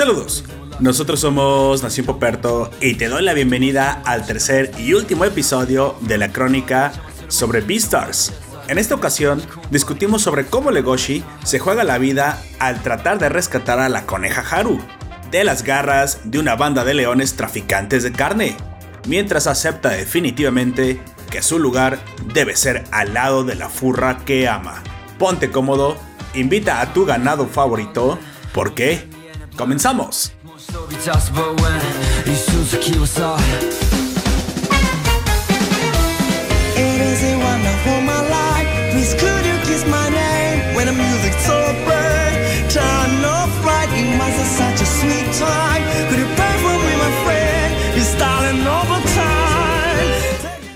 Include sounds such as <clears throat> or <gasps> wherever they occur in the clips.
Saludos. Nosotros somos Nación Poperto y te doy la bienvenida al tercer y último episodio de la crónica sobre Beastars. En esta ocasión discutimos sobre cómo Legoshi se juega la vida al tratar de rescatar a la coneja Haru de las garras de una banda de leones traficantes de carne, mientras acepta definitivamente que su lugar debe ser al lado de la furra que ama. Ponte cómodo, invita a tu ganado favorito, porque comenzamos.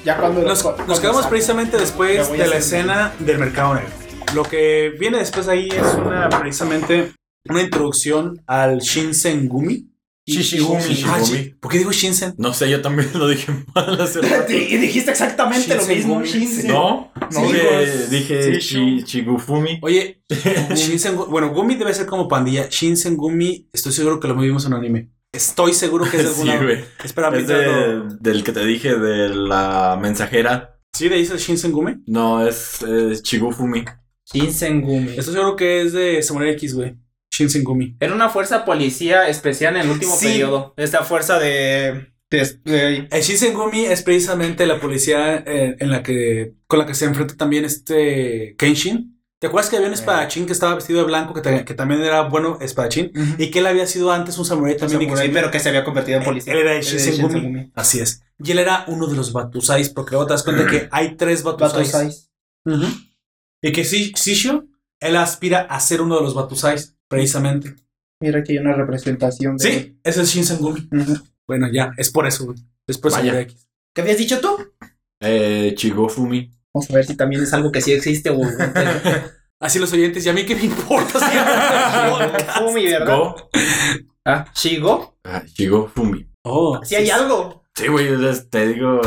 Ya cuando Nos, cuando nos quedamos precisamente después de la escena del mercado negro. Lo que viene después ahí es una precisamente una introducción al Shinsengumi. Shishigumi. Chi- ¿Por qué digo Shinsen? No sé, yo también <laughs> lo dije mal hace <laughs> rato. Y dijiste exactamente lo mismo. Shinsen. No, No, dije, dije Sí, Chigufumi. Oye, <laughs> Shinsen, bueno, Gumi debe ser como pandilla. Shinsengumi, estoy seguro que lo vimos en un anime. Estoy seguro que es de Sí, alguna. güey. Espera, Es de- del que te dije de la mensajera. ¿Sí le dice Shinsengumi? No, es, es Chigufumi. Shinsengumi. Estoy seguro que es de Samurai X, güey. Shinsengumi. Era una fuerza policía especial en el último Sí. periodo. Esta fuerza de. de- de- El Shinsengumi es precisamente la policía eh, en la que con la que se enfrenta también este Kenshin. ¿Te acuerdas que había un espadachín que estaba vestido de blanco que, ta- que también era bueno espadachín y que él había sido antes un samurái también? y que samurái, se- pero que se había convertido en policía. Él era el Shinsengumi. Shinsengumi. Así es. Y él era uno de los Batusais, porque luego te das cuenta que hay tres Batusais. Batosais. Ujú. Y que sí, Shisho, él aspira a ser uno de los Batusais, precisamente. Mira que hay una representación de. Sí, es el Shinsengumi. Ujú. Bueno, ya, es por eso, güey. Después Vaya. Samurai X. ¿Qué habías dicho tú? Eh, Chigufumi. Vamos a ver si también es algo que sí existe o. <laughs> Así los oyentes, y a mí qué me importa <laughs> si Fumi, ¿verdad? Go. Ah, Shigo. Ah, Chigufumi. Oh, Sí hay algo. Sí, güey, es- te digo,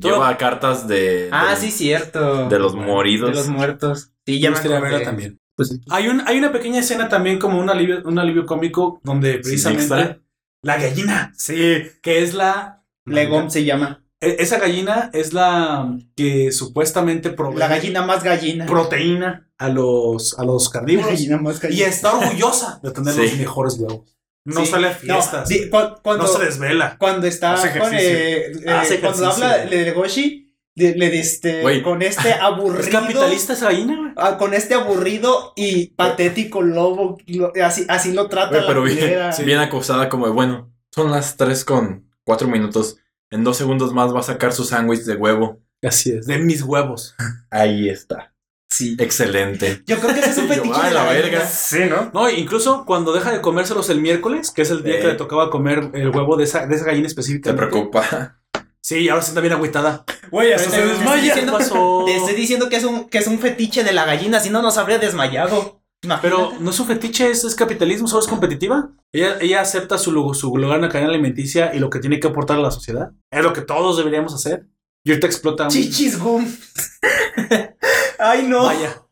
lleva cartas de... Ah, de- sí, cierto. De los moridos. De los muertos. Sí, Ya me me gustaría verla también. Pues, Hay, un, hay una pequeña escena también como un alivio, un alivio cómico donde precisamente la gallina, sí, que es la... Legom se llama. E- Esa gallina es la que supuestamente provee La gallina más gallina. proteína a los, a los La carnívoros gallina más y gallina. está orgullosa de tener Sí. los mejores huevos. No Sí. sale a No, fiestas, cu- cuando, no se desvela. cuando está Hace con, eh, eh, Hace cuando habla de Legoshi, de, le este, Güey. con este <laughs> aburrido. ¿Es capitalista esa gallina, güey? ah, con este aburrido y patético lobo, lo- así, así lo trata Güey, la pero bien, bien acosada como de, bueno, son las 3 con 4 minutos. En dos segundos más va a sacar su sándwich de huevo. Así es, de mis huevos. Ahí está. Sí. Excelente. Yo creo que ese es un <laughs> fetiche de la la verga. verga. Sí, ¿no? No, incluso cuando deja de comérselos el miércoles, que es el día Eh. que le tocaba comer el huevo de esa, de esa gallina Te específicamente. preocupa. Sí, ahora se está bien agüitada. Güey, hasta se desmaya. diciendo- pasó? Te estoy diciendo que es un, que es un fetiche de la gallina, si no nos habría desmayado. Imagínate. Pero no es un fetiche, es, es capitalismo, solo es competitiva. Ella, ella acepta su, su lugar en la cadena alimenticia y lo que tiene que aportar a la sociedad. Es lo que todos deberíamos hacer. Y ahorita explota. Chichis gum. <laughs> Ay, no. Vaya.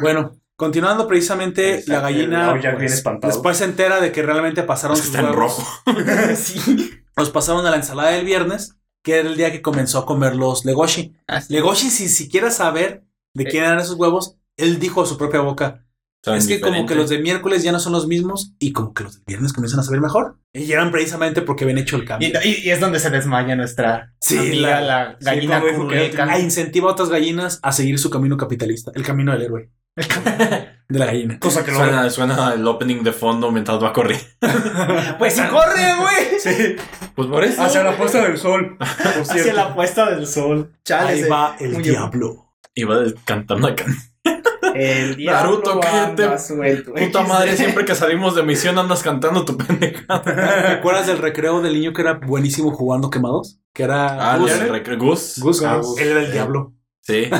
Bueno, continuando precisamente, la gallina ya pues, espantado. después se entera de que realmente pasaron Es que sus está en rojo. <laughs> sí. Los pasaron a la ensalada del viernes, que era el día que comenzó a comer los Legoshi. Así. Legoshi, sin siquiera saber de quién eran esos huevos, él dijo a su propia boca, Son es que como que los de miércoles ya no son los mismos y como que los del viernes comienzan a saber mejor. Y eran precisamente porque habían hecho el cambio. y- y es donde se desmaya nuestra Sí, amiga, la- la, gallina que curruleca. A incentiva a otras gallinas a seguir su camino capitalista, el camino del héroe. <laughs> de la gallina. Cosa que no. Suena, suena el opening de fondo mientras va a correr. <laughs> Pues sí, corre, güey. Sí. Pues por eso. Hacia la puesta del sol. <laughs> Hacia la puesta del sol. Chale, Ahí va el muy- diablo. Iba cantando acá. El Naruto, diablo cállate. anda suelto. Puta madre, siempre que salimos de misión andas cantando tu pendejada. ¿Te acuerdas del recreo del niño que era buenísimo jugando quemados? Que era Ah, Gus. el recre- Gus. Gus, Ah, Gus. Él era el diablo. Sí.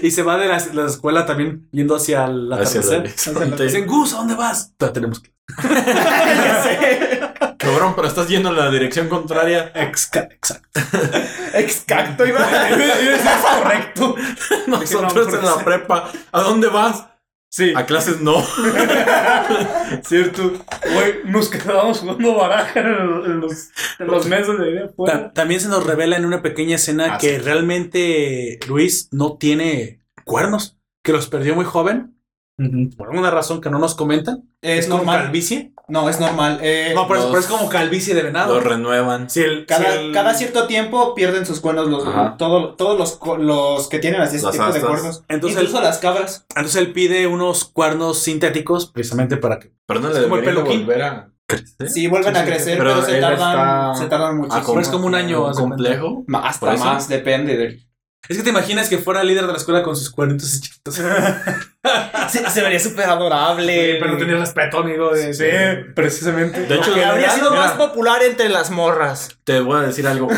<laughs> y se va de la, la escuela también yendo hacia el atardecer. Dicen, Gus, ¿a dónde vas? Ya tenemos que. <laughs> Ya sé. Cabrón, pero estás yendo en la dirección contraria. Exca- Exacto. <laughs> Excacto, iba. Es correcto. Nosotros en la prepa. ¿A dónde vas? Sí, A clases no. <laughs> cierto. Güey, nos quedábamos jugando baraja en, en los, en los meses de vida. Ta- también se nos revela en una pequeña escena Ah, que sí. realmente Luis no tiene cuernos, que los perdió muy joven, por alguna razón que no nos comentan. Es normal. calvicie. No, es normal. eh, No, pero, es- los- pero es como calvicie de venado. Lo renuevan. Si el- cada, si el- cada cierto tiempo pierden sus cuernos los, Ajá. todo- todos los, que tienen así ese tipo de cuernos. Entonces Incluso las cabras. Entonces él pide unos cuernos sintéticos precisamente para que. Pero no le Es como el debería peluquín. volver a crecer. Sí, vuelven Sí, a crecer, pero pero, se, tardan, se tardan muchísimo. Pero es como un año. de complejo. Ma- ¿Por Hasta más, depende del... Es que te imaginas que fuera líder de la escuela con sus cuernitos chiquitos. <laughs> Se, se vería súper adorable. Pero no tenía respeto, amigo. De, sí, precisamente. De hecho, Que habría sido mira, más popular entre las morras. te voy a decir algo.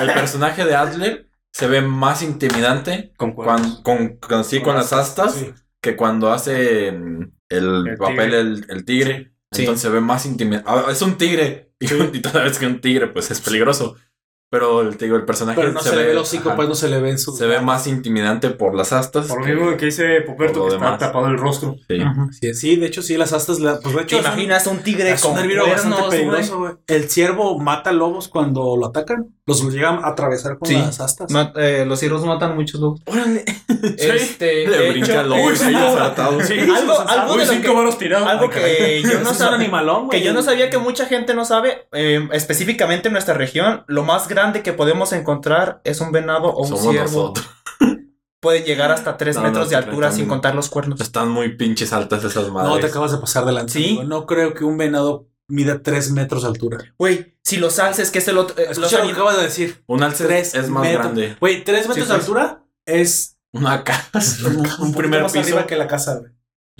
El personaje de Adler se ve más intimidante con con, con, sí, con las astas Sí. que cuando hace mm, el, El papel el, el tigre. Sí. Entonces se ve más intimidante. Ah, Es un tigre. Y, <laughs> y toda vez que un tigre, pues es peligroso. Pero el, te digo, el personaje Pero no se, le ve el hocico, ajá, pues no se le ve en su. se ve más intimidante por las astas. Por lo que- mismo que dice Poperto, que está tapado el rostro. sí. Sí, sí, de hecho, sí, las astas. la- pues de ¿Te hecho, imaginas un tigre con un herbívoro bastante cuernos, peligroso, güey? güey. El ciervo mata lobos cuando lo atacan. Los llegan a atravesar con Sí. las astas. Ma- eh, los ciervos matan muchos lobos. Órale. <laughs> Este, Le brinca hecho, el lobo y es ahí algo- algo, algo de que, varos tirados. algo que yo no sabía. animalón, Que yo no sabía que mucha gente no sabe, eh, específicamente en nuestra región, lo más grande que podemos encontrar es un venado o un Somos ciervo. nosotros. Puede llegar hasta 3 No, metros no, de altura sin contar los cuernos. Están muy pinches altas esas madres. No, te acabas de pasar delante. Sí. amigo. No creo que un venado mida 3 metros de altura. Güey, si los alces, que es el otro. eh, Escucha lo que acabas de decir. Un alce 3 es más grande. Güey, 3 metros de pues. altura es Una casa. <laughs> un, Un, primer más piso. arriba que la casa, güey.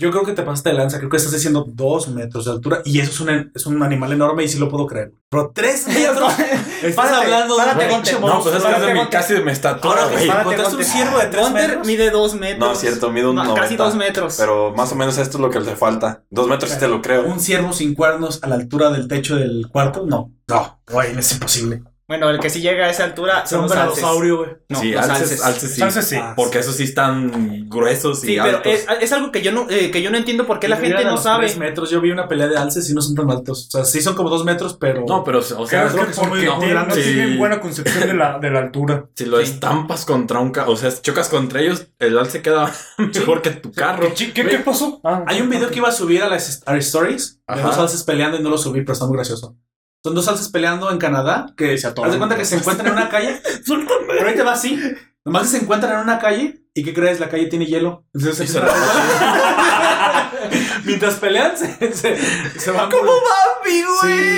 Yo creo que te pasaste de lanza. Creo que estás diciendo 2 metros de altura. Y eso es un, es un animal enorme y sí lo puedo creer. Pero 3 <laughs> metros. Estás Párate, hablando de un pinche. No, pues es que casi de mi estatura, Ahora que ¿encontraste un ciervo de 3 Gunter metros? mide 2 metros. No, es cierto, mido un No, 90. Casi 2 metros. Pero más o menos esto es lo que le falta. Dos metros sí te lo creo. Un ciervo sin cuernos a la altura del techo del cuarto, no. No, güey, es imposible. Bueno, el que sí llega a esa altura Es son un los alces. güey. No, sí, los alces, alces. alces sí. Ah, Porque esos sí están gruesos y Sí, pero es, es algo que yo no, eh, que yo no entiendo por qué la gente no sabe. 3 metros. Yo vi una pelea de alces y no son tan altos. O sea, sí son como 2 metros, pero. No, pero, o sea, Creo que que son muy- no grandes. tienen Sí. buena concepción de la, de la altura. si lo Sí. estampas contra un carro, o sea, si chocas contra ellos, el alce queda <laughs> mejor que tu carro. ¿Qué, qué, qué pasó? Ah, Hay un video que iba a subir a las a stories de Ajá. dos alces peleando y no lo subí, pero está muy gracioso. Son dos alces peleando en Canadá que se atoran. haz de cuenta que se encuentran en una calle. <laughs> pero ahí te va así. Nomás que se encuentran en una calle y ¿qué crees? La calle tiene hielo. Entonces se <laughs> Mientras pelean se, se, se van. ¿Cómo Papi, Sí.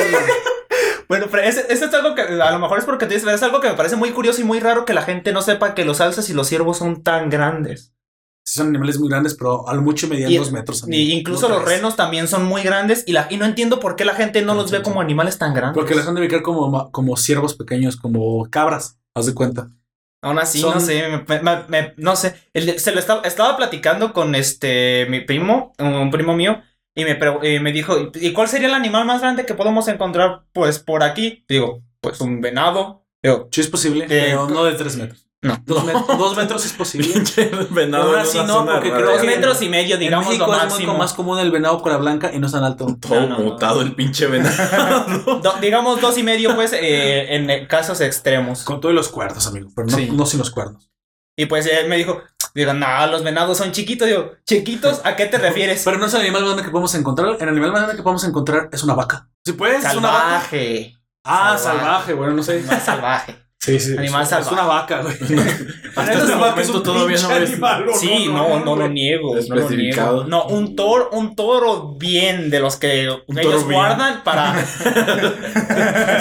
Bueno, pero ese- es algo que a lo mejor es porque te dices, es algo que me parece muy curioso y muy raro que la gente no sepa que los alces y los ciervos son tan grandes. Son animales muy grandes, pero a lo mucho medían Y- dos metros. Y incluso los tres. renos también son muy grandes y, la, y no entiendo por qué la gente no los ve como animales tan grandes. Porque las han de ubicar como, como ciervos pequeños, como cabras. Haz de cuenta. Aún así, Son- no sé, me- me- me- no sé. El se lo estaba, estaba platicando con este mi primo, un primo mío, y me, y me dijo, ¿y cuál sería el animal más grande que podemos encontrar pues por aquí? Digo, pues un venado. Digo, Sí es posible, pero no de tres metros. No. <laughs> Dos, met- dos metros es posible. Pinche venado así una no, porque creo Dos metros y medio, digamos en lo México es muy máximo. co- más común el venado con la blanca y no es tan alto. Todo No, no, no. mutado el pinche venado. <laughs> Do- digamos dos y medio, pues, eh, en eh, casos extremos. Con todos los cuernos, amigo, pero no, Sí. no sin los cuernos. Y pues él me dijo, digo, no, los venados son chiquitos. Digo, ¿chiquitos? ¿A qué te refieres? Pero no es el animal más grande que podemos encontrar. El animal más grande que podemos encontrar es una vaca. Si puedes, es una vaca. salvaje. Ah, Salvaje. salvaje, bueno, no sé. Salvaje. Sí, sí. Animal es, salvaje. Es una vaca, güey. <laughs> Hasta este vaca es un momento todavía no es animal, ¿o Sí, no, no, lo güey. niego. No lo niego. No, un toro, un toro bien de los que Un ellos toro bien. guardan para. <laughs>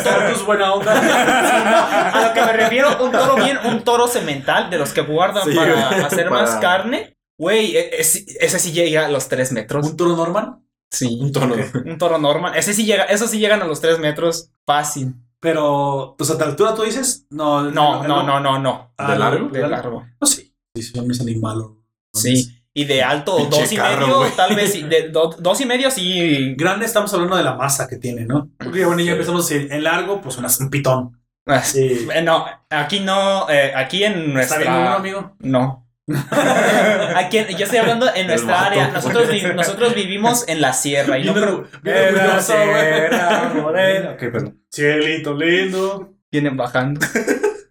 Toro es buena onda. <laughs> a lo que me refiero, un toro bien, un toro semental de los que guardan Sí, para güey, hacer más carne. Güey, e- ese, ese sí llega a los 3 metros. ¿Un toro normal? Sí. Un tono. Un toro normal. Ese sí llega, esos sí llegan a los 3 metros fácil. Pero, o sea, ¿de altura tú dices? No, No, no, no, no, no. Ah, ¿De largo? De largo. No, sí. Sí, son mis animales. Sí. Y de alto, Pinche dos y carro, medio, tal vez. De, do- dos y medio sí. Grande estamos hablando de la masa que tiene, ¿no? Porque bueno, ya empezamos a decir, en largo, pues una- un pitón. Ah, Sí. No, aquí no, eh, aquí en ¿Está nuestra... bien número, amigo? No. <laughs> ¿A quién? Yo estoy hablando en nuestra área. Nosotros, vi- nosotros vivimos en la sierra y no creo. En la sierra morena. Ok, perdón. Cielito lindo. Vienen bajando. <laughs>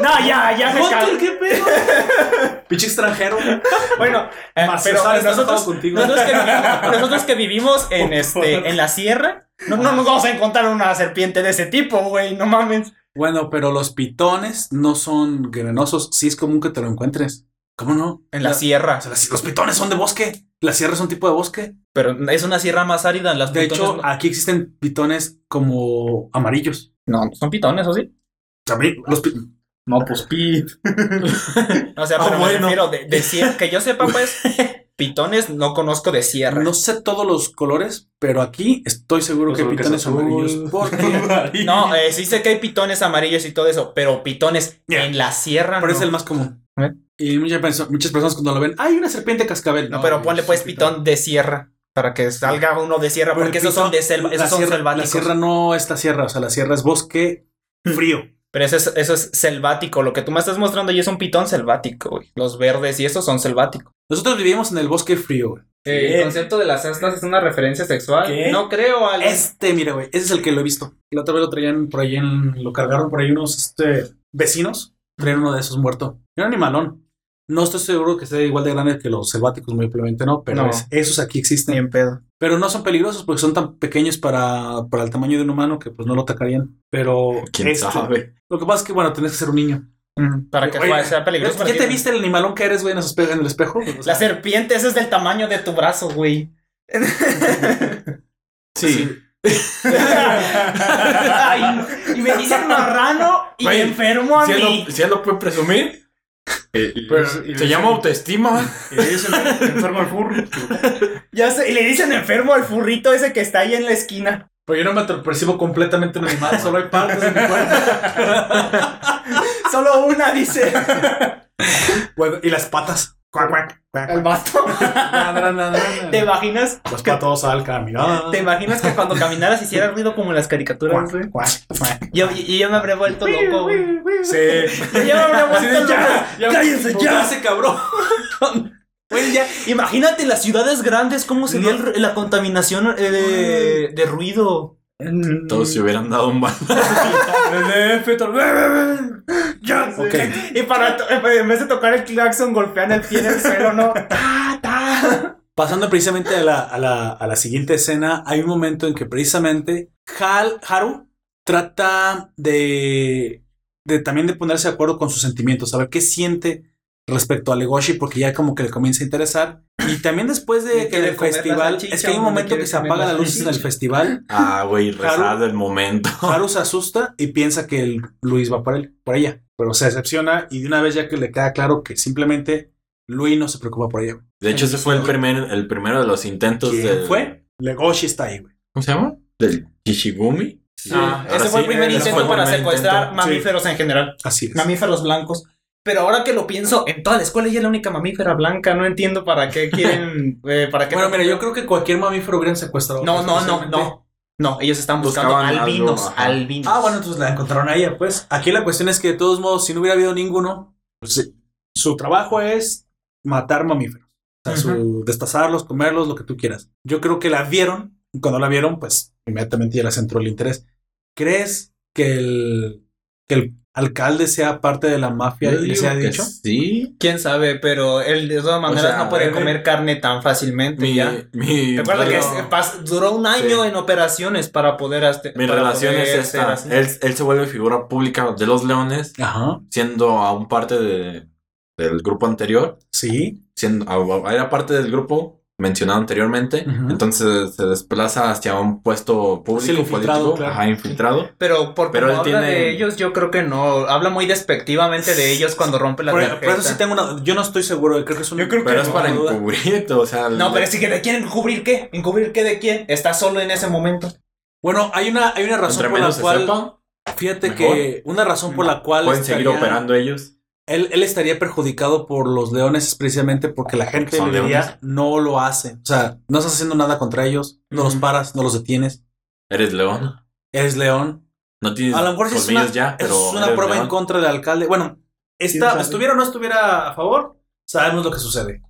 No, ya, ya me calmo. ¿qué pedo? <laughs> Pinche extranjero. Bueno, eh, pero nosotros, contigo. nosotros, que vivimos, nosotros que vivimos en este en la sierra, no, no nos vamos a encontrar una serpiente de ese tipo, güey, no mames. Bueno, pero los pitones no son venenosos. Sí es común que te lo encuentres. ¿Cómo no? En la sierra. O sea, las- los pitones son de bosque. La sierra es un tipo de bosque. Pero es una sierra más árida en las De pitones hecho, no- aquí existen pitones como amarillos. no, son pitones, ¿o sí? Los pi- No, pues pit. <laughs> O sea, Ah, pero me bueno. refiero de, de sierra, que yo sepa, pues, <laughs> pitones no conozco de sierra. no sé todos los colores, pero aquí estoy seguro Pues que pitones amarillos. Porque <laughs> No, eh, sí sé que hay pitones amarillos y todo eso, pero pitones en la sierra pero no. es el más común. ¿Eh? Y muchas, muchas personas cuando lo ven, hay una serpiente cascabel. No, pero ponle es pues pitón de sierra para que salga uno de sierra, porque esos son de selva, la esos son sierra, La sierra no es la sierra, o sea, la sierra es bosque frío. Pero eso es, eso es selvático. Lo que tú me estás mostrando ahí es un pitón selvático, güey. Los verdes y esos son selváticos. Nosotros vivimos en el bosque frío, güey. el concepto de las astas es una referencia sexual. ¿Qué? No creo, Alan. Este, mira, güey, ese es el que lo he visto. La otra vez lo traían por ahí en, lo cargaron por ahí unos este, vecinos. Traían uno de esos muerto. Era un animalón. No estoy seguro que sea igual de grande que los selváticos, muy probablemente no, pero No. es- esos aquí existen. Bien pedo. Pero no son peligrosos porque son tan pequeños para, para el tamaño de un humano que pues no lo atacarían. Pero ¿Quién este- sabe? Lo que pasa es que, bueno, tenés que ser un niño. Para que Oye, ser peligroso. ¿Ya te viste el animalón que eres, güey, en, en el espejo? <laughs> La serpiente, ese es del tamaño de tu brazo, güey. <laughs> Sí. <laughs> Ay, y me dicen marrano y enfermo a Si él, mí. lo, si él lo puede presumir. Eh, Pero- se llama autoestima. Y le dicen enfermo al furro. <laughs> Ya sé, y le dicen enfermo al furrito ese que está ahí en la esquina. Pero yo no me percibo completamente un animal, solo hay partes de mi cuerpo. <laughs> Solo una, dice. <laughs> Bueno, y las patas. Cuac, cuac, cuac. El vato. ¿Te na. imaginas? Los patos al caminar. ¿Te imaginas que cuando caminaras hiciera ruido como en las caricaturas, güey? Cuac, cuac. Yo, y yo me habré vuelto loco, güey. Sí. Yo me habré vuelto loco. ¡Cállense ya! ese cabrón! Güey, ya, imagínate las ciudades grandes cómo sería el la contaminación eh, de, de Todos se hubieran dado un bal. <laughs> El DF, todo- <laughs> Ya, Ok. Y para to- en vez de tocar el claxon, golpean el pie en el suelo, ¿no? <laughs> Ta, ta. Pasando precisamente a la, a, la, a la siguiente escena, hay un momento en que precisamente Hal, Haru trata de, de también de ponerse de acuerdo con sus sentimientos, saber qué siente respecto a Legoshi, porque ya como que le comienza a interesar. Y también después de que el festival, es que hay un momento que se apaga la luz en el festival, <laughs> Ah, güey, rezar Haru. del momento. <laughs> Haru se asusta y piensa que el Luis va por él, por ella, pero se decepciona y de una vez ya que le queda claro que simplemente Luis no se preocupa por ella. De hecho, ese fue el, primer, el primero de los intentos ¿Quién del- fue? Legoshi está ahí, güey. ¿Cómo se llama? Del Kishigumi. Ah, ahora ese fue el sí, primer intento el para secuestrar intento. mamíferos en general. Así es. Mamíferos blancos. Pero ahora que lo pienso, en toda la escuela ella es la única mamífera blanca. No entiendo para qué <laughs> quieren. eh, para qué Bueno, mira, yo creo que cualquier mamífero hubieran secuestrado. No, no, no, no. No, ellos están buscando Buscaban albinos. albinos. Ah, bueno, entonces la encontraron a ella, pues. Aquí la cuestión es que de todos modos, si no hubiera habido ninguno, pues, su trabajo es matar mamíferos. O sea, su, destazarlos, comerlos, lo que tú quieras. Yo creo que la vieron, y cuando la vieron, pues inmediatamente ya les entró el interés. ¿Crees que el, que el alcalde sea parte de la mafia Yo y haya que dicho? Sí. Quién sabe, pero él de todas maneras sea, no puede comer carne tan fácilmente Mi, ya. mi, Recuerda que es- duró un año Sí. en operaciones para poder hacer. mi relación es esta. Él, él se vuelve figura pública de los leones, Ajá, siendo aún parte de, del grupo anterior. sí. Siendo, era parte del grupo mencionado anteriormente. Entonces se desplaza hacia un puesto público, Sí, infiltrado, político, claro. ajá, infiltrado. Pero por Pero como él habla tiene- de ellos, yo creo que no. Habla muy despectivamente de ellos cuando rompe la tarjeta. por eso sí tengo una. Yo no estoy seguro. Creo que es un. Yo creo Pero es no para o sea. No, pero sí que de quién encubrir qué. ¿Encubrir qué de quién? Está solo en ese momento. Bueno, hay una, hay una razón entre por la cual. sepa, Fíjate mejor. que una razón por la cual. pueden seguir operando ellos. Él, él estaría perjudicado por los leones es precisamente porque la gente le diría no lo hace. O sea, no estás haciendo nada contra ellos, no los paras, no los detienes. Eres león. Eres león. No tienes A lo mejor es una, ya, es pero una eres prueba en contra del alcalde. Bueno, sabe? estuviera o no estuviera a favor, sabemos lo que sucede.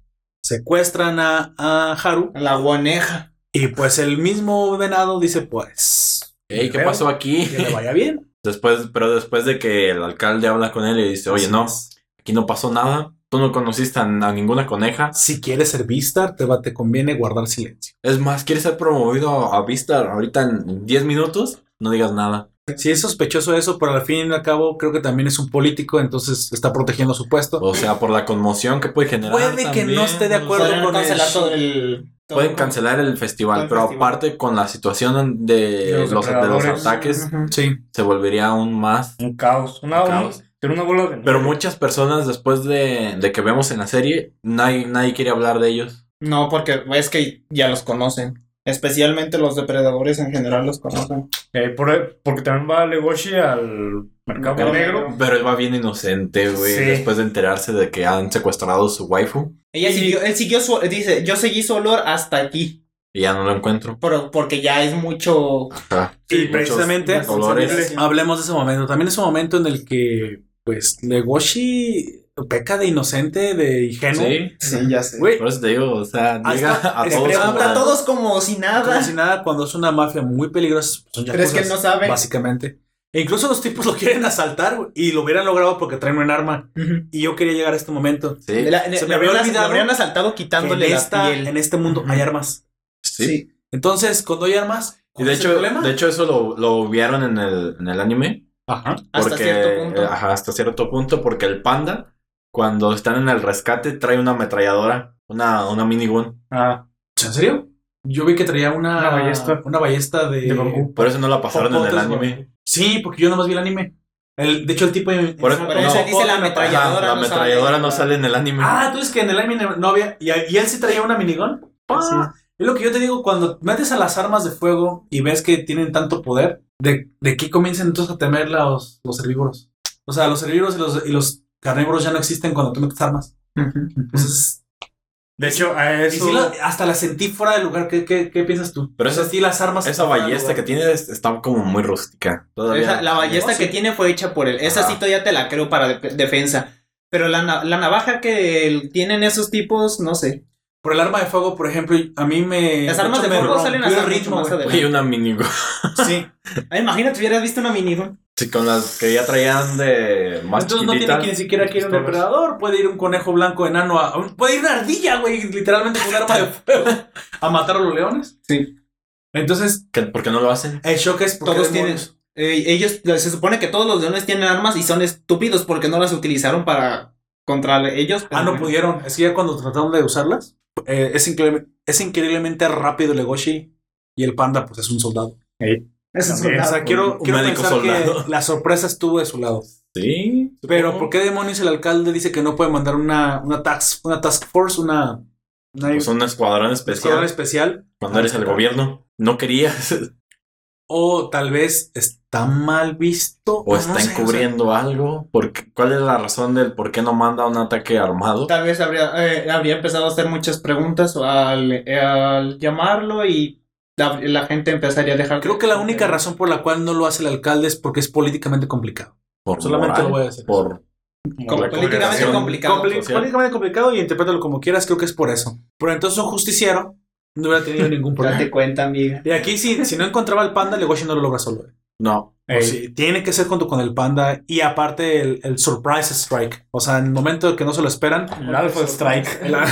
Secuestran a, a Haru La guaneja. y pues el mismo venado dice pues Ey, ¿qué pasó aquí? que le vaya bien. Después, pero después de que el alcalde habla con él y dice, oye, Así no, es. aquí no pasó nada. Tú no conociste a, a ninguna coneja. Si quieres ser Vistar, te, va, te conviene guardar silencio. Es más, ¿quieres ser promovido a Vista ahorita en 10 minutos? No digas nada. Sí, es sospechoso eso, pero al fin y al cabo creo que también es un político, entonces está protegiendo su puesto. O sea, por la conmoción que puede generar. Puede que no esté de acuerdo con cancelar el- todo el. Todo- Pueden cancelar el festival, el pero festival. aparte con la situación de, De los los, de los depredadores. ataques. Sí. se volvería aún más. Un caos. Una, Un caos. Era una bola de Pero muchas personas después de, de que vemos en la serie, nadie, nadie quiere hablar de ellos. No, porque es que ya los conocen. Especialmente los depredadores en general los conocen. Eh, por- porque también va Legoshi al mercado negro. Pero él va bien inocente, güey, Sí. después de enterarse de que han secuestrado su waifu Ella Y- siguió, él siguió su, dice, yo seguí su olor hasta aquí. y ya no lo encuentro. Pero, porque ya es mucho. Ajá. Y precisamente colores. hablemos de ese momento. También es un momento en el que, pues, Legoshi peca de inocente, de ingenuo. Sí, Sí, ya sé. Por eso te digo, o sea, llega a todos. como- a todos como si nada. como si nada, cuando es una mafia muy peligrosa, son Pero es que no sabe. Básicamente. E incluso los tipos lo quieren asaltar y lo hubieran logrado porque traen un arma. Y yo quería llegar a este momento. Sí, La- Se me había habrían- olvidado habrían asaltado quitándole en, la esta, piel. en este mundo hay armas. sí. Entonces, cuando hay armas, Y ¿cuál de es el hecho, problema? de hecho eso lo, lo vieron en el, en el anime. Ajá. Hasta cierto punto. eh, ajá, hasta cierto punto, porque el panda, cuando están en el rescate, trae una ametralladora, una, una minigun. Ah, ¿En serio? Yo vi que traía una, Una ballesta. Una ballesta de. De bambú. Por eso no la pasaron en el anime. Sí, porque yo nomás vi el anime. El, de hecho, el tipo. Por eso- no, dice la ametralladora. la no ametralladora sale. no sale en el anime. Ah, tú dices que en el anime no había. Y, y él sí traía una minigun. Ah, Es lo que yo te digo, cuando metes a las armas de fuego y ves que tienen tanto poder, ¿de, de qué comienzan entonces a temer los, los herbívoros? O sea, los herbívoros y los, y los carnívoros ya no existen cuando tú metes armas. Entonces, de hecho, a y eso. sí la- hasta la sentí fuera de lugar. ¿Qué, qué, qué piensas tú? Pero O sea, esa- sí, las armas. Esa de ballesta que tiene es- está como muy rústica. Todavía. Esa- la ballesta No, que sí. tiene fue hecha por él. Esa Ajá. sí todavía te la creo para de- defensa. Pero la, la navaja que tienen esos tipos, no sé. Por el arma de fuego, por ejemplo, a mí me. Las armas hecho, de me fuego salen el mucho más adelante. Y una minigun. Sí. Ah, imagínate, hubieras visto una minigun. Sí, con las que ya traían de más Entonces no tiene ni siquiera que ir un depredador. Puede ir un conejo blanco enano a. puede ir una ardilla, güey, literalmente con un arma de fuego a matar a los leones. Sí. Entonces, ¿Qué- ¿Por qué no lo hacen? el shock es porque Todos tienen. eh, ellos, se supone que todos los leones tienen armas y son estúpidos porque no las utilizaron para contra ellos. Ah, no pudieron. Es que ya cuando trataron de usarlas, eh, es, increíble- es increíblemente rápido el Legoshi y el panda, pues es un soldado. Eso es También. O sea, quiero, un quiero médico pensar soldado. que la sorpresa estuvo de su lado. Sí. Pero. ¿por qué demonios el alcalde dice que no puede mandar una, una, task, una task force, una, una Pues un escuadrón especial. escuadrón especial? Cuando eres el gobierno. No querías. O tal vez está mal visto. O no está sé, o sea, encubriendo algo. ¿Por qué- ¿Cuál es la razón del por qué no manda un ataque armado? Tal vez habría, eh, habría empezado a hacer muchas preguntas al, al llamarlo y la, la gente empezaría a dejar. Creo que la única razón por la cual no lo hace el alcalde es porque es políticamente complicado. Por Solamente moral, lo voy a decir. Por Como políticamente complicado. Compli- social. políticamente complicado y interprétalo como quieras, creo que es por eso. Pero entonces un justiciero no hubiera tenido ningún <laughs> problema. Date cuenta, amiga. Y aquí, si, si no encontraba el panda, Legoshi no lo logra solo. No. O sí, tiene que ser junto con el panda y aparte el, el surprise strike. O sea, en el momento de que no se lo esperan, El Alpha Strike. <laughs> la,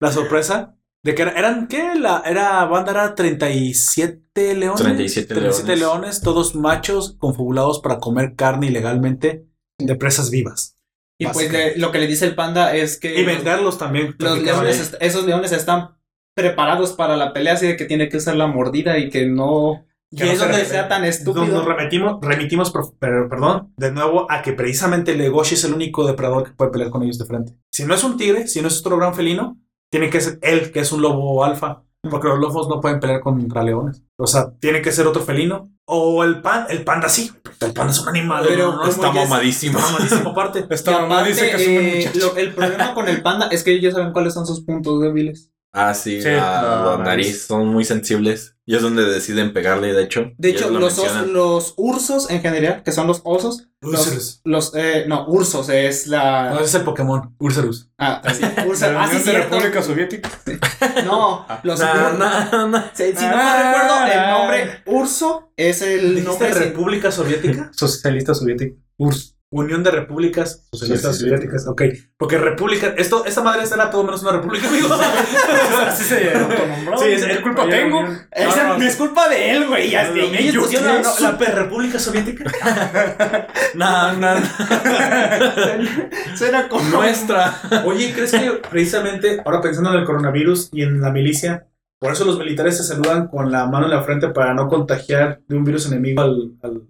la sorpresa de que era- eran, ¿qué? La era, banda era 37 leones. 37 leones. leones, todos machos confabulados para comer carne ilegalmente de presas vivas. Y pues le- lo que le dice el panda es que Y venderlos también. los leones, esos leones están preparados para la pelea, así de que tiene que usar la mordida y que no, Y que es no donde sea tan estúpido. nos remitimos, remitimos per- per- perdón, de nuevo a que precisamente Legoshi es el único depredador que puede pelear con ellos de frente. Si no es un tigre, si no es otro gran felino, tiene que ser él, que es un lobo alfa. Porque los lobos no pueden pelear contra leones. O sea, tiene que ser otro felino. O el pan, el panda sí. El panda es un animal. Pero no, como Está ya es- mamadísimo. Está mamadísimo aparte. <laughs> Mamá aparte, dice que es un eh, lo- el problema con el panda es que ellos saben cuáles son sus puntos débiles. Ah, sí, Sí, la, la la nariz. nariz son muy sensibles. Y es donde deciden pegarle, de hecho. De hecho, lo los, los ursos en general, que son los osos, Ursurus. los, eh, no, ursos es No, la... ese es el Pokémon. Ursurus. Ah, sí, De <laughs> ursa- la ah, sí, de. República Soviética. No, los Nah, nah, nah. Si, si no Ah, recuerdo, el ah. nombre urso es el ¿Dijiste nombre... República Soviética? Socialista Soviética. URSS. Unión de Repúblicas Socialistas Sí, sí, sí. Soviéticas. Ok. Porque República. Esto, esta madre era todo menos una república, <laughs> amigo. Así se autonombró. Sí, es- ¿Qué culpa Oye, tengo? No, no, no es culpa de él, güey. <laughs> No, no, ellos ¿yo pusieron la, la- ¿Super República Soviética? Nah, nah, Suena como... Nuestra. Oye, ¿crees que precisamente ahora pensando en el coronavirus y en la milicia, por eso los militares se saludan con la mano en la frente para no contagiar de un virus enemigo al, al-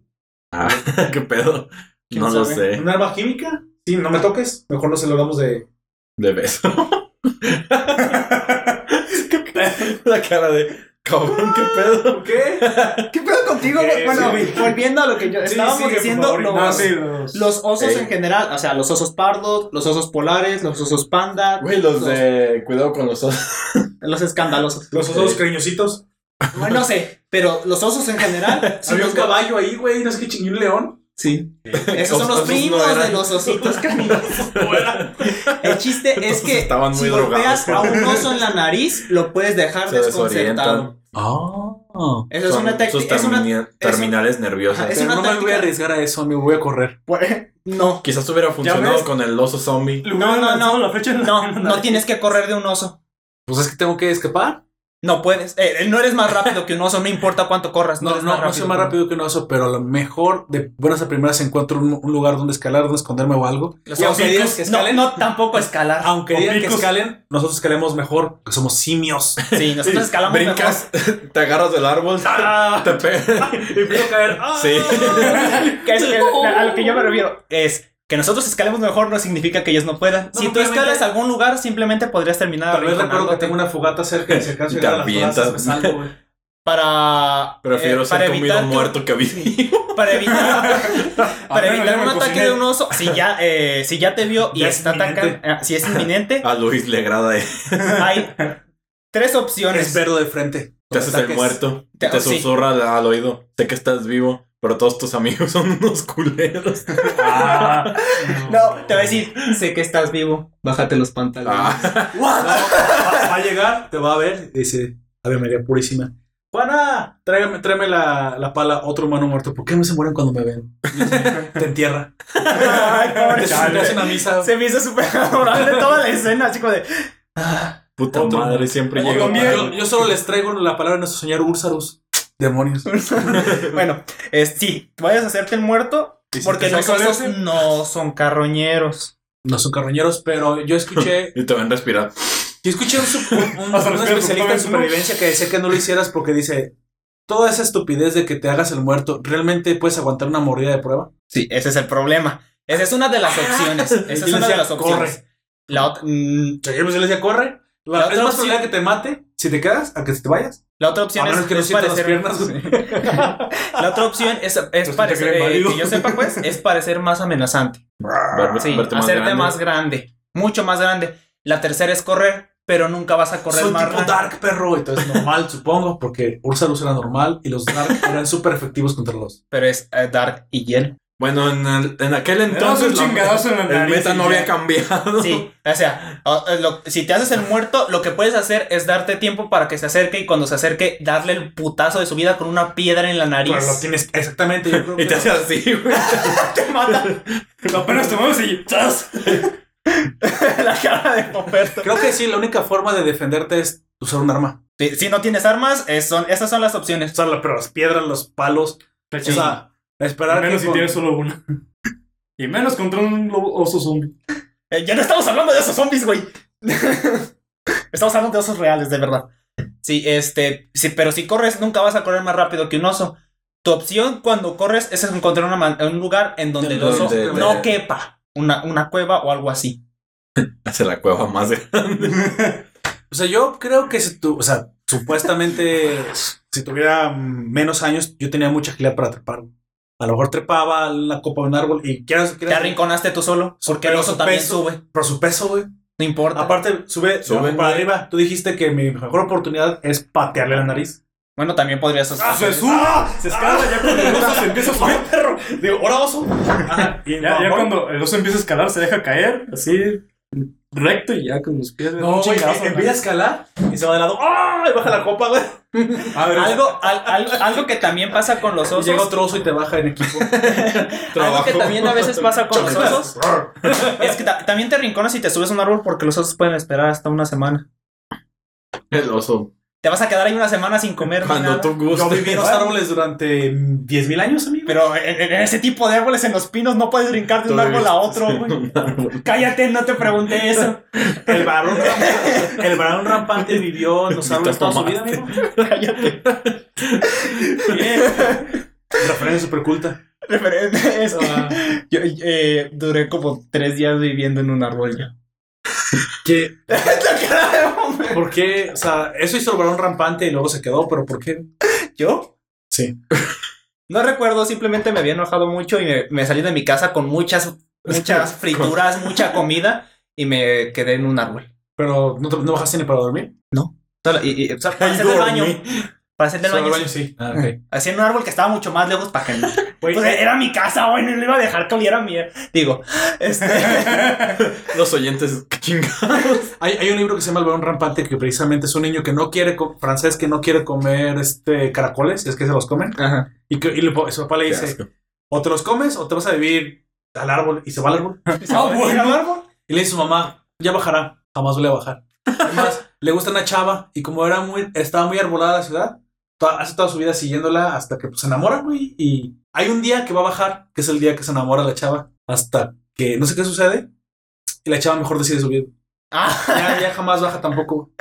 Ah, <laughs> qué pedo. ¿Quién No lo sé. ¿Un arma química? Sí, no me toques. Mejor no se lo damos de. De beso. <laughs> ¿Qué pedo? La cara de. Cabrón, qué pedo. ¿Qué? ¿Qué pedo contigo? güey? Eh, bueno, sí. volviendo a lo que yo Sí, estábamos diciendo, favor. los, No, sí, los... los osos Ey. en general, o sea, los osos pardos, los osos polares, los osos panda, Güey, los de. Cuidado con los osos. los escandalosos. Los osos cariñositos. Bueno, no sé, pero los osos en general, <laughs> Había un los- caballo ahí, güey. No sé qué chingó un león. Sí. Esos son los no primos de los ositos <laughs> caninos. El chiste es que estaban muy si golpeas drogados. a un oso en la nariz, lo puedes dejar Se desconcertado. Ah. Eso es una técnica. Es una... terminales nerviosas. Ajá, es una no me voy a arriesgar a eso, me voy a correr. No. Quizás hubiera funcionado con el oso zombie. No, no, no. No, no nariz. tienes que correr de un oso. Pues es que tengo que escapar. No puedes. Eh, no eres más rápido que un oso, no importa cuánto corras. No, No, eres no, más no rápido. soy más rápido que un oso, pero a lo mejor de buenas a primeras encuentro un, un lugar donde escalar, donde esconderme o algo. Los Y aunque digas que escalen- no, tampoco escalar. Aunque digan que escalen, nosotros escalemos mejor, porque somos simios. <laughs> Sí, nosotros <laughs> escalamos Brincas, <laughs> te agarras del árbol, te pegas. y a caer. ¡Ah! Sí. Que es- que- a lo que yo me refiero es que nosotros escalemos mejor no significa que ellos no puedan. No, si tú escalas a algún lugar, simplemente podrías terminar Tal vez recuerdo que tengo una fogata cerca y <laughs> Y llegar a te las avientas. fogatas, me salgo, güey. para Prefiero eh, ser para comido muerto que vivo. para evitar <laughs> <laughs> para evitar un ataque cociné. de un oso si ya eh, si ya te vio y Ya es está atacando eh, si es inminente A Luis le agrada. eh. hay tres opciones Es verlo de frente. Te haces el muerto. Te- Te sí. susurra al oído. Sé que estás vivo, pero todos tus amigos <laughs> son unos culeros. Ah, <laughs> no te va a decir sé que estás vivo bájate los pantalones Ah, <laughs> Va, va a llegar, te va a ver dice, Ave María Purísima. Juana, tráigame, tráeme la, la pala, otro humano muerto. ¿Por qué no se mueren cuando me ven? Te entierra. Ay, pobre Te chale. hace una misa. se me hizo súper adorable toda la escena como de puta Otro- madre, siempre otro llega. Yo, yo solo les traigo la palabra de nuestro señor Úrsarus. Demonios. <laughs> bueno es, sí vayas a hacerte el muerto ¿Y si porque te los saca osos leche? no son carroñeros No son carroñeros, pero yo escuché <laughs> Y te van a respirar. Yo escuché un, un- <laughs> especialista en supervivencia que decía que no lo hicieras porque dice, toda esa estupidez de que te hagas el muerto, ¿realmente puedes aguantar una mordida de prueba? Sí, ese es el problema. Esa es una de las opciones. Esa es una de las opciones. "Corre". La, ot- mm, yo pues, le decía, corre. La, La es otra más probable que te mate si te quedas a que te vayas. La otra opción es, que no es parecer. piernas. la otra opción es, es parecer. eh, que yo sepa, pues, es parecer más amenazante. Sí, verte más hacerte grande. más grande. Mucho más grande. La tercera es correr, pero nunca vas a correr Soy más tipo rápido. Dark, perro. Entonces, normal, supongo, porque Ursalus era normal y los Dark eran súper efectivos contra los. Pero es eh, Dark y Hielo. Bueno, en, el- en aquel Entonces un chingadazo en la el meta no había cambiado. Sí, o sea, o- lo- si te haces el muerto, lo que puedes hacer es darte tiempo para que se acerque y cuando se acerque, darle el putazo de su vida con una piedra en la nariz. Pero lo tienes exactamente. Yo creo <laughs> Y te que hace así, güey. <laughs> te mata. Apenas te mueves y ¡zas! <laughs> la cara de Poperto. Creo que sí, la única forma de defenderte es usar un arma. Si, si no tienes armas, es- son, estas son las opciones. Usar la- pero las piedras, los palos. O sea, esperar menos que si con- tienes solo una. Y menos contra un oso zombie. Eh, ya no estamos hablando de esos zombies, güey. <laughs> estamos hablando de osos reales, de verdad. Sí, este, sí, pero si corres, nunca vas a correr más rápido que un oso. Tu opción cuando corres es encontrar una un lugar en donde el oso no quepa. Una, una cueva o algo así. <laughs> Hace la cueva más grande. <laughs> O sea, yo creo que si tú, o sea, supuestamente, si tuviera menos años, yo tenía mucha agilidad para trepar. A lo mejor trepaba a la copa de un árbol y quieras, Te quieras arrinconaste tú solo, porque el oso también peso- sube. por su peso, güey. No importa. Aparte, sube, sube para arriba. Tú dijiste que mi mejor oportunidad es patearle la nariz. Bueno, también podrías Ah, se sube, se escala ya cuando el oso se empieza a subir. perro. Digo, ahora oso. <laughs> Y ya, ya cuando el oso empieza a escalar, se deja caer, así, recto y ya con los pies. No, güey, chingazo, empieza a escalar y se va de lado. ¡Ah! Y baja la copa, güey. A ver, Algo, al- algo, algo que también pasa con los osos. llega otro oso y te baja en equipo. <laughs> Algo que también a veces pasa con los osos. Es que ta- también te rinconas y te subes a un árbol porque los osos pueden esperar hasta una semana. El oso. Te vas a quedar ahí una semana sin comer Cuando nada. tú gustes. Yo viví en los árboles durante 10.000 años, amigo. Pero en, en ese tipo de árboles, en los pinos, no puedes brincar de un árbol a otro, güey. Cállate, no te pregunté eso. El varón, rampante, el varón rampante vivió en los árboles toda su vida, amigo. Cállate. Referencia super culta. Referente es que Ah. yo eh, duré como tres días viviendo en un árbol ya. ¿Qué? <laughs> <laughs> ¿Por qué? O sea, eso hizo el varón rampante y luego se quedó, pero ¿por qué? ¿Yo? Sí. <laughs> No recuerdo, simplemente me había enojado mucho y me, me salí de mi casa con muchas, muchas <laughs> frituras, mucha comida y me quedé en un árbol. Pero ¿no, te- no bajaste ni para dormir? Solo- y, y- o sea, para hacer del baño. Para hacer del baño. al baño, sí. Ah. Hacía en un árbol que estaba mucho más lejos para que <laughs> Pues era mi casa, güey, no le iba a dejar que oliera mía. Digo, este. <laughs> Los oyentes chingados. <laughs> Hay, hay un libro que se llama El varón rampante que precisamente es un niño que no quiere, francés, que no quiere comer este caracoles, es que se los comen. Ajá. Y, que, y le su papá le dice, asco. o te los comes o te vas a vivir al árbol. Y se va al árbol. Ah, bueno. Y le dice a su mamá, ya bajará, jamás vuelve a bajar. Además, le gusta una chava y como era muy, estaba muy arbolada la ciudad, to- hace toda su vida siguiéndola hasta que pues, se enamora, güey. Y hay un día que va a bajar, que es el día que se enamora la chava, hasta que no sé qué sucede. Y la chava mejor decide subir. Ah, Ya, ya jamás baja tampoco.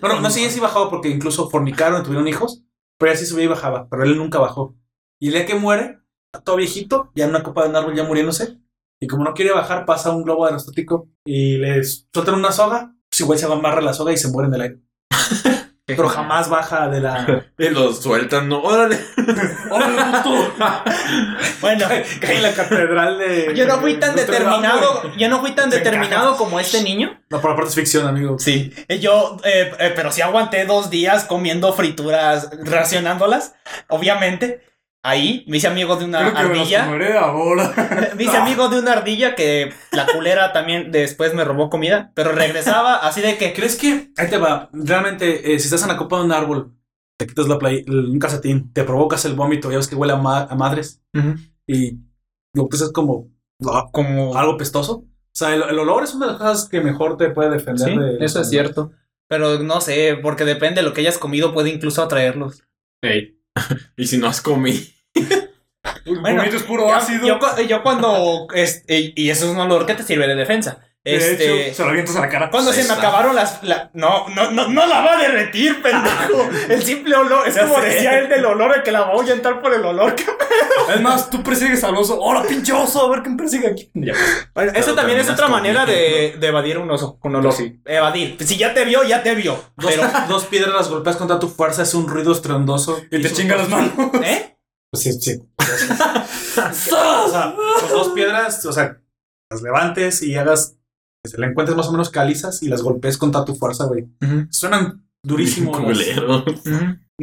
Bueno, no sé si sí bajaba porque incluso fornicaron tuvieron hijos, pero ella sí subía y bajaba, pero él nunca bajó. Y el día que muere, todo viejito, ya en una copa de un árbol ya muriéndose, y como no quiere bajar, pasa un globo aerostático y le sueltan una soga, pues igual se amarra la soga y se muere en el aire. <laughs> Pero jamás baja de la... <laughs> Y los sueltan, no, órale. <laughs> <laughs> bueno, Cae en la catedral de... yo no fui tan de determinado. Yo no fui tan determinado como este niño. No, por aparte es ficción, amigo. Sí. Yo, eh, eh, pero sí aguanté dos días comiendo frituras, racionándolas. Obviamente. Ahí me hice amigo de una Creo que me los ardilla. comeré ahora. <laughs> Me hice amigo de una ardilla que la culera también después me robó comida. Pero regresaba así de que. ¿Crees que ahí te va? Realmente, eh, si estás en la copa de un árbol, te quitas la play, un calcetín, te provocas el vómito, ya ves que huele a, ma- a madres y lo que es como ah, Como. algo pestoso. O sea, el, el olor es una de las cosas que mejor te puede defender Sí, de. eso es cierto. Pero no sé, porque depende de lo que hayas comido, puede incluso atraerlos. <laughs> Y si no has comido. Bueno, Vomito es puro Yo, ácido. yo cu- yo cuando. este, y eso es un olor que te sirve de defensa. de Este. hecho, se lo avientas a la cara. Cuando se me acabaron las. la- no, no, no, no la va a derretir, <laughs> pendejo. El simple olor. Es Ya como sé. decía él del olor, el que la va a ahuyentar por el olor. que- Es más, tú persigues al oso. ¡Hola, pinche oso! A ver quién persigue aquí. Ya. Bueno, Pero esa también es otra manera de, de evadir un oso con olor. Sí. Evadir. Si ya te vio, ya te vio. Dos, Pero. <laughs> dos piedras las golpeas contra tu fuerza, es un ruido estruendoso. Y te chinga las manos. ¿Eh? Pues sí, sí. <laughs> o sea, con dos piedras, o sea, las levantes y hagas. que se le encuentres más o menos calizas y las golpees contra tu fuerza, güey. Suenan durísimo. <laughs>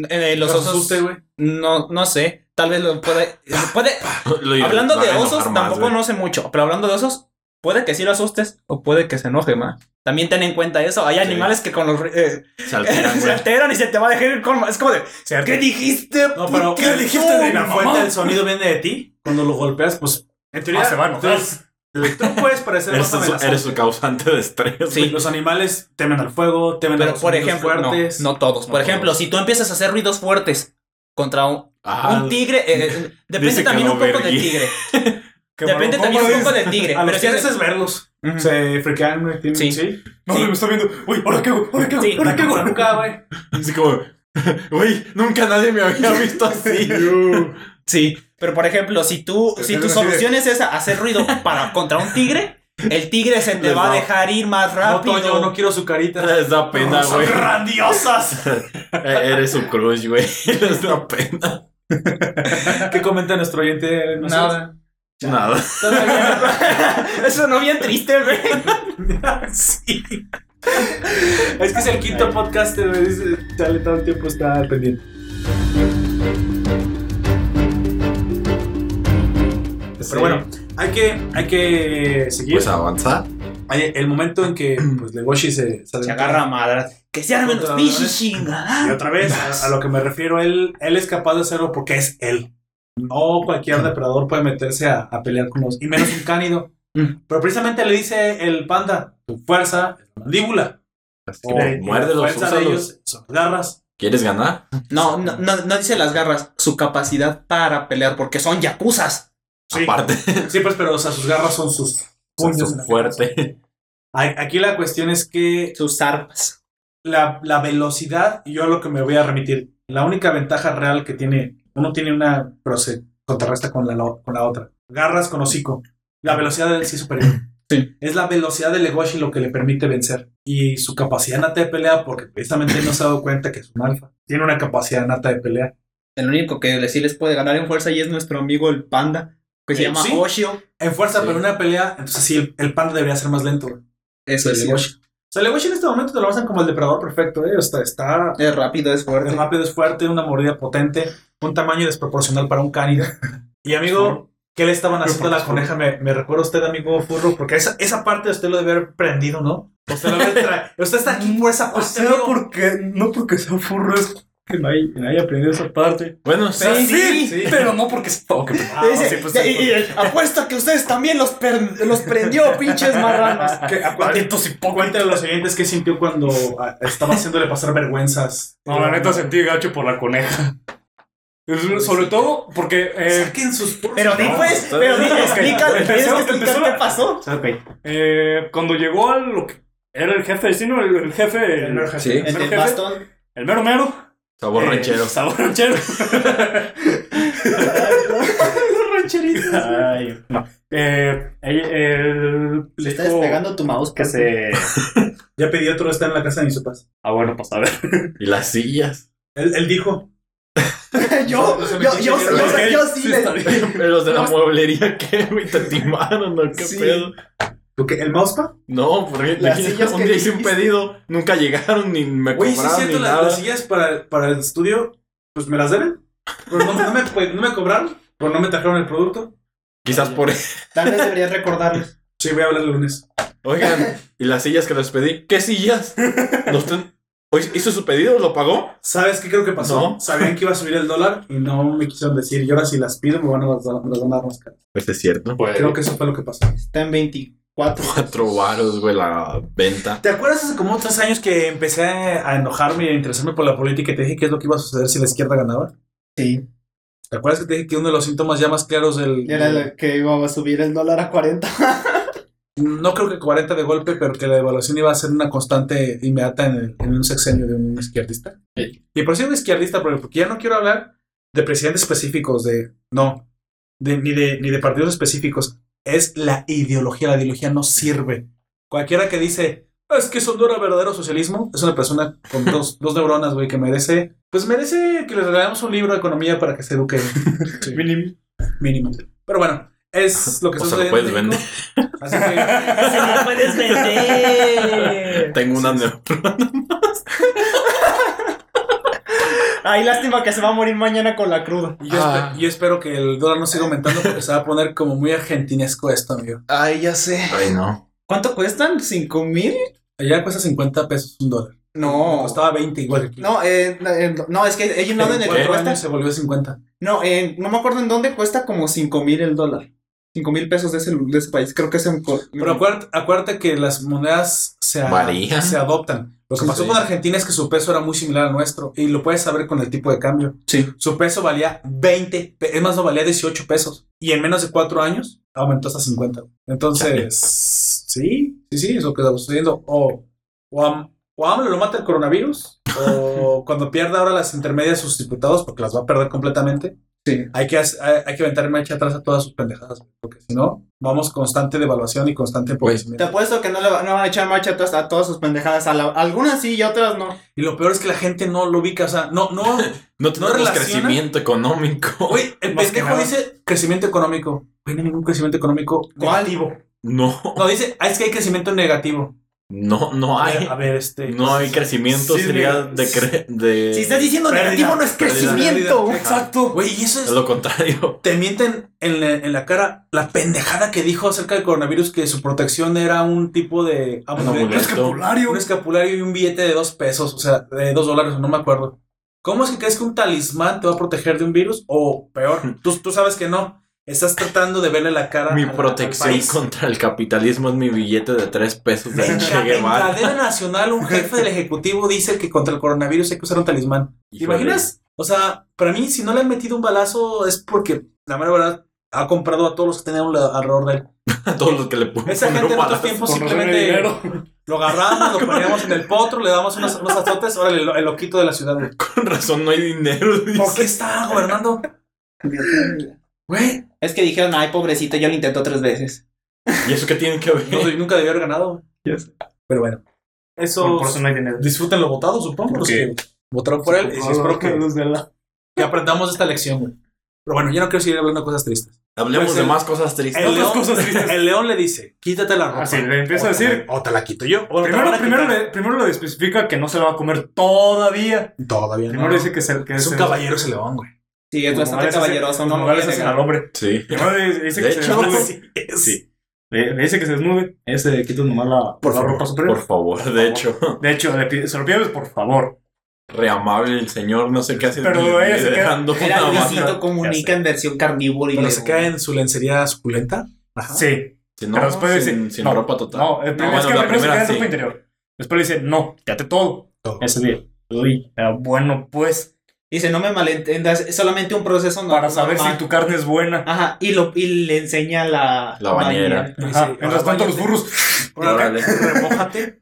Eh, los las osos. asuste, güey. No, no sé. Tal vez lo puede. puede <laughs> Lo- hablando lo de osos, más, tampoco no sé mucho. Pero hablando de osos, puede que sí lo asustes o puede que se enoje más. También ten en cuenta eso. Hay animales que con los. eh, Se alteran, <laughs> se güey. alteran y se te va a dejar ir con. Es como de. ¿Qué dijiste? No, pero ¿Qué dijiste de la fuente del sonido viene de ti. Cuando lo golpeas, pues en teoría Ah, se va a enojar. entonces, Tú puedes parecer Eres, más su- amenazante. eres su causante de estrés. Sí. Los animales temen al fuego, temen a Pero los por ejemplo, no, fuertes. no todos. Por ejemplo, todos. si tú empiezas a hacer ruidos fuertes contra un, Ah, un tigre, eh, depende también un poco del tigre. <laughs> Qué Depende también ¿Cómo un poco del tigre. A Pero los si tigres es verlos. Se friquean, güey. tienen- Sí. sí. No, me está viendo. Uy, ¿ahora qué hago? ¿Ahora qué hago? Sí. ¿Ahora qué hago? Nunca, güey. Así como, güey, nunca nadie me había visto así. Sí, pero por ejemplo, si tú, Pero si tu de- solución es esa, hacer ruido para contra un tigre, el tigre se te Les va a dejar ir más No, rápido. Toño, no quiero su carita. Les da pena, Son güey. grandiosas. <laughs> Eh, Eres su crush, güey. <laughs> Les da pena. ¿Qué comenta nuestro oyente? No sé. Nada. <laughs> Eso no bien triste, güey. <laughs> sí. Es que es el quinto podcast, güey. Chale, todo el tiempo está pendiente. Pero bueno, hay que, hay que seguir. Pues avanzar. El momento en que pues, Legoshi se, agarra a madras. Que se armen los bichis chingadas. Y otra vez, a, a, lo que me refiero, él, él es capaz de hacerlo porque es él. No cualquier depredador puede meterse a, a pelear con los. Y menos un cánido. Pero precisamente le dice el panda: tu fuerza es la mandíbula. O muérdelos, fuerza de úsalos. ellos son garras. ¿Quieres ganar? No, no, no, no dice las garras, su capacidad para pelear, porque son yakuzas. Sí. Aparte, Sí, pues, pero o sea, sus garras son sus <laughs> puños. son la fuerte. Aquí la cuestión es que Sus armas. la, la velocidad, y yo a lo que me voy a remitir, la única ventaja real que tiene, uno tiene una, pero se contrarresta con la, con la otra. Garras con hocico. La velocidad de él sí es superior. <clears throat> Sí. Es la velocidad de Legoshi lo que le permite vencer. Y su capacidad nata de pelea, porque precisamente no se ha dado cuenta que es un alfa. Tiene una capacidad nata de pelea. El único que le- sí les puede ganar en fuerza y es nuestro amigo el panda, que se Eh, llama sí. Oshio. En fuerza, Sí. pero en una pelea, entonces sí, el, el panda debería ser más lento. Eso El es Legoshi. O Legoshi en este momento te lo basan como el depredador perfecto, ¿eh? Está, está Es rápido, es fuerte. Es rápido, es fuerte, una mordida potente, un tamaño desproporcional para un cánido. Y amigo, ¿qué le estaban haciendo a la coneja? Me, me recuerda usted, amigo Furro, porque esa, esa parte usted lo debe haber prendido, ¿no? Usted, lo debe usted está aquí por esa O parte. sea, amigo. porque, no porque sea furro, es que no no hay aprendido esa parte. Bueno, sí. Pero Sí, sí. pero no porque se Ok, Ah, sí, pues, y- sí, y- y- apuesto que ustedes también los, per- los prendió, <laughs> pinches marranos. que- a- Malditos Cuéntale a los oyentes qué sintió cuando ah, estaba haciéndole pasar vergüenzas. No, la neta sentí gacho por la coneja. Es- Sobre todo porque eh, Saquen sus Pero di No, pues, está pero di, explica, Ok, tienes que explicar qué pasó. eh, cuando llegó al lo que era el jefe destino, el, el jefe, El jefe. Sí. El del jefe? bastón. el mero mero, Sabor eh, ranchero. <laughs> sabor ranchero. Ay, no. Eh, él, él Le está despegando tu mouse. que se. Ya pedí otro, está en la casa de mis papás. Ah, bueno, pues a ver. <laughs> Y las sillas. Él, él dijo, <laughs> yo, Los yo, yo, yo, yo, yo sí le- Pero los de la mueblería, ¿qué, güey? ¿Te timaron o qué Sí. pedo? ¿Lo que, ¿el mousepad? No, porque Las sillas un que día hice un pedido, nunca llegaron ni me Güey, sí es cobraron cierto, ni las, nada. las sillas para, para el estudio, pues me las deben. Pero no, no me, pues, no me cobraron, pues no me trajeron el producto. Quizás por Tal vez deberías recordarles. Sí, voy a hablar el lunes. Oigan, <laughs> ¿y las sillas que les pedí? ¿Qué sillas? ¿No están- Oye, ¿Hizo su pedido? ¿Lo pagó? ¿Sabes qué creo que pasó? No. Sabían que iba a subir el dólar y no me quisieron decir. Y ahora si las pido me van a, las- me las van a dar más caras. Pues es cierto. Creo que eso fue lo que pasó. Está en 24. Cuatro varos, güey, la venta. ¿Te acuerdas hace como tres años que empecé a enojarme y a interesarme por la política y te dije qué es lo que iba a suceder si la izquierda ganaba? Sí. ¿Te acuerdas que te dije que uno de los síntomas ya más claros del... Era el que iba a subir el dólar a 40. <laughs> No creo que 40 de golpe, pero que la devaluación iba a ser una constante inmediata en, el- en un sexenio de un izquierdista. Y por ser un izquierdista, porque porque ya no quiero hablar de presidentes específicos, de... No, de, ni, de, ni de partidos específicos. Es la ideología, la ideología no sirve. Cualquiera que dice, "Ah, es que eso no era verdadero socialismo, es una persona con <laughs> dos, dos neuronas, güey, que merece... Pues merece que le regalemos un libro de economía para que se eduque. <laughs> Sí, Mínimo. mínimo. Pero bueno, es lo que O está se lo sucediendo puedes en México. Así que... Se <laughs> lo puedes vender. Tengo una neurona. Ay, lástima que se va a morir mañana con la cruda. Y yo, Ah. espe- yo espero que el dólar no siga aumentando porque se va a poner como muy argentinesco esto, amigo. Ay, ya sé. Ay, no. ¿Cuánto cuestan? ¿Cinco mil? Allá cuesta 50 pesos un dólar. Me No. costaba 20 igual que. No, eh, eh, no, es que he llenado en en el cuatro cuesta. se volvió 50. No, eh, no me acuerdo en dónde cuesta como 5 mil el dólar. 5 mil pesos de ese, de ese país. Creo que es en. Pero acuérdate, acuérdate que las monedas se, a- se adoptan. Lo que Sí, pasó sí. con Argentina es que su peso era muy similar al nuestro. Y lo puedes saber con el tipo de cambio. Sí. Su peso valía 20, pe- es más, no valía 18 pesos. Y en menos de 4 años aumentó hasta 50. Entonces, sí, sí, sí, es lo que está sucediendo. O, o, am- o AMLO lo mata el coronavirus, o <laughs> cuando pierda ahora las intermedias sus diputados, porque las va a perder completamente. Sí. Hay que, hay, hay que aventar marcha atrás a todas sus pendejadas, porque si no, vamos constante devaluación y constante Te empobrecimiento. apuesto que no le va- no van a echar marcha atrás a todas sus pendejadas. A la- algunas sí y otras no. Y lo peor es que la gente no lo ubica, o sea, no, no, <laughs> No tenemos relaciona? crecimiento económico. <laughs> Güey, el pendejo dice crecimiento económico. Güey, no hay ningún crecimiento económico ¿Cuál? negativo. No. No, dice, ah, es que hay crecimiento negativo. No, no A hay. ver, a ver, este. No hay crecimiento, Sí, sería de, cre- de... Si estás diciendo Pérdida, negativo, no es pérdida, crecimiento. Exacto. Güey, y eso Es es. lo contrario. Te mienten en la, en la cara la pendejada que dijo acerca del coronavirus, que su protección era un tipo de amuleto. Escapulario. un escapulario y un billete de dos pesos, o sea, de dos dólares, no me acuerdo. ¿Cómo es que crees que un talismán te va a proteger de un virus? O peor, <laughs> tú, tú sabes que no. Estás tratando de verle la cara Mi protección país. contra el capitalismo es mi billete de tres pesos de En, Che ca- en Guevara. cadena nacional, un jefe del ejecutivo dice que contra el coronavirus hay que usar un talismán. ¿Te Híjole. imaginas? O sea, para mí, si no le han metido un balazo, es porque la mera verdad ha comprado a todos los que tenían alrededor de él. <laughs> A todos los que le pueden Esa gente un en otros tiempos simplemente lo agarramos, lo poníamos en el potro, le damos unos, unos azotes. Órale, el, el loquito de la ciudad. Con razón no hay dinero. dice. ¿Por qué está gobernando? Güey, Es que dijeron, ay, pobrecito, yo lo intento tres veces. ¿Y eso qué tiene que ver? no, nunca debió haber ganado. Pero bueno, eso. Por eso no hay dinero. Disfruten lo votado, supongo, los que votaron por él. Y sí, espero que, de que aprendamos esta lección, güey. Pero bueno, yo no quiero seguir hablando de cosas tristes. Hablemos Pues de el- más cosas tristes. El león, cosas <laughs> tristes. el león le dice, quítate la ropa. Así le empieza a decir. O te la quito yo. O te la Primero, primero, le, primero le especifica que no se la va a comer todavía. Todavía Primero no. dice que, se, que es un se- caballero ese león, güey. Sí, es bastante caballeroso, no modales hacen al hombre. Sí. Le dice De que se hecho, desnude. <laughs> Sí. Le, le dice que se desnude. Ese le quita nomás la, Por la favor, ropa superior. Por favor, de hecho. De hecho, le pide- se lo pides por favor. Re amable el señor, no sé qué hace. Pero ella se queda- Era Luisito comunica en versión carnívoro y Pero le- se cae en su lencería suculenta. Ajá. Sí. Si no, pero después sin, dice. sin no, ropa total. No, el primer, No, es bueno, que la primero se primera queda en ropa interior. Después le dice, no, quédate todo. Todo. Ese día. Uy, bueno, pues. Dice, no me malentiendas, es solamente un proceso Para saber normal". si tu carne es buena. Ajá, y, lo, y le enseña la... La bañera. Y Ajá. dice, Mientras tanto, los burros. <laughs> Órale. Remójate.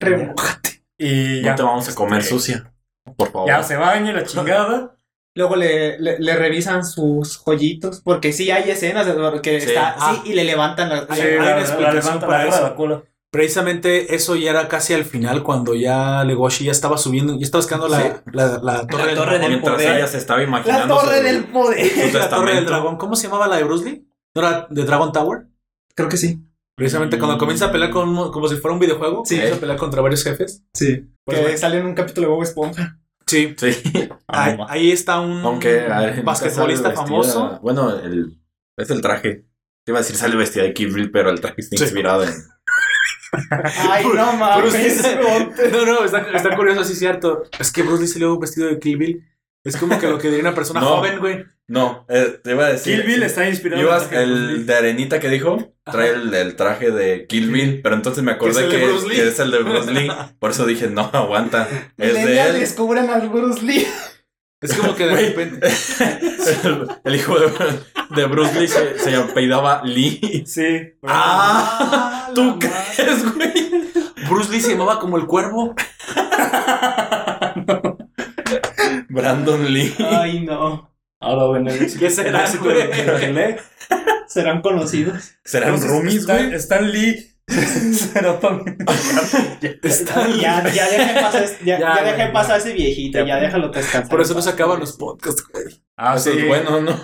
Remójate. Y ya. No te vamos a comer Este, sucia. Por favor. Ya se baña la chingada. <laughs> Luego le, le, le revisan sus joyitos, porque sí hay escenas de que Sí. está Ah. sí, y le levantan la... Sí, hay la- una explicación para la eso. la cola. Precisamente eso ya era casi al final, cuando ya Legoshi ya estaba subiendo, ya estaba escalando la, Sí. la, la torre, del, torre dragón. del Mientras poder. ella se estaba La imaginando. torre su- del poder. su <laughs> la torre del dragón. ¿Cómo se llamaba la de Bruce Lee? ¿No era de Dragon Tower? Creo que sí. Precisamente cuando comienza a pelear con, un- como si fuera un videojuego, Sí. comienza a pelear contra varios jefes. Sí. Pues que bueno. sale en un capítulo de Bob Esponja. Sí. Sí. <laughs> Ahí, ahí está un Aunque. ver, basquetbolista famoso. Bueno, el, es el traje. Te iba a decir sale vestida de Kill Bill, pero el traje está Sí. inspirado en. <laughs> Ay, no mames. Bruce Lee- no, no, está, está curioso, sí, cierto. Es que Bruce Lee salió vestido de Kill Bill. Es como que lo que diría una persona <laughs> No. joven, güey. No, eh, te iba a decir. Kill Bill está inspirado Ibas, el de Arenita que dijo, trae el, el traje de Kill Bill, pero entonces me acordé Que es el que, de Bruce Lee. que es el de Bruce Lee. Por eso dije, no, <laughs> aguanta. Es de él. descubren al Bruce Lee. Es como que de repente. el, <laughs> el hijo de, de Bruce Lee se, se apellidaba Lee. Sí. Ah, ¿Tú la madre. crees, güey? Bruce Lee se llamaba como el cuervo. <laughs> Brandon Lee. Ay, no. Ahora, bueno, ¿Qué será, güey? Serán conocidos. ¿Serán roomies, güey? Stan Lee. <laughs> También. Ya, ya dejen pasar, ya, <laughs> Ya, ya dejen güey, pasar a ese viejito, Ya, ya pues. déjalo descansar. Por eso no se acaban los podcasts, güey. Ah, Eso es bueno, ¿no? <laughs>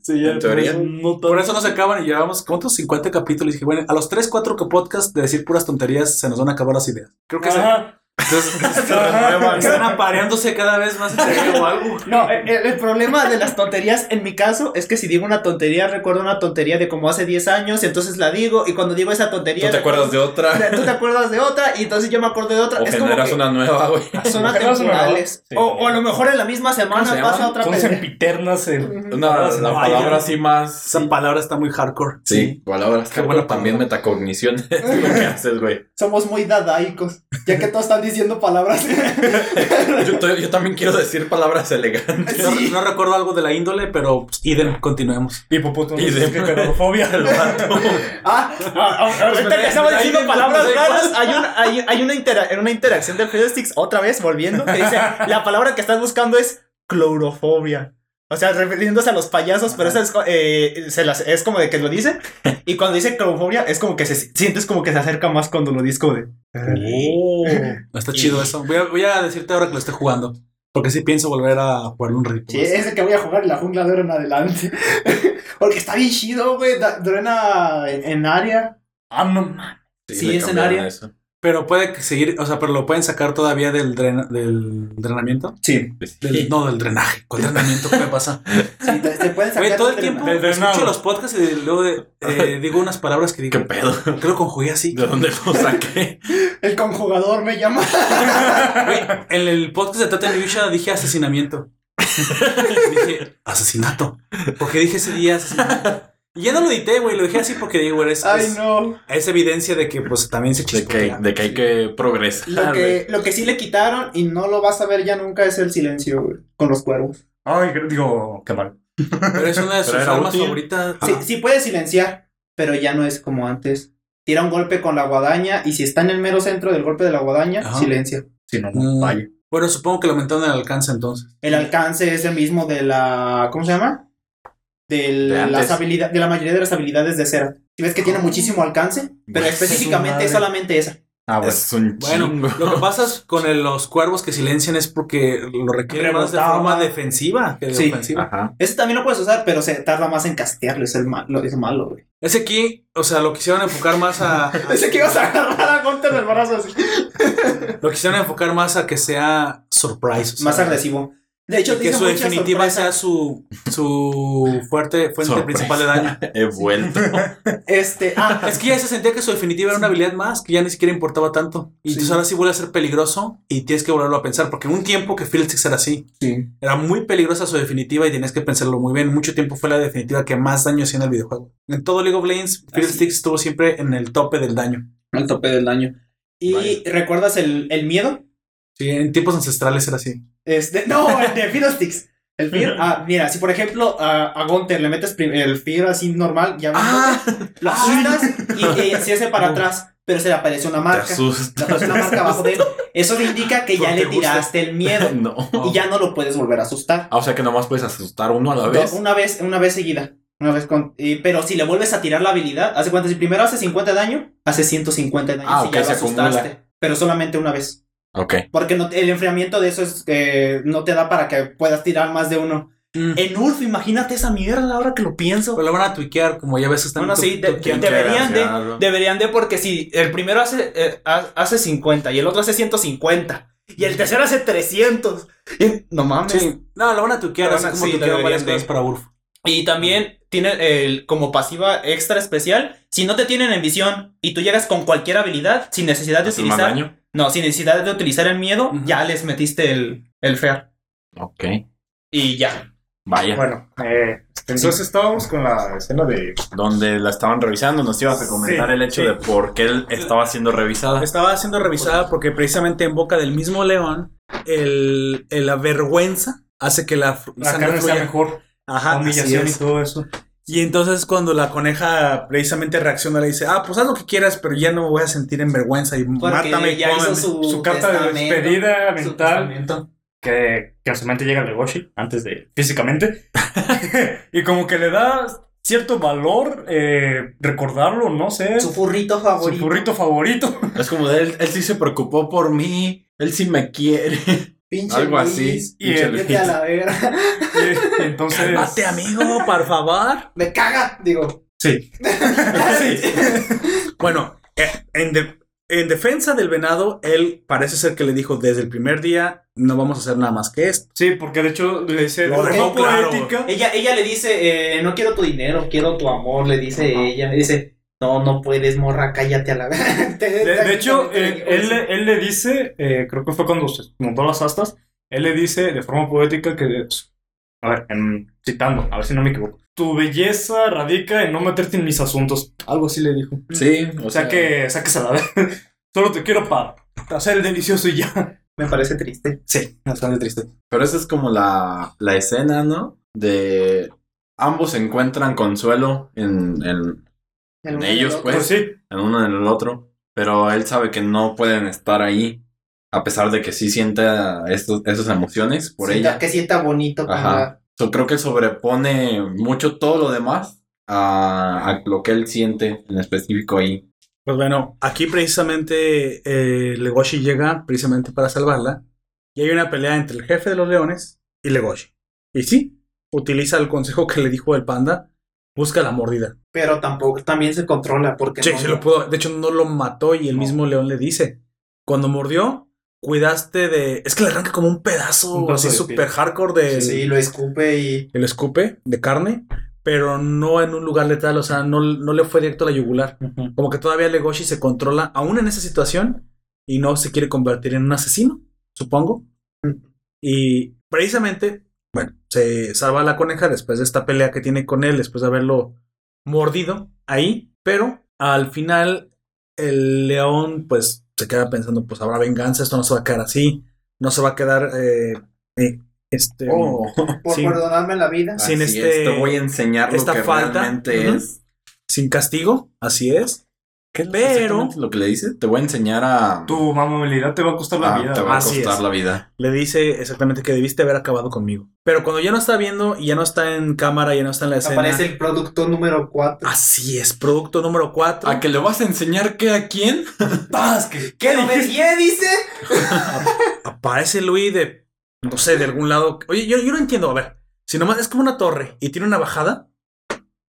Sí, ya, en teoría. por eso no Por eso no se acaban y llevamos, ¿cuántos? 50 capítulos. Y dije, bueno, a los 3, 4 podcasts de decir puras tonterías se nos van a acabar las ideas. Creo que se, Ajá. Entonces, <laughs> están apareándose cada vez más en serio o algo. No, el, el problema de las tonterías en mi caso es que si digo una tontería, recuerdo una tontería de como hace 10 años, y entonces la digo, y cuando digo esa tontería. ¿Tú te acuerdas de otra? Tú te acuerdas de otra, y entonces yo me acuerdo de otra. O es como generas que una nueva, güey. <laughs> son atemporales. Sí. O, o a lo mejor en la misma semana ¿Cómo se pasa otra Son pendeja. sempiternas. en- Una, palabras la palabra así más. Esa palabra está muy hardcore. Sí, palabras. Qué bueno también metacognición es lo que haces, güey. Somos muy dadaicos, ya que todos están diciendo palabras. <laughs> Yo, también quiero decir palabras elegantes. No, no recuerdo algo de la índole, pero pues, idem, continuemos. Hipopótamo. Y de- Heterofobia. El vato. <laughs> Ah, ah, ah, ahorita que estamos ahí diciendo me- palabras raras, hay una, hay, hay una, intera- en una interacción de Fiddlesticks, otra vez volviendo, que dice, la palabra que estás buscando es clorofobia. O sea, refiriéndose a los payasos, pero esa es, eh, se las- es como de que lo dice. Y cuando dice clorofobia, es como que se sientes como que se acerca más cuando lo dices como de. Está chido eso. Voy a, voy a decirte ahora que lo esté jugando. Porque sí pienso volver a jugar un ritmo. Sí, es el que voy a jugar en la jungla de oro en adelante. <laughs> Porque está bien chido, güey. Drena en, en área. Ah, no mames. Sí, es en área. eso. Pero puede que seguir, o sea, pero lo pueden sacar todavía del, drena- del drenamiento. Sí. Del- Sí. No, del drenaje. ¿Cuál drenamiento? ¿Qué me pasa? Sí, te, te pueden sacar todo el tiempo del escucho los podcasts y luego eh, digo unas palabras que digo. ¿Qué pedo? ¿Por qué lo conjugué así? ¿De dónde lo saqué? El conjugador me llama. En el podcast de Tata Yusha dije asesinamiento. <laughs> dije asesinato. Porque dije ese día asesinato. Y ya no lo edité, güey. Lo dejé así porque digo, güey, es, Ay, es, no. es evidencia de que pues también se De que, chispotea. de que hay que progresar. Lo que, lo que sí le quitaron y no lo vas a ver ya nunca es el silencio, güey, con los cuervos. Ay, digo, qué mal. Pero es una de <laughs> sus Pero era armas útil. favoritas. Sí, sí puede silenciar, pero ya no es como antes. Tira un golpe con la guadaña y si está en el mero centro del golpe de la guadaña, Ajá. silencia. Si no, no, Mm. vaya. Bueno, supongo que lo aumentaron el alcance entonces. El alcance es el mismo de la. ¿Cómo se llama? De, las habilidades, de la mayoría de las habilidades de Cera. Si ves que tiene muchísimo alcance, pero específicamente es solamente esa. Ah, bueno. Es un Bueno, lo que pasa es con el- los cuervos que silencian es porque lo requieren más de forma defensiva que de Sí. ofensiva. Ajá. Ese también lo puedes usar, pero se tarda más en castearlo. Es el malo, es malo, güey. Ese aquí, o sea, lo quisieron enfocar más a. <laughs> Ese que ibas a agarrar a Gunter del brazo así. lo quisieron enfocar más a que sea surprise. o sea, Más agresivo. De hecho, y que su definitiva sorpresa. sea su, su fuerte fuente Sorpresa. principal de daño. <laughs> He vuelto. Este, ah, <laughs> Es que ya se sentía que su definitiva era una habilidad más, que ya ni siquiera importaba tanto. Y entonces ahora sí vuelve a ser peligroso y tienes que volverlo a pensar, porque en un tiempo que Fiddlesticks era así. sí. Era muy peligrosa su definitiva y tenías que pensarlo muy bien. Mucho tiempo fue la definitiva que más daño hacía en el videojuego. En todo League of Legends, Fiddlesticks estuvo siempre en el tope del daño. al tope del daño. ¿Y recuerdas el, el miedo? Sí, en tiempos ancestrales era así. Este, no, <laughs> el de Fiddlesticks. El Fear, ah, mira, si por ejemplo a, a Gunter le metes el Fear así normal, ya Ah, lo asustas y, y <laughs> se hace para atrás, pero se le aparece una Te marca. Le aparece una marca abajo de él. <laughs> Eso te indica que ya le te gusta. tiraste el miedo No. y ya no lo puedes volver a asustar. Ah, o sea que nomás puedes asustar uno a la vez. Una vez, una vez seguida. Una vez con, pero si le vuelves a tirar la habilidad, hace cuenta, si primero hace 50 de daño, hace 150 de daño. Ah, si ok, ya lo asustaste. acumula. Pero solamente una vez. Ok. Porque no- el enfriamiento de eso es que no te da para que puedas tirar más de uno. Mm. En Ulf, imagínate esa mierda ahora que lo pienso. Pero lo van a tuiquear, como ya ves, están Bueno, sí, de- deberían de, deberían de, porque si el primero hace, eh, ha- hace 50 y el otro hace 150 y el tercero hace 300. y- no mames. Sí, no, lo van a tuquear, así como sí, tuquearon varias cosas para Urf. Y también tiene el, como pasiva extra especial, si no te tienen en visión y tú llegas con cualquier habilidad sin necesidad de ¿Haces más utilizar, daño? No, sin necesidad de utilizar el miedo, ya les metiste el, el fear Ok. y ya. Vaya. Bueno, eh, entonces estábamos con la escena de. Donde la estaban revisando, nos ibas a comentar Sí, el hecho sí. de por qué él estaba siendo revisada. Estaba siendo revisada porque precisamente en boca del mismo león, el, el- la vergüenza hace que la, La sangre carne está fluya. mejor. Ajá, humillación y todo eso. Y entonces cuando la coneja precisamente reacciona, le dice, ah, pues haz lo que quieras, pero ya no me voy a sentir en vergüenza y Porque mátame, ya hizo cómeme". su, Su carta de despedida su mental que, que a su mente llega el Legoshi antes de físicamente. <laughs> y como que le da cierto valor eh, recordarlo, no sé. Su furrito su favorito. burrito favorito. Es como de él, él sí se preocupó por mí, él sí me quiere. Pinche Algo Luis, así. Y el-. Vete a la verga. <laughs> Y entonces. Cálmate, amigo, por favor. Me caga, digo. <laughs> Sí. Bueno, eh, en, de- en defensa del venado, él parece ser que le dijo desde el primer día, no vamos a hacer nada más que esto. Sí, porque de hecho le dice Lo dejó claro. Ella, ella le dice, eh, no quiero tu dinero, quiero tu amor, le dice ella. Le dice, no, no puedes, morra, cállate a la <laughs> verga. De, de hecho, eh, él, le- él le dice, eh, creo que fue cuando se montó las astas, él le dice de forma poética que, a ver, en- citando, a ver si no me equivoco, tu belleza radica en no meterte en mis asuntos. Algo así le dijo. Sí, O sea que, saques a la vez. <laughs> Solo te quiero para hacer el delicioso y ya. Me parece triste. Sí, bastante triste. Pero esa es como la, la escena, ¿no? De ambos encuentran consuelo en, en, en uno ellos, del otro. pues. Pues sí, en uno en el otro. Pero él sabe que no pueden estar ahí. A pesar de que sí sienta estos, esas emociones por Sienta- ella. Que sienta bonito. Ajá. creo que sobrepone mucho todo lo demás a, a lo que él siente en específico ahí. Pues bueno, aquí precisamente eh, Legoshi llega precisamente para salvarla. Y hay una pelea entre el jefe de los leones y Legoshi. Y sí, utiliza el consejo que le dijo el panda. Busca la mordida. Pero tampoco, también se controla porque Sí, no- sí lo pudo. De hecho, no lo mató y el No. mismo león le dice: Cuando mordió, cuidaste de. Es que le arranca como un pedazo, Un así súper hardcore de. Sí, lo escupe y El escupe de carne, pero no en un lugar letal, o sea, no, no le fue directo a la yugular. Como que todavía Legoshi se controla aún en esa situación y no se quiere convertir en un asesino, supongo. Y precisamente, bueno, se salva a la coneja después de esta pelea que tiene con él, después de haberlo mordido ahí, pero al final el león pues se queda pensando, pues habrá venganza, esto no se va a quedar así, no se va a quedar... eh, eh, este, Oh, <laughs> por sin- perdonarme la vida. Sin así este- es, te voy a enseñar lo esta que falta. realmente es. sin castigo, así es. ¿Qué Pero- exactamente lo que le dice? Te voy a enseñar a... Tu amabilidad te va a costar la Ah, vida. te va a costar es. la vida. Le dice exactamente que debiste haber acabado conmigo. Pero cuando ya no está viendo y ya no está en cámara, ya no está en la escena. Aparece el producto número 4. Así es, producto número 4. ¿A que le vas a enseñar qué a quién? <laughs> ¡Paz! ¿Qué, ¿Qué bien, dice? <laughs> Aparece Luis de, no sé, de algún lado. Oye, yo, yo no entiendo. A ver, si nomás es como una torre y tiene una bajada,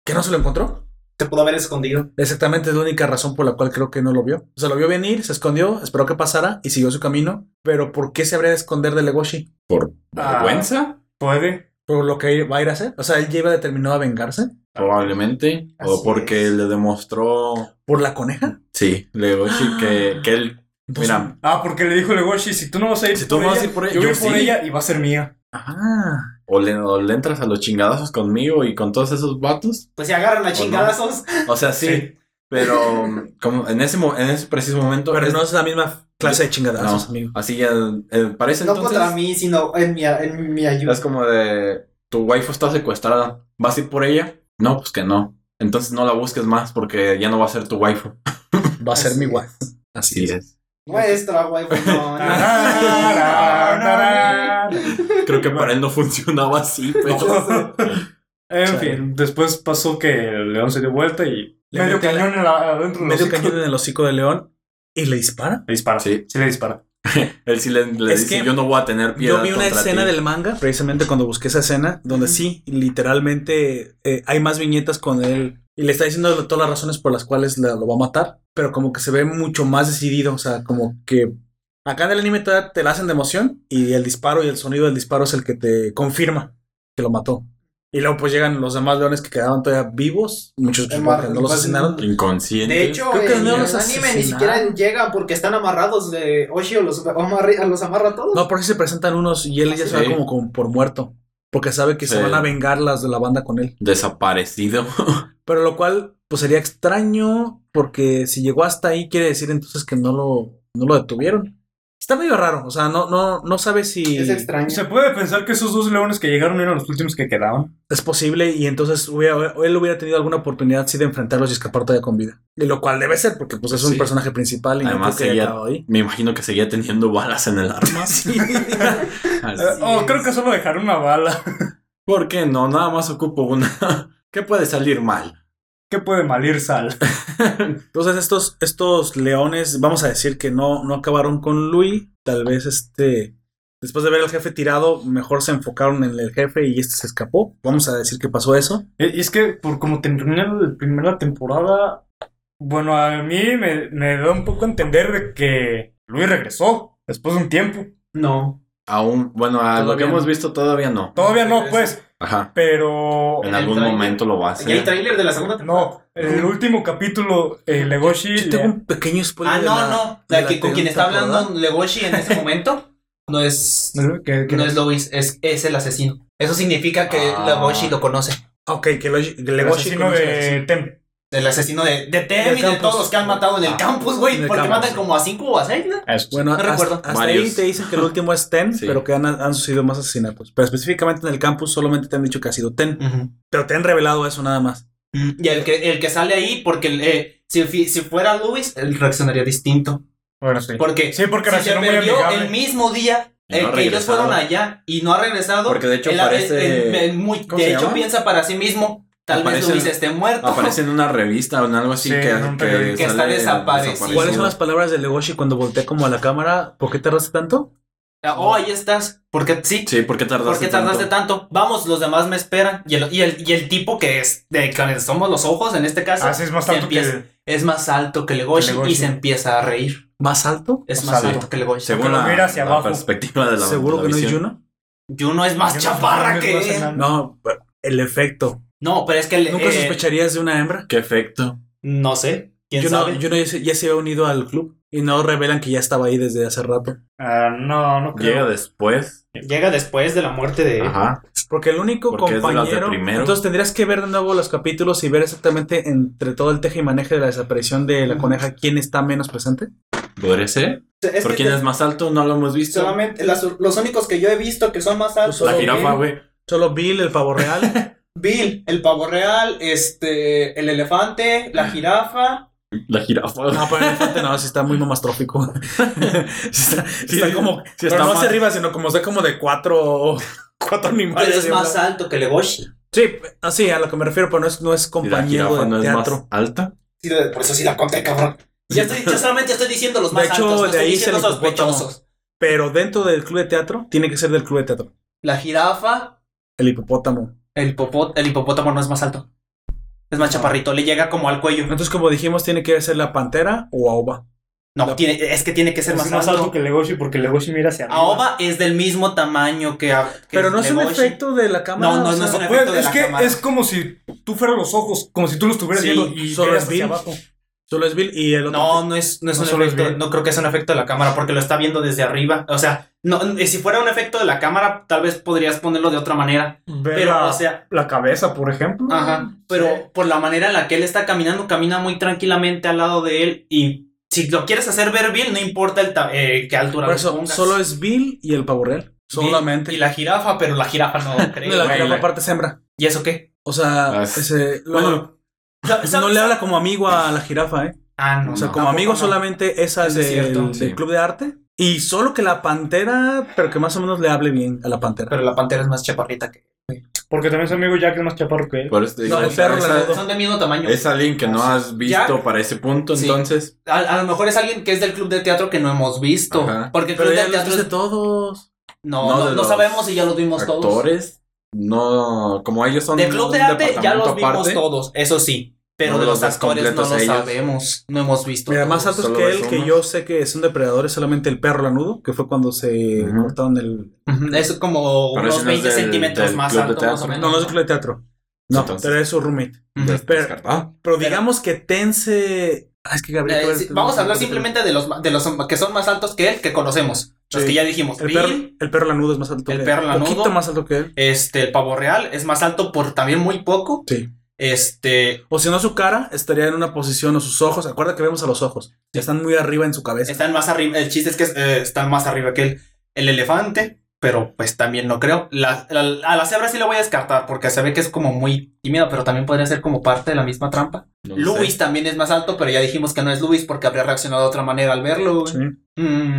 ¿que no se lo encontró? Se pudo haber escondido. Exactamente, es la única razón por la cual creo que no lo vio. O sea, lo vio venir, se escondió, esperó que pasara y siguió su camino. Pero ¿por qué se habría de esconder de Legoshi? ¿Por Ah. vergüenza? puede? ¿Por lo que va a ir a hacer? O sea, él ya iba determinado a vengarse. Probablemente. o porque es. le demostró... ¿Por la coneja? Sí, Legoshi que, que él... Entonces- Mira, Ah, porque le dijo Legoshi, si tú no vas a ir Si tú por no vas a ella, ir por ella, yo voy yo por sí. ella y va a ser mía. Ah. O le, o le entras a los chingadazos conmigo y con todos esos vatos. Pues se agarran a no? chingadazos. O sea, sí. Sí. Pero como en ese, mo- en ese preciso momento... Pero es- no es la misma clase de no, chingadazos, amigo. así ya... eh, parece No entonces... contra mí, sino en mi, en mi ayuda. Es como de... Tu waifu está secuestrada. ¿Vas a ir por ella? No, pues que no. Entonces no la busques más porque ya no va a ser tu waifu. Va a ser Así mi guay. Así es. No, no. Creo que para él no funcionaba así, pero... En Chale. fin, después pasó que el león se dio vuelta y Le medio cañón en la- adentro del Medio hocico. cañón en el hocico de león y le dispara. Le dispara. Sí. Sí, le dispara. <laughs> Él sí le, le Es dice, que yo no voy a tener piedad Yo vi una contra escena ti". del manga, precisamente cuando busqué esa escena, donde sí, literalmente eh, hay más viñetas con él y le está diciendo todas las razones por las cuales la- lo va a matar, pero como que se ve mucho más decidido, o sea, como que acá en el anime todavía te la hacen de emoción y el disparo y el sonido del disparo es el que te confirma que lo mató. Y luego pues llegan los demás leones que quedaban todavía vivos, muchos que no los asesinaron. Inconsciente. De hecho, Creo que en no el los anime ni siquiera llegan porque están amarrados de Oshio, los, amarra- los amarra a todos. No, por eso se presentan unos y él ya se va como, como por muerto, porque sabe que se van a vengar las de la banda con él. Desaparecido. <laughs> Pero lo cual, pues sería extraño, porque si llegó hasta ahí, quiere decir entonces que no lo, no lo detuvieron. Está medio raro, o sea, no, no, no sabe si Es extraño. Se puede pensar que esos dos leones que llegaron eran los últimos que quedaban. es posible y entonces hubiera- él hubiera tenido alguna oportunidad sí de enfrentarlos y escapar todavía con vida. Y lo cual debe ser, porque pues es un Sí. personaje principal y Además, no creo que haya seguía- acabado ahí. Me imagino que seguía teniendo balas en el arma. <laughs> Sí. <laughs> Así. Eh, oh, es. creo que solo dejaron una bala. <laughs> ¿Por qué no? Nada más ocupo una. <laughs> ¿Qué puede salir mal? ¿Qué puede malir sal? <laughs> Entonces estos, estos leones, vamos a decir que no, no acabaron con Louis. Tal vez este, después de ver al jefe tirado, mejor se enfocaron en el jefe y este se escapó. Vamos a decir que pasó eso. Y es que por como terminó la primera temporada, bueno, a mí me, me da un poco a entender de que Luis regresó después de un tiempo. No. Aún, bueno, a lo que hemos visto todavía no. Todavía no, pues, Ajá. pero... En algún momento lo va a ¿Ya hay hacer. tráiler de la segunda temporada? No, en el último capítulo, eh, Legoshi... Yo le- tengo un pequeño spoiler. Ah, no, la- no. La la que con quien está temporada. hablando Legoshi en ese momento no es, <laughs> no es Lois, es, es el asesino. Eso significa que Ah. Legoshi lo conoce. Ah, Ok, que, que el Legoshi asesino conoce de. Tem. El asesino de, de Tem y de todos los que han matado en el Ah. campus, güey. el Porque campus, matan sí. como a 5 o a 6, ¿no? Bueno, No hasta, recuerdo. hasta ahí te dicen que el último es Ten, <laughs> Sí. pero que han, han sucedido más asesinatos. Pero específicamente en el campus solamente te han dicho que ha sido Ten. Pero te han revelado eso nada más. Y el que, el que sale ahí, porque eh, si, si fuera Luis, él reaccionaría distinto. Bueno, sí. Porque Sí, porque si se perdió el mismo día eh, no ha que ellos fueron allá y no ha regresado. Porque de hecho él- parece- él- él muy- ¿Cómo de hecho llama? piensa para sí mismo, tal Aparece- vez Luis esté muerto. Aparece en una revista o en algo así Sí, que, en que, está desaparecido. ¿Cuáles son las palabras de Legoshi cuando voltea como a la cámara? ¿Por qué tardaste tanto? Ah, Oh, ahí estás. ¿Por qué? Sí. Sí, ¿por qué tardaste ¿Por qué tardaste tanto? Vamos, los demás me esperan. Y el, y el, y el tipo que es de que somos los ojos en este caso. Ah, sí, es más alto empieza- que. Es más alto que Legoshi, Que Legoshi. y se empieza a reír. ¿Más alto? Es Más más alto. alto que Legoshi. Según la, mira hacia la abajo. perspectiva de la ¿Seguro de que no es. Juno? Juno es más chaparra que. No, el efecto. No, pero es que el- ¿Nunca eh, sospecharías de una hembra? ¿Qué efecto? No sé. ¿Quién Yo no, sabe? yo no ya se, ya se había unido al club y no revelan que ya estaba ahí desde hace rato. Ah, no, no creo. Llega después. Llega después de la muerte de. Ajá. Porque el único Porque es de de compañero. primero. Entonces tendrías que ver de nuevo los capítulos y ver exactamente entre todo el teje y maneje de la desaparición de la coneja quién está menos presente. ¿Podría ser? Es ¿Por quién te- es más alto? No lo hemos visto. Solamente las- los únicos que yo he visto que son más altos. La Solo jirafa, Bill. güey. Solo Bill, el pavo real. <laughs> Bill, el pavo real, este, el elefante, la jirafa. La jirafa. no, pero el elefante no, sí está muy mamastrófico. <laughs> Sí está, sí está como. sí pero está no más- hacia arriba, sino como está como de cuatro. Cuatro animales. Pero es más alto que Legoshi. Sí, así a lo que me refiero, pero no es, no es ¿Y la compañero de no es teatro. más alta? Sí, de- por eso sí la conté, cabrón. Ya estoy, yo solamente estoy diciendo los De más hecho, altos, no de estoy ahí es hipopótamo. sospechosos. Pero dentro del club de teatro, tiene que ser del club de teatro. La jirafa, El hipopótamo. El, popó- el hipopótamo no es más alto. Es más chaparrito, le llega como al cuello. Entonces, como dijimos, tiene que ser la pantera o Aoba. No, No. tiene, es que tiene que ser Es más, más alto. alto que Legoshi porque Legoshi mira hacia arriba. Aoba es del mismo tamaño que, a- que Pero no es un efecto de la cámara. No, no, no es un Pues, efecto de es la que cámara. es como si tú fueras los ojos, como si tú lo estuvieras Sí, viendo y solo hacia abajo. Solo es Bill y el otro. No, no es, no es No un es efecto, no creo que sea un efecto de la cámara porque lo está viendo desde arriba. O sea, no, eh, si fuera un efecto de la cámara, tal vez podrías ponerlo de otra manera. Ver Pero, la, o sea, la cabeza, por ejemplo. ajá. Pero por la manera en la que él está caminando, camina muy tranquilamente al lado de él y si lo quieres hacer ver bien, no importa el eh, qué altura Por eso, pongas. solo es Bill y el pavo real. Solamente. Y la jirafa, pero la jirafa no <laughs> creo. No, la jirafa aparte es hembra. ¿Y eso qué? O sea, Ah, es- ese, lo- Bueno, ¿Sabes- no le habla como amigo a la jirafa, ¿eh? Ah, no. O sea, no, como amigo no. solamente es al es del, cierto, del sí. club de arte. Y solo que la pantera, pero que más o menos le hable bien a la pantera. Pero la pantera es más chaparrita que. Porque también su amigo Jack es más chaparro que él. por eso te digo, No, el perro esa-. Son de mismo tamaño. es alguien que no has visto Jack. para ese punto, Sí. entonces. A, a lo mejor es alguien que es del club de teatro que no hemos visto. Ajá. Porque el Pero club ya de teatro es- todos. No, No, no, de sabemos si ya los vimos todos. Actores, no. Como ellos son. Del club de arte ya los vimos aparte, todos, eso sí. Pero No de los los actores no lo ellos. sabemos. No hemos visto. Mira, todos. más altos solo que él, que yo sé que son depredadores, solamente el perro lanudo, que fue cuando se cortaron el. Es como Pero unos ese no es 20 del- centímetros del más alto, más o menos. No, no es el club de teatro. No, Entonces- pero es su roommate. Pero- digamos que Tense. Ah, es que Gabriel. Eh, sí, vamos a hablar simplemente de los, de los que son más altos que él, que conocemos. Los que ya dijimos. El Bill, perro, el perro lanudo es más alto El que perro él. lanudo. poquito más alto que él. este, el pavo real es más alto por también muy poco. Sí. Este, O si no, su cara estaría en una posición o sus ojos. Acuerda que vemos a los ojos. Ya están muy arriba en su cabeza. están más arriba. El chiste es que eh, están más arriba que el, el elefante. Pero pues también no creo. La, la- a la cebra sí la voy a descartar porque se ve que es como muy tímido, pero también podría ser como parte de la misma trampa. No Luis sé. también es más alto, pero ya dijimos que no es Luis porque habría reaccionado de otra manera al verlo. Sí. Mm,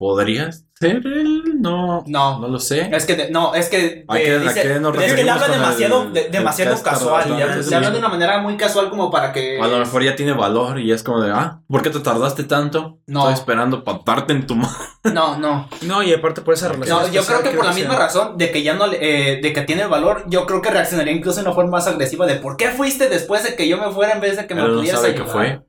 ¿Podría ser él? No. no, No lo sé. es que de- no, es que ¿A eh, qué- a dice- qué nos es que le referimos habla con demasiado, el- de- demasiado casual. Claro, Le habla, es le habla el de una manera muy casual como para que. A lo mejor ya tiene valor y es como de, ah, ¿por qué te tardaste tanto? No. Estoy esperando para darte en tu mano. <laughs> No, no. No, y aparte por esa relación. No, yo creo que por la sea- misma razón de que ya no le, eh, de que tiene valor, yo creo que reaccionaría incluso de una forma más agresiva de ¿por qué fuiste después de que yo me fuera en vez de que me no pudieras sabe ayudar? que fue.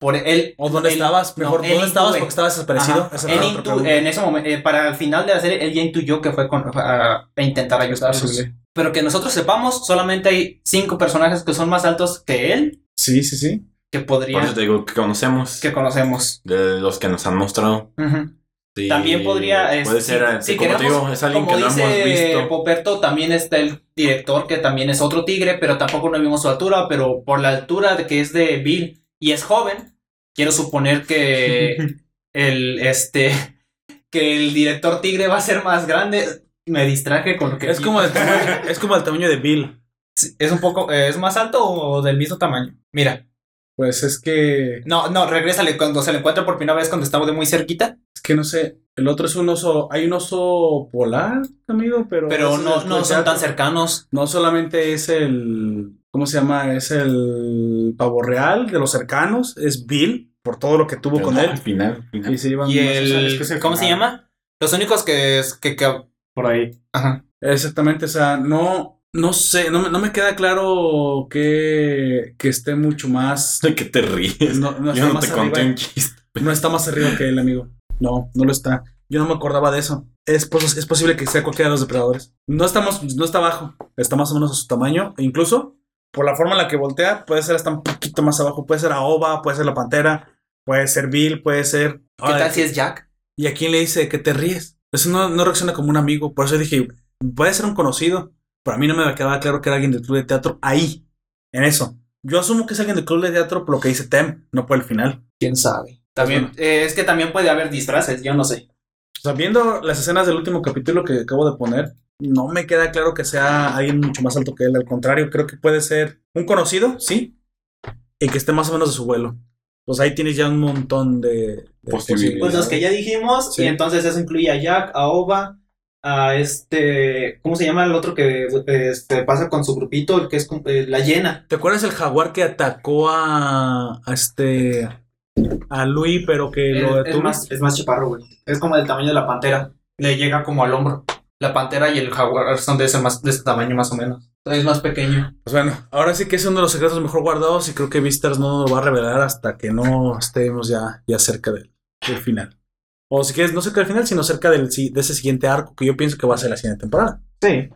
Por él. O dónde él- estabas, no, mejor, él ¿dónde estabas porque estabas desaparecido? Esa Él intu- en ese momento, eh, para el final de la serie, él ya intuyó que fue con, a, a intentar ayudarlos. posible. Pero que nosotros sepamos, solamente hay cinco personajes que son más altos que él, Sí, sí, sí. que Por podrían, eso te digo que conocemos que conocemos. de los que nos han mostrado. Sí, También podría. Puede este, ser, si- si como te queremos- digo, es alguien como que no hemos visto. Poperto, también está el director que también es otro tigre, pero tampoco no vimos su altura, pero por la altura de que es de Bill y es joven, quiero suponer que <laughs> el este que el director tigre va a ser más grande. Me distraje con lo que Es como, el <laughs> tamaño, es como el tamaño de Bill. es un poco es más alto o del mismo tamaño. Mira, Pues es que. no, no, regrésale cuando se le encuentra por primera vez cuando estaba de muy cerquita, Es que no sé. El otro es un oso. Hay un oso polar, amigo, pero. pero no no son tan cercanos. No solamente es el. ¿Cómo se llama? Es el pavo real de los cercanos. Es Bill, por todo lo que tuvo con él. final, al final. Y se llevan Y más- el es que es ¿cómo se llama? Los únicos que, que, que Por ahí. ajá. Exactamente, o sea, no, no sé, no, me- no me queda claro que, que esté mucho más. <laughs> ¿De qué te ríes? No, no Yo está no más te conté arriba. un chiste. No está más arriba que él, amigo. No, no lo está. Yo no me acordaba de eso. Es, es posible que sea cualquiera de los depredadores. No estamos, no está abajo. Está más o menos a su tamaño. E incluso, por la forma en la que voltea, puede ser hasta un poquito más abajo. Puede ser Aoba, puede ser la pantera, puede ser Bill, puede ser. ¿Qué tal si es Jack? ¿Y a quién le dice que te ríes? Eso no, no reacciona como un amigo. Por eso dije, puede ser un conocido. Pero a mí no me quedaba claro que era alguien del club de teatro ahí. En eso. Yo asumo que es alguien del club de teatro por lo que dice Tem, no por el final. ¿Quién sabe? También, eh, es que también puede haber disfraces, yo no sé. O sea, viendo las escenas del último capítulo que acabo de poner, no me queda claro que sea alguien mucho más alto que él. Al contrario, creo que puede ser un conocido, sí, y que esté más o menos de su vuelo. Pues ahí tienes ya un montón de, de Posibilidades. Pues los que ya dijimos, Sí. y entonces eso incluye a Jack, a Ova, a este, ¿cómo se llama el otro que este, pasa con su grupito, el que es con- eh, la llena? ¿Te acuerdas el jaguar que atacó a, a este a Louis, pero que lo Es, es detuvo? más, es más chaparro, güey. Es como del tamaño de la pantera. Le llega como al hombro. La pantera y el jaguar son de ese, más, de ese tamaño más o menos. Es más pequeño. Pues bueno, ahora sí que es uno de los secretos mejor guardados y creo que Vistars no lo va a revelar hasta que no estemos ya, ya cerca del, del final. O si quieres, no cerca del final, sino cerca del, si- de ese siguiente arco que yo pienso que va a ser la siguiente temporada. Sí.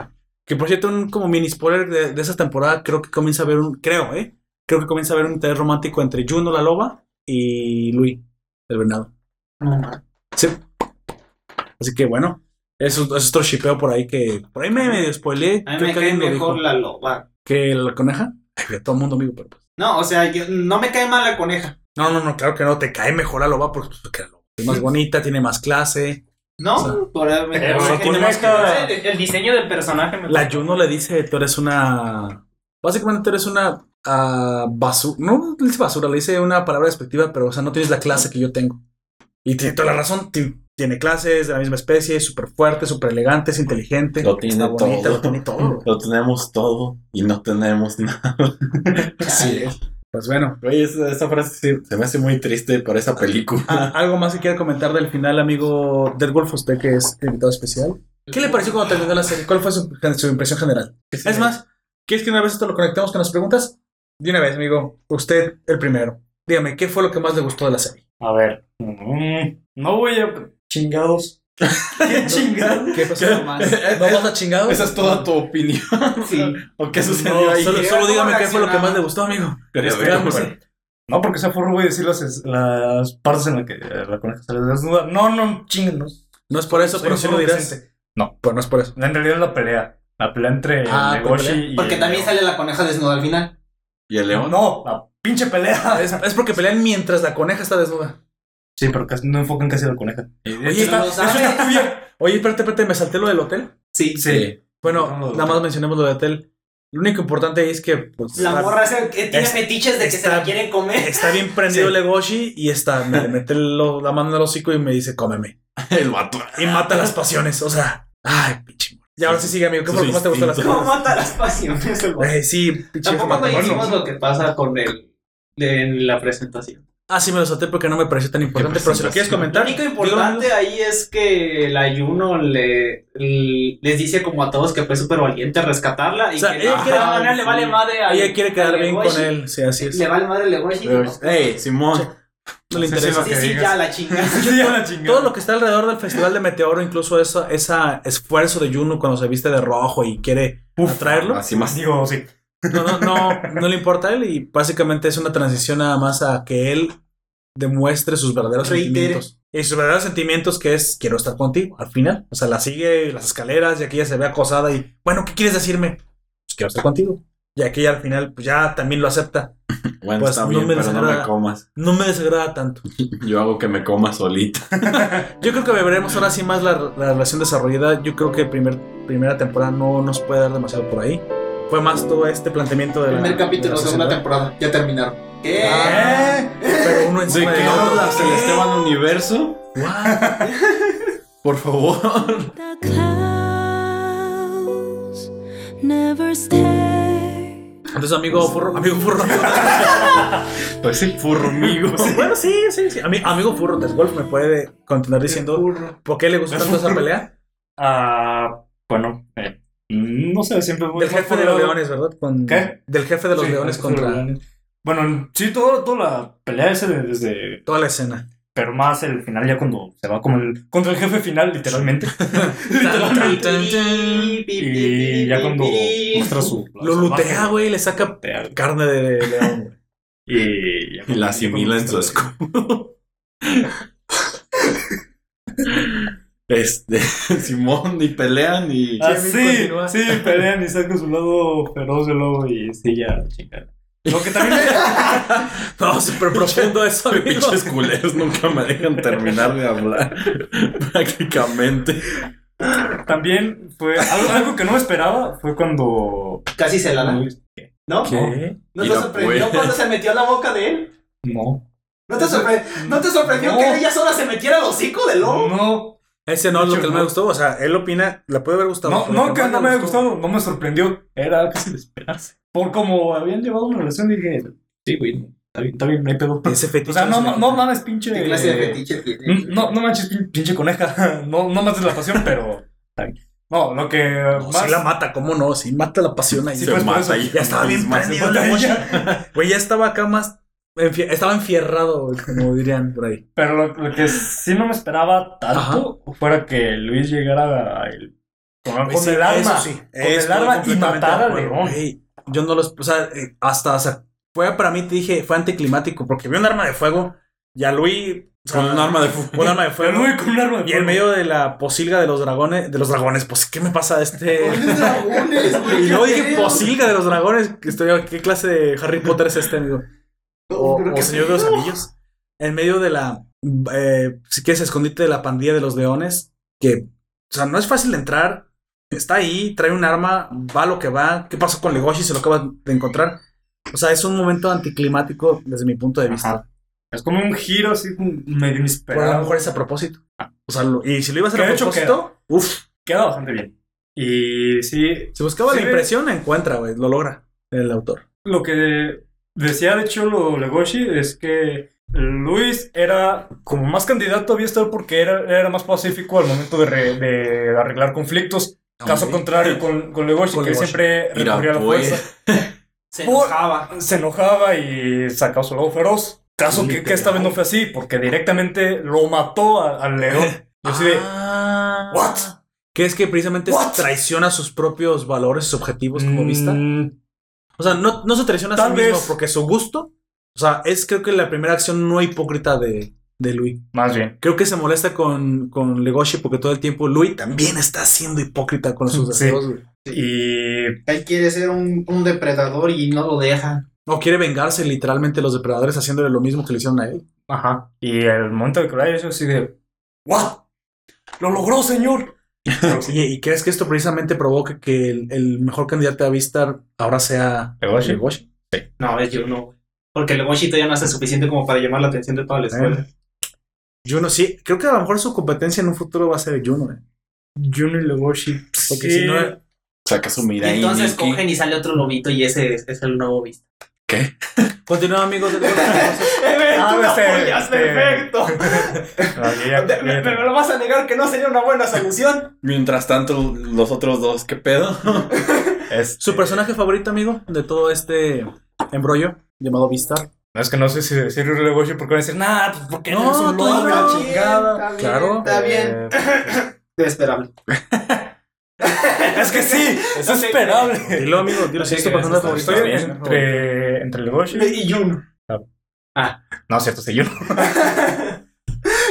Que por cierto, un como mini spoiler de, de esa temporada, creo que comienza a haber un, creo, ¿eh? Creo que comienza a haber un interés romántico entre Juno la loba y Louis, el venado. Sí. Así que bueno, eso es otro shipeo por ahí que, por ahí me medio spoileé. A mí me que cae mejor dijo. la loba. ¿Que la coneja? Ay, todo el mundo amigo, pero pues. No, o sea, yo- no me cae mal la coneja. No, no, no, claro que no, te cae mejor la loba porque, porque la loba es más bonita, tiene más clase. No, O sea, por pero por- tiene más el, el diseño del personaje me La Juno le dice, tú eres una... Básicamente tú eres una basura. No le dice basura, le dice una palabra despectiva, pero o sea, no tienes la clase que yo tengo. Y tiene toda la razón, ti- tiene clases de la misma especie, es súper fuerte, súper elegante, es inteligente. Lo tiene está bonita, todo. lo tiene todo. <laughs> Lo tenemos todo y no tenemos <laughs> nada. Así es. Pues bueno, Oye, esa, esa frase sí- se me hace muy triste para esa película. Ah, ¿algo más que quiera comentar del final, amigo Dead Wolf, usted que es invitado especial? ¿Qué le pareció cuando terminó la serie? ¿Cuál fue su, su impresión general? Es más, ¿quieres que una vez esto lo conectemos con las preguntas? De una vez, amigo, usted el primero. Dígame, ¿qué fue lo que más le gustó de la serie? A ver. mm, no voy a. Chingados. <laughs> ¿Qué chingados? ¿Qué pasó? ¿Vamos a chingados? Esa es toda tu opinión. Sí. <laughs> ¿O qué sucedió No, ahí? solo, solo ¿Cómo dígame qué fue lo que más le gustó, amigo. Pero, Este, No, porque esa forma voy a decir las, las partes en las que eh, la coneja sale desnuda. No, no, chingados. No es por eso, Soy pero sí lo dirás. No. Pero no es por eso. En realidad es la pelea. La pelea entre Ah, Legoshi pelea. y. Porque el también león. sale la coneja desnuda al final. ¿Y el león? No, la pinche pelea. <laughs> Es, es porque pelean mientras la coneja está desnuda. Sí, pero casi no enfocan casi a la coneja. Oye, está, lo eso sabes. está muy bien. Oye, espérate, espérate, me salté lo del hotel. Sí. Sí. Bueno, No, no, nada más mencionemos lo del hotel. Lo único importante es que pues, La está, morra esa que tiene es- fetiches de que se la quieren comer. está bien <laughs> prendido Sí. Legoshi y está, me le mete lo- la mano en el hocico y me dice, cómeme. <laughs> El vato. Y mata las pasiones. O sea, ay, pinche. Y ahora sí sigue, amigo. ¿Qué fue lo que más te gustó de la instinto. ¿Cómo mata las pasiones? el? Eh, sí, pinche Tampoco no hicimos lo que pasa con el de en la presentación. Ah, sí, me lo salté porque no me pareció tan importante. Pero si lo quieres Lo comentar. único dígalo, importante ahí es que la Yuno le, le- les dice como a todos que fue súper valiente rescatarla y O sea, que ella de quiere- alguna manera le vale madre a Ella quiere quedar bien con él. Sí, así es. Le vale madre Legoshi. ¿no? Ey, Simón. No le Sí, interesa. sí, Sí, <laughs> sí, ya la chingada. Ya la chingada. Todo lo que está alrededor del Festival de Meteoro, incluso esa esfuerzo de Juno cuando se viste de rojo y quiere atraerlo, Así más. Digo, sí. No, no, no, no le importa a él y básicamente es una transición nada más a que él demuestre sus verdaderos sentimientos. Y sus verdaderos sentimientos que es quiero estar contigo al final. O sea, la sigue las escaleras y aquí ella se ve acosada y bueno, ¿qué quieres decirme? Pues quiero estar contigo. Y aquí al final pues ya también lo acepta. <laughs> Bueno, Pues está no bien, me pero no desagrada. me comas. No me desagrada tanto. <laughs> Yo hago que me coma solita. <laughs> Yo creo que veremos ahora sí más la, la relación desarrollada. Yo creo que primer, primera temporada no nos puede dar demasiado por ahí. Fue más todo este planteamiento de la. Primer de capítulo, la segunda temporada. Ya terminaron. ¿Qué? Ah, Pero uno ¿De qué del hablas? ¿El Esteban Universo? What? <laughs> Por favor. Entonces, amigo furro, amigo furro. <laughs> Pues sí. Furmigo. bueno, sí, sí, sí. Ami- amigo furro, Wolf me puede continuar diciendo por qué le gustó tanto esa pelea. <laughs> Ah, bueno, eh, no sé, siempre fue Del jefe de los leones, ¿verdad? Con- ¿Qué? Del jefe de los Sí, leones contra leones. Bueno, sí, todo, toda la pelea ese de- desde. toda la escena. Pero más el final, ya cuando se va como el, contra el jefe final, literalmente. <laughs> literalmente. Y ya cuando muestra su. Lo lutea, güey, le saca lutea, carne de león, güey. <laughs> Y, ya Y la asimila en su escudo. <laughs> Este, <laughs> Simón, y pelean y. Ah, Sí, sí, pelean y sacan su lado feroz de lobo y sí, ya, chingada. Lo que también. <laughs> No, súper profundo eso, <laughs> amigo. Pinches culeros nunca me dejan terminar de hablar. Prácticamente. también fue. Algo, algo que no esperaba fue cuando. Casi se la da. ¿No? ¿Qué? ¿No te sorprendió pues. cuando se metió a la boca de él? No. ¿No te, sorpre- ¿no te sorprendió No. que ella sola se metiera al hocico del lobo? No, Ese no es lo que me no. gustó. O sea, él opina, le puede haber gustado. no, no, que no me había gustó- gustado, no me sorprendió. Era casi de esperarse. Por como habían llevado una relación, dije, sí, güey, está bien, está bien, no hay pedo. Ese fetiche. O sea, no, no, no mames, pinche. ¿Qué clase de fetiche tiene? Mm, No, no manches, pin- pinche coneja. <laughs> No, no mates la pasión, pero. está bien. No, lo que. No, más... sí la mata, ¿cómo no? Sí, mata la pasión ahí. Sí, Se pues, por mata eso. y ya estaba bien prendido la. Güey, ya estaba acá más. Enfie- Estaba enfierrado, como dirían por ahí. Pero lo, lo que sí no me esperaba tanto fuera que Luis llegara a el, con, con Pues sí, el arma. eso sí, con estoy el arma y completamente matar de al león. Yo no los. O sea, eh, hasta. O sea, fue para mí, te dije, fue anticlimático, porque vi un arma de fuego. Y a Luis. Con un arma de fuego. Un arma de <laughs> fuego. Luis con un arma de Y en fuego. medio de la posilga de los dragones, de los dragones, pues, ¿qué me pasa a este? <laughs> dragones, <laughs> y luego dije posilga de los dragones, que estoy, ¿qué clase de Harry Potter es este, amigo? O, o Señor de los. Anillos. En medio de la, eh, si quieres, escondite de la pandilla de los leones, que, o sea, no es fácil de entrar, está ahí, trae un arma, va lo que va, ¿qué pasó con Legoshi? Se lo acaba de encontrar. O sea, es un momento anticlimático desde mi punto de vista. Ajá. Es como un giro así medio Pero a lo inesperado. mejor es a propósito. O sea, lo- y si lo iba a hacer a propósito, uff. Queda bastante bien. Y sí, Si buscaba Sí, la impresión, encuentra, güey, lo logra el autor. lo que decía de hecho lo Legoshi es que Luis era como más candidato a estar porque era, era más pacífico al momento de, re- de arreglar conflictos. Caso contrario con, con Legoshi, Con que Legoshi. siempre Mira, recurría a la pues. fuerza. <laughs> Se Por- enojaba. Se enojaba y sacaba su lado feroz. Caso que, que esta vez no fue así, porque directamente lo mató al león. <laughs> Yo así de, Ah. ¿what? Que es que precisamente What? traiciona sus propios valores, sus objetivos como vista. O sea, no, no se traiciona a sí mismo porque su gusto. O sea, es creo que la primera acción no hipócrita de, de Louis. Más bien. Creo que se molesta con, con Legoshi porque todo el tiempo Louis también está siendo hipócrita con sus <laughs> Sí. deseos. güey. Y Él quiere ser un, un depredador y no lo deja. O quiere vengarse literalmente los depredadores haciéndole lo mismo que le hicieron a él. Ajá. Y el momento de que yo así de. ¿What? ¡Lo logró, señor! ¿Y, y crees que esto precisamente provoque que el, el mejor candidato a Vistar ahora sea Legoshi. Legoshi? No, es Juno. Porque el Legoshi ya no hace suficiente como para llamar la atención de toda la escuela. Juno, sí, creo que a lo mejor su competencia en un futuro va a ser Juno. eh. Juno y Legoshi. Porque Sí. si no, Saca su Y mira entonces cogen y sale otro lobito y ese es, es el nuevo visto. <laughs> continúa amigos. <laughs> de- Ah, este- este- perfecto. <laughs> Ah, ya, ¿Me, me- lo vas a negar que no sería una buena solución? Mientras tanto, los otros dos, ¿qué pedo? <laughs> Este- ¿Su personaje favorito, amigo, de todo este embrollo llamado Vistar? No, es que no sé si decir Legoshi porque van a decir, nah, pues porque No, no, es un Está chingada. Claro. Está bien. Eh, Esperable. <laughs> es que sí, es esperable. Dilo, amigo, dilo si es tu personaje favorito. Estoy entre, entre Legoshi. Y Juno. No, cierto, sí, yo. <laughs>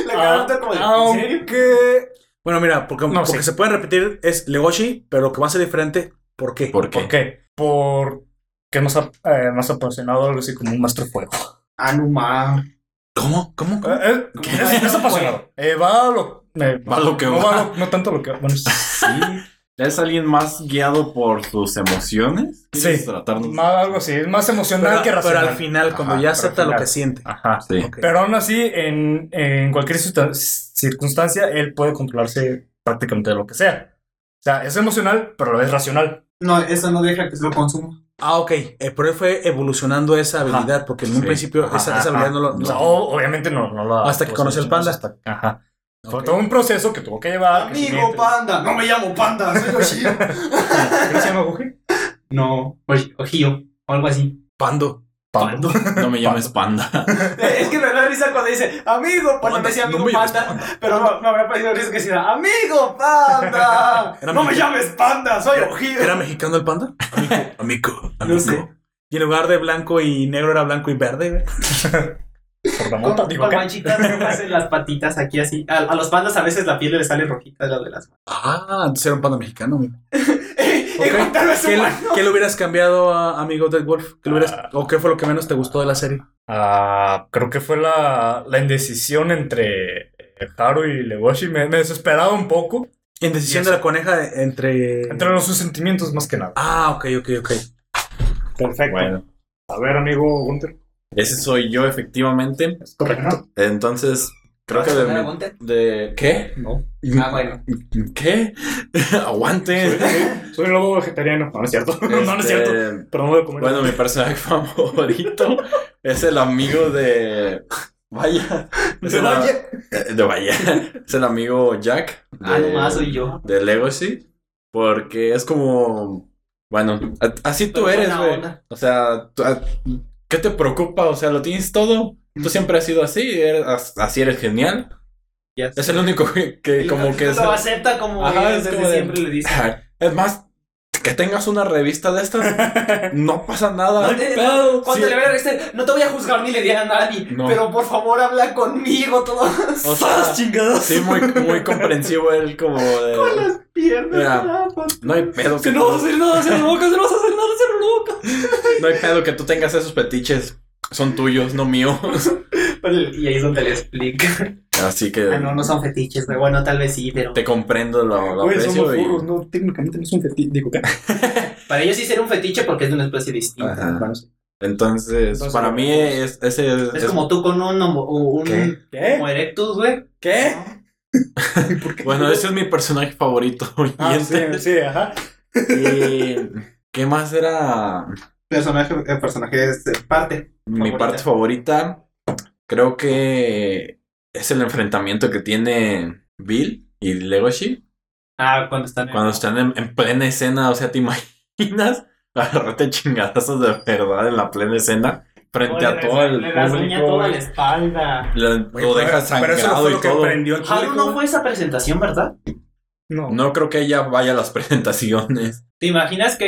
La cara como de, Ah, ¿en serio? Aunque. Bueno, mira, porque, No, porque sí. se pueden repetir es Legoshi, pero que va a ser diferente. ¿Por qué? ¿Por qué? ¿Por qué? Porque nos ha, eh, nos ha apasionado algo así como un maestro fuego. Anuma. ¿Cómo? ¿Cómo? ¿Cómo? Eh, eh, es, es apasionado. Eh, va a lo. eh, Va a lo que no, va. lo- no tanto lo que. Bueno, <laughs> sí. ¿Es alguien más guiado por sus emociones? ¿Quieres Sí. tratarnos? Más, algo así. Es más emocional Pero, que pero racional. al final, cuando Ajá, ya pero acepta lo que siente. Ajá. Sí. Ok. Pero aún así, en, en cualquier circun- circunstancia, él puede controlarse prácticamente de lo que sea. O sea, es emocional, pero a la vez racional. No, eso no deja que se lo consuma. Ah, ok. Eh, pero él fue evolucionando esa habilidad, porque en un Sí. principio Ajá, esa, esa ajá. habilidad no lo. O no- obviamente no, no la. Hasta que conoció el panda. hasta- Ajá. Fue todo un proceso que tuvo que llevar. Amigo panda. No me llamo panda, soy <laughs> Yoshio. ¿Qué se llama Goji? no, Oji- Ojio o algo así. Pando. Pando. No me llames panda. Es que me da risa cuando dice amigo, porque Panda, decía no amigo me panda, pero no, me habría parecido risa que decía amigo panda. Era no me llames panda, soy Ojio. ¿Era mexicano el panda? Amigo, amigo, No sé. Y en lugar de blanco y negro era blanco y verde, <laughs> Con, mota, digo con que. manchitas rojas en las patitas aquí así. A, a los pandas a veces la piel les sale rojita de la de las manos. Ah, entonces era un panda mexicano, Juan <laughs> Carlos ¿Qué, le hubieras cambiado a amigo Dead Wolf? ¿Qué le hubieras- ¿O qué fue lo que menos te gustó de la serie? Ah, creo que fue la, la indecisión entre eh, Haru y Legoshi. Me, me desesperaba un poco. Indecisión de la coneja de- entre. Entre los sus sentimientos, más que nada. Ah, ok, ok, ok. Perfecto. Bueno, A ver, amigo Gunter. Ese soy yo efectivamente. ¿Es correcto? Entonces, creo que de, ¿qué? No. Ah, bueno. ¿Qué? <laughs> Aguante. Soy un lobo vegetariano. No, no es cierto. <laughs> no, no es Este, cierto. Pero no voy a comer. Bueno, mi personaje <laughs> favorito es el amigo de. Vaya. Es De Vaya. De Vaya. Es el amigo Jack. De, Ah, nomás soy yo. De Legacy. Porque es como. Bueno, así tú Pero eres, güey. O sea, tú- ¿qué te preocupa? O sea, lo tienes todo. Tú siempre has sido así. eres- as- así eres genial. Ya Es el único que, que como lo- que. es- lo acepta como Ajá, es desde como de- siempre le dice. Es más, que tengas una revista de estas, <laughs> no pasa nada. No te- Pero, Cuando sí. le vea este, no te voy a juzgar ni le diga a nadie, No. pero por favor habla conmigo todo. O <laughs> sea, chingados. Sí, muy, muy comprensivo él como de... las piernas. Mira. No hay pedo Que que, no vas a tú, hacer nada, hacer loca, no vas a hacer nada, hacer loca. <laughs> no hay pedo que tú tengas esos petiches. Son tuyos, no míos. Y ahí es donde le explica. Así que Ah, no, no son fetiches, pero bueno, tal vez sí, pero. te comprendo, lo, lo Güey, aprecio somos y... furros, no, técnicamente no es un fetiche. Digo. <laughs> Para ellos sí sería un fetiche porque es de una especie distinta. Ajá. Entonces, Entonces, para mí vemos. es, ese es, Es es- como tú con un, un ¿Qué? ¿Qué? Homo erectus, güey. ¿Qué? <laughs> Bueno, ese es mi personaje favorito. <laughs> Ah, sí, sí, ajá. y- ¿Qué más era? Personaje, eh, personaje es eh, parte. Mi Favorita. parte favorita, creo que es el enfrentamiento que tiene Bill y Legoshi Ah, cuando están en- cuando están en, en plena escena. O sea, ¿te imaginas <laughs> agarrarte chingadazos de verdad en la plena escena frente a todo el le rasguña público? toda la espalda. Lo Pero eso no sangrado fue y lo que todo. prendió Haru no fue esa presentación, ¿verdad? No. No creo que ella vaya a las <laughs> presentaciones. ¿Te imaginas que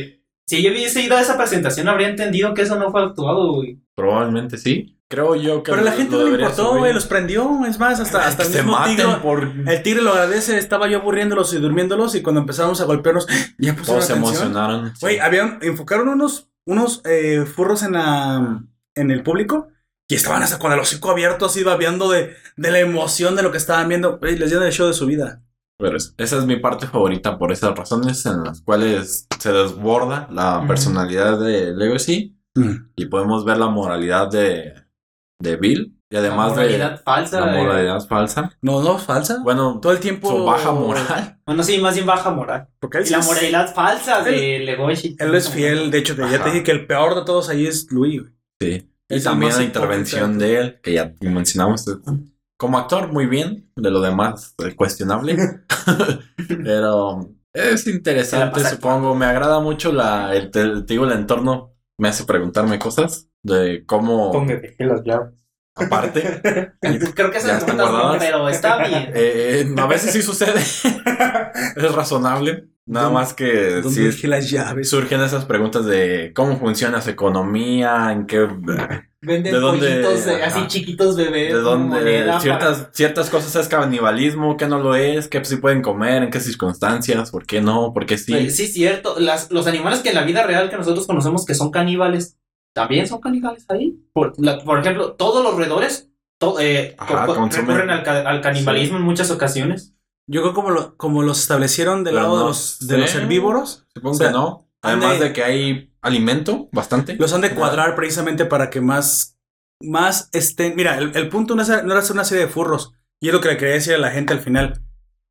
eh, si yo hubiese ido a esa presentación habría entendido que eso no fue actuado, güey? Probablemente sí. Creo yo que Pero a la lo- gente lo no le importó, güey. Los prendió. Es más, hasta, hasta el mismo tigre. por... El tigre lo agradece. Estaba yo aburriéndolos y durmiéndolos. Y cuando empezamos a golpearnos, <gasps> ya pusieron Todos se emocionaron. sí. Güey, habían, enfocaron unos, unos eh, furros en, la, en el público y estaban hasta con el hocico abierto, así babeando de, de la emoción de lo que estaban viendo. Les dieron el show de su vida. Pero es- esa es mi parte favorita por esas razones en las cuales se desborda la personalidad de Legacy y podemos ver la moralidad de, de Bill y además la moralidad de falsa. la eh. moralidad falsa. No, no, falsa. Bueno, Todo el tiempo. su baja moral. Bueno, sí, más bien baja moral. Porque él, Y la moralidad falsa de Legoshi. él es fiel. De hecho, te- ya te dije que el peor de todos ahí es Luis. güey. Sí. Y Es el también la intervención de él, que ya mencionamos. Como actor, muy bien. De lo demás, eh, cuestionable. <laughs> Pero es interesante, supongo. Me agrada mucho la, el, te digo, el entorno. Me hace preguntarme cosas de cómo, ¿Dónde dejé las llaves? aparte, <laughs> Creo que preguntas no, guardadas. pero está bien. <laughs> eh, a veces sí sucede. <laughs> es razonable. Nada ¿Dónde- más que ¿Dónde sí dejé las llaves? surgen esas preguntas de cómo funciona su economía, en qué Venden ¿De dónde? pollitos de- Ajá. así chiquitos bebés. de dónde moneda ciertas, ciertas cosas es canibalismo, qué no lo es, qué sí pueden comer, en qué circunstancias, por qué no, por qué sí. para- Sí, cierto. Las, los animales que en la vida real que nosotros conocemos que son caníbales, ¿también son caníbales ahí? Por, la- por ejemplo, todos los roedores to- eh, Ajá, co- recurren al, ca- al canibalismo en muchas ocasiones. Yo creo como, lo- como los establecieron del Pero lado de, no los, de los herbívoros, Supongo o sea, que no. Además de- de... que hay alimento bastante. los han de cuadrar precisamente para que más, más estén. Mira, el, el punto no, es, no era hacer una serie de furros. Y es lo que le quería decir a la gente al final.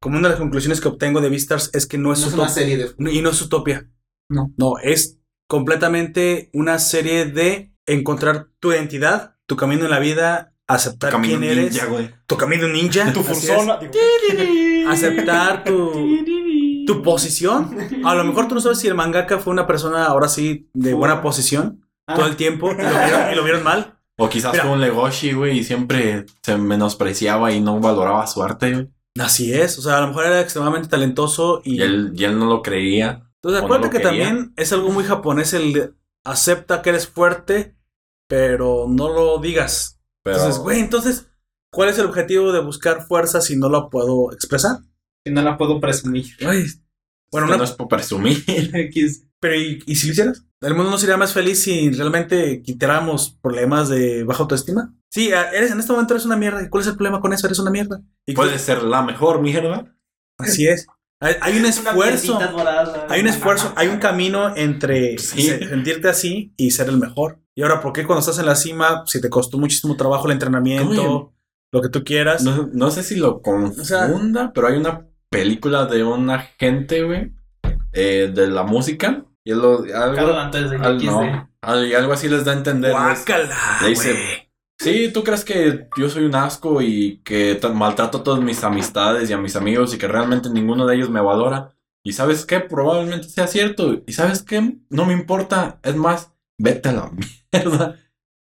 Como una de las conclusiones que obtengo de Vistars es que no No es, es utopia. una serie de... No, y no es utopia. No. No, es completamente una serie de encontrar tu identidad, tu camino en la vida, aceptar quién eres, ninja, tu camino ninja, Tu <laughs> aceptar tu, tu posición. A lo mejor tú no sabes si el mangaka fue una persona ahora sí de buena posición todo el tiempo y lo vieron, y lo vieron mal. O quizás Mira. fue un Legoshi, güey, y siempre se menospreciaba y no valoraba su arte, güey. Así es, o sea, a lo mejor era extremadamente talentoso y, Y él, y él no lo creía. Entonces acuérdate que quería. también es algo muy japonés el de acepta que eres fuerte, pero no lo digas. Pero Entonces, güey, entonces, ¿cuál es el objetivo de buscar fuerza si no lo puedo expresar? Si no la puedo presumir. Bueno, no es por presumir. <laughs> pero ¿y, y si lo hicieras? ¿El mundo no sería más feliz si realmente quitáramos problemas de baja autoestima? Sí, eres, en este momento eres una mierda. ¿Y cuál es el problema con eso? Eres una mierda. ¿Y qué- Puede ser la mejor mierda. Así es. Hay, hay un esfuerzo. Hay un esfuerzo, hay un camino entre Sí. sentirte así y ser el mejor. Y ahora, ¿por qué cuando estás en la cima, si te costó muchísimo trabajo el entrenamiento, lo que tú quieras? No, no sé si lo confunda, pero hay una película de un agente, güey, eh, de la música. Y él lo, algo, Carlos antes de al- no, al- y algo así les da a entender. Guácala, Le dice-. Sí, ¿tú crees que yo soy un asco y que maltrato a todas mis amistades y a mis amigos y que realmente ninguno de ellos me valora? Y sabes qué, probablemente sea cierto. Y sabes qué, no me importa. Es más, vete a la <laughs> mierda.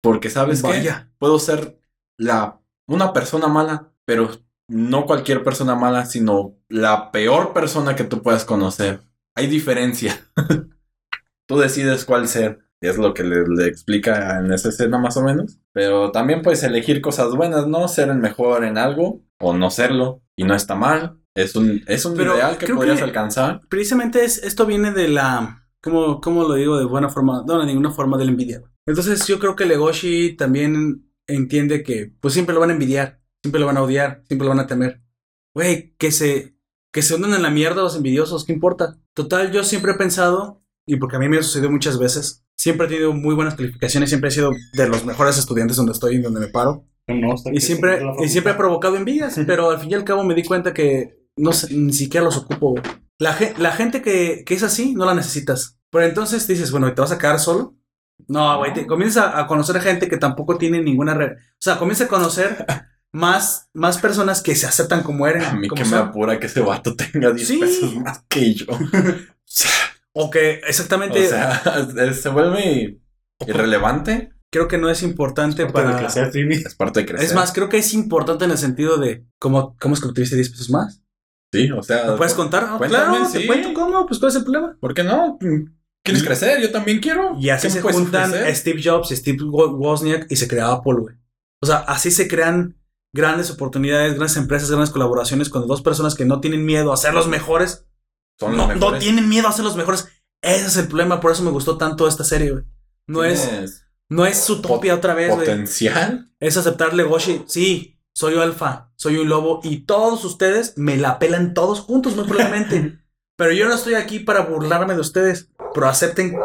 Porque sabes qué, Vaya. puedo ser la una persona mala, pero no cualquier persona mala, sino la peor persona que tú puedas conocer. Hay diferencia. <laughs> tú decides cuál ser. Es lo que le, le explica en esa escena más o menos. Pero también puedes elegir cosas buenas, ¿no? Ser el mejor en algo o no serlo. Y no está mal. Es un, es un Pero ideal que podrías que- alcanzar. Precisamente es, esto viene de la. ¿cómo, ¿Cómo lo digo de buena forma? No, de ninguna forma de la envidia. Entonces, yo creo que Legoshi también entiende que, pues siempre lo van a envidiar, siempre lo van a odiar, siempre lo van a temer. Güey, que se, que se hunden en la mierda los envidiosos, ¿qué importa? Total, yo siempre he pensado, y porque a mí me ha sucedido muchas veces, siempre he tenido muy buenas calificaciones, siempre he sido de los mejores estudiantes donde estoy y donde me paro. No, Y siempre, y siempre he provocado envidias, <laughs> pero al fin y al cabo me di cuenta que no sé, ni siquiera los ocupo. La, ge- la gente que, que es así, no la necesitas. Pero entonces dices, bueno, ¿y ¿te vas a quedar solo? No, güey, te comienzas a, a conocer a gente que tampoco tiene ninguna... re- O sea, comienzas a conocer <laughs> más, más personas que se aceptan como eres. A mí que me apura que ese vato tenga 10 Sí. pesos más que yo. <laughs> O que exactamente... O sea, <laughs> se vuelve irrelevante. creo que no es importante Parte de para... crecer, Timmy. Es parte de crecer. Es más, creo que es importante en el sentido de... ¿Cómo, cómo es que obtuviste 10 pesos más? sí, o sea. ¿Me puedes contar? Cuéntame, claro, te cuento cómo, pues ¿cuál es el problema? ¿Por qué no? ¿Quieres Y- crecer? Yo también quiero. Y así ¿Qué me se juntan ofrecer? Steve Jobs y Steve Wo- Wozniak y se crea Apple, güey. O sea, así se crean grandes oportunidades, grandes empresas, grandes colaboraciones cuando dos personas que no tienen miedo a ser los mejores, Son no, los no mejores. tienen miedo a ser los mejores. Ese es el problema, por eso me gustó tanto esta serie, güey. No es, no es utopia otra vez, güey. Potencial. Es aceptarle Goshi. Sí, soy alfa, soy un lobo y todos ustedes me la pelan todos juntos, muy probablemente. <laughs> pero yo no estoy aquí para burlarme de ustedes, pero acepten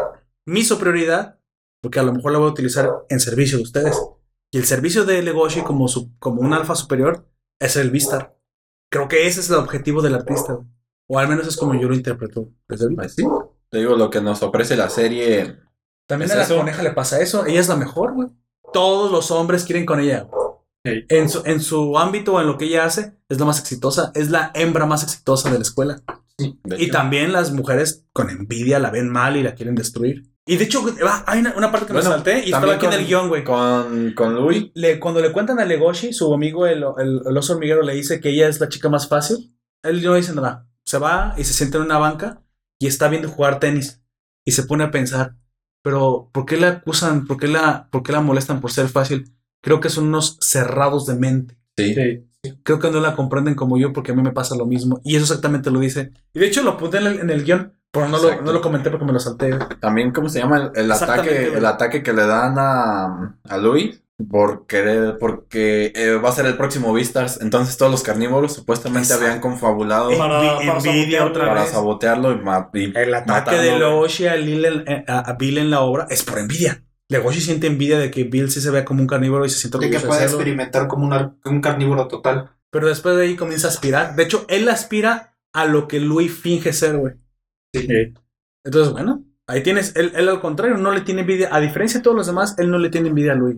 mi superioridad porque a lo mejor la voy a utilizar en servicio de ustedes. Y el servicio de Legoshi como, su, como un alfa superior es el Vistar. Creo que ese es el objetivo del artista. O al menos es como yo lo interpreto. desde el- Pues sí. Te digo, lo que nos ofrece la serie. También ¿Es a la eso? coneja le pasa eso. Ella es la mejor, güey. Todos los hombres quieren con ella. En su, en su ámbito o en lo que ella hace, es la más exitosa. Es la hembra más exitosa de la escuela. de Y hecho. también las mujeres con envidia la ven mal y la quieren destruir. Y de hecho, hay una, una parte que me salté y estaba aquí en el guion, güey. Con, con Louis. Le- cuando le cuentan a Legoshi, su amigo el, el, el oso hormiguero le dice que ella es la chica más fácil. Él no dice nada. Se va y se sienta en una banca y está viendo jugar tenis. Y se pone a pensar, pero ¿por qué la acusan? ¿Por qué la, por qué la molestan por ser fácil? Creo que son unos cerrados de mente. Sí. Sí. Creo que no la comprenden como yo porque a mí me pasa lo mismo. Y eso exactamente lo dice. Y de hecho lo apunté en el, en el guion, pero no lo, no lo comenté porque me lo salté. También, ¿cómo se llama? El, el ataque, el ataque que le dan a, a Louis por querer, porque eh, va a ser el próximo Beastars. Entonces todos los carnívoros supuestamente Exacto. habían confabulado Para- para envidia sabotearlo. otra para vez. sabotearlo y, ma- y El ataque matarlo. de Legoshi a, Lil en- eh, a, a Bill en la obra es por envidia. Legoshi siente envidia de que Bill sí se vea como un carnívoro y se siente De que orgulloso de pueda serlo. experimentar como un, ar- un carnívoro total. Pero después de ahí comienza a aspirar. De hecho, él aspira a lo que Louis finge ser, güey. Sí. Entonces, bueno, Ahí tienes, él, él al contrario, no le tiene envidia. A diferencia de todos los demás, él no le tiene envidia a Luis.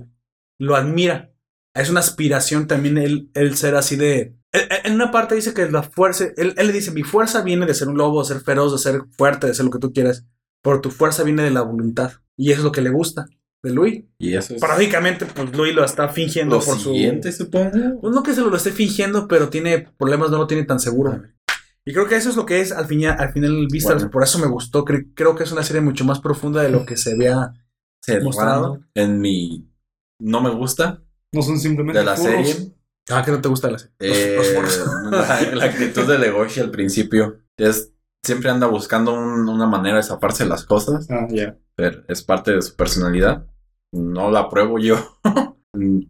Lo admira. Es una aspiración también él, él ser así de. él- en una parte dice que la fuerza. Él, él le dice: Mi fuerza viene de ser un lobo, de ser feroz, de ser fuerte, de ser lo que tú quieras. Pero tu fuerza viene de la voluntad. Y eso es lo que le gusta de Luis. Y eso es Paradójicamente, pues Luis lo está fingiendo lo por siguiente, supongo. su. Pues no que se lo, esté fingiendo, pero tiene problemas, no lo tiene tan seguro. Y creo que eso es lo que es al, fin, al final vista. Bueno. Por eso me gustó. Cre- creo que es una serie mucho más profunda de lo que se vea. Mostrado. en mi no me gusta No son simplemente de la serie. Ah, que no te gusta la serie. Eh, la, <laughs> la actitud de Legoshi al principio es siempre anda buscando un- una manera de zafarse las cosas, Ah, ya. pero es parte de su personalidad. No la apruebo yo. <laughs> Mm,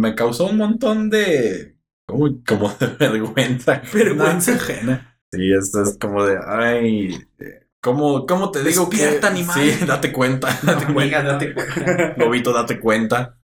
Me causó un montón de como, como de <laughs> vergüenza. Vergüenza ajena. Sí, esto es como de ay, ¿cómo, cómo te digo que Despierta, animal. Sí, date cuenta, date cuenta. Amiga, date cuenta. Lobito, date cuenta.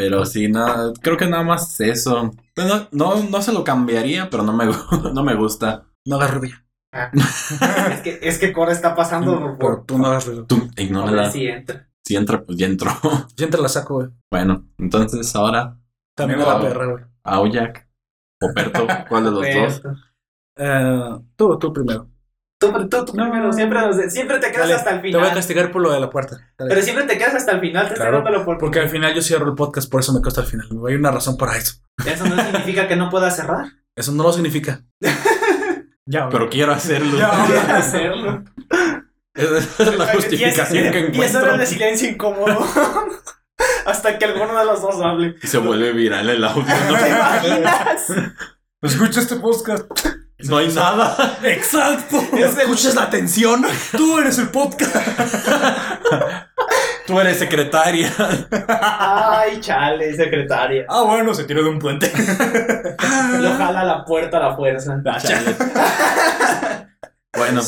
Pero sí, nada, creo que nada más eso. No, no, no se lo cambiaría, pero no me, <laughs> no me gusta. No hagas ruido. <laughs> es, que, es que Cora está pasando Pero por. tú no hagas ruido. Tú, ignórala. si entra. Si entra, pues ya entró. <laughs> Yo te la saco, güey. Bueno, entonces ahora, También a la perra, güey. Aoyak, Poperto, ¿cuál de los dos? Eh, tú, tú primero. Tú, tú, tú primero, siempre, te quedas Dale, hasta el Te voy a final. castigar por lo de la puerta. Dale. Pero siempre te quedas hasta el final, te Claro, estoy dando la Porque al final yo cierro el podcast, por eso me cuesta al final. Hay una razón para eso. Eso no significa que no puedas cerrar. Eso no lo significa. <laughs> Ya, Pero quiero hacerlo. Puedes hacerlo. Esa es la justificación que Diez horas encuentro. de silencio incómodo. <laughs> Hasta que alguno de los dos hable. Y se vuelve viral el audio. ¿No <laughs> te imaginas? Escucha este podcast. No, hay nada. ¡Exacto! Es el- ¿Escuchas la tensión? Tú eres el podcast. Tú eres secretaria. Ay, chale, secretaria. Ah, bueno, se tiró de un puente. Lo jala a la puerta a la fuerza. Bueno,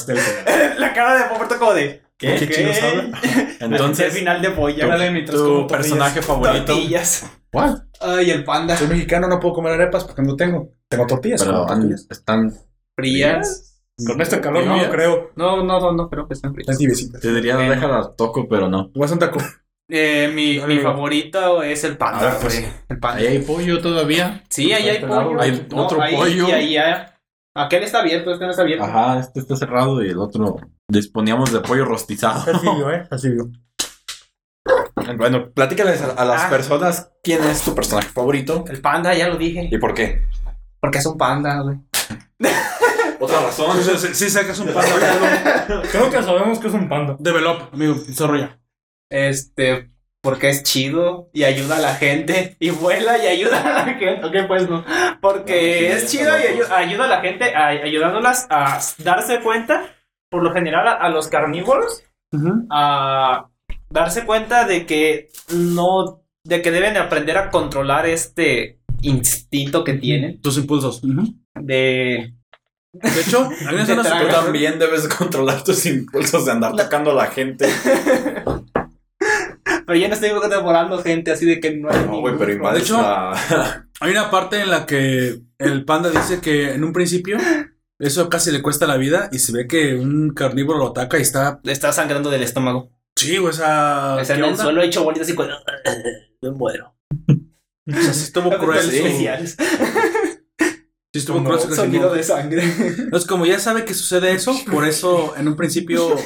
La cara de Poperto como de. ¿Qué? ¿Qué chingos habla? El entonces, final de polla. Tu personaje favorito. Tortillas. ¿What? Ay, el panda. Soy mexicano, no puedo comer arepas porque no tengo. Tengo tortillas. Pero tortillas. están, Frías. Con este calor no lo creo. No, no, no, no creo que estén Están frías. tibiecitas. te diría, Bueno. déjala toco, pero no. Voy a un taco. Eh, mi, mi favorito es el panda, ver, pues. El panda. Ahí hay pollo todavía. Sí, ahí hay pollo. Hay otro ahí- pollo. Y ahí hay... Aquel está abierto, este no está abierto. Ajá, este está cerrado y el otro disponíamos de pollo rostizado. Perfilio, ¿eh? Perfilio. Bueno, platícales a, a las Ah. personas quién es tu personaje favorito El panda, ya lo dije. y por qué. Porque es un panda, güey. <laughs> Otra razón. Sí, sí sacas un panda. <laughs> Creo que sabemos que es un panda. Develop, amigo. Desarrolla. Este, porque es chido y ayuda a la gente y vuela y ayuda a la gente. Ok, pues no. Porque No, sí, es chido y ayuda a la gente a- ayudándolas a darse cuenta, por lo general a, a los carnívoros, a darse cuenta de que no, de que deben aprender a controlar este instinto que tienen Tus impulsos. de... De hecho, <laughs> hay una escena Te Tú súper- tragas. también debes controlar tus impulsos de andar tocando a la gente. <laughs> Pero yo no estoy controlando gente así de que no hay No, güey, pero De es hecho, la- Hay una parte en la que el panda dice que en un principio eso casi le cuesta la vida y se ve que un carnívoro lo ataca y está. Está sangrando del estómago. Sí, güey, esa. Está ¿qué en el suelo hecho bolitas y con... <laughs> Me muero. O sea, sí estuvo <laughs> cruel. Especiales. Sí estuvo Como cruel su Sonido de sangre. Entonces, como ya sabe que sucede eso, por eso en un principio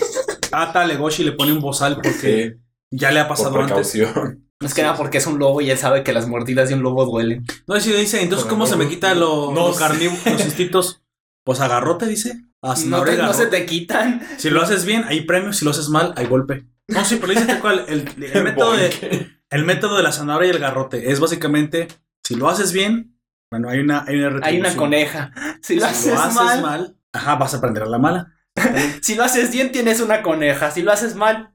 ata a Legoshi y le pone un bozal porque Sí, ya le ha por pasado antes. precaución. Es que nada, porque es un lobo y él sabe que las mordidas de un lobo duelen. No, y si dice, entonces, ¿cómo se me quita lo, No lo sé. carnívoro, los instintos? Pues agarrote, dice. A No, te- no se te quitan. Si lo haces bien, hay premio. Si lo haces mal, hay golpe. No, sí, pero dice tal cual. El, el <laughs> método de, el método de la zanahoria y el garrote es básicamente, si lo haces bien, bueno, hay una, hay una Hay una coneja. <laughs> Si Si lo haces, mal, ajá, vas a aprender a la mala. <laughs> si lo haces bien, tienes una coneja. Si lo haces mal,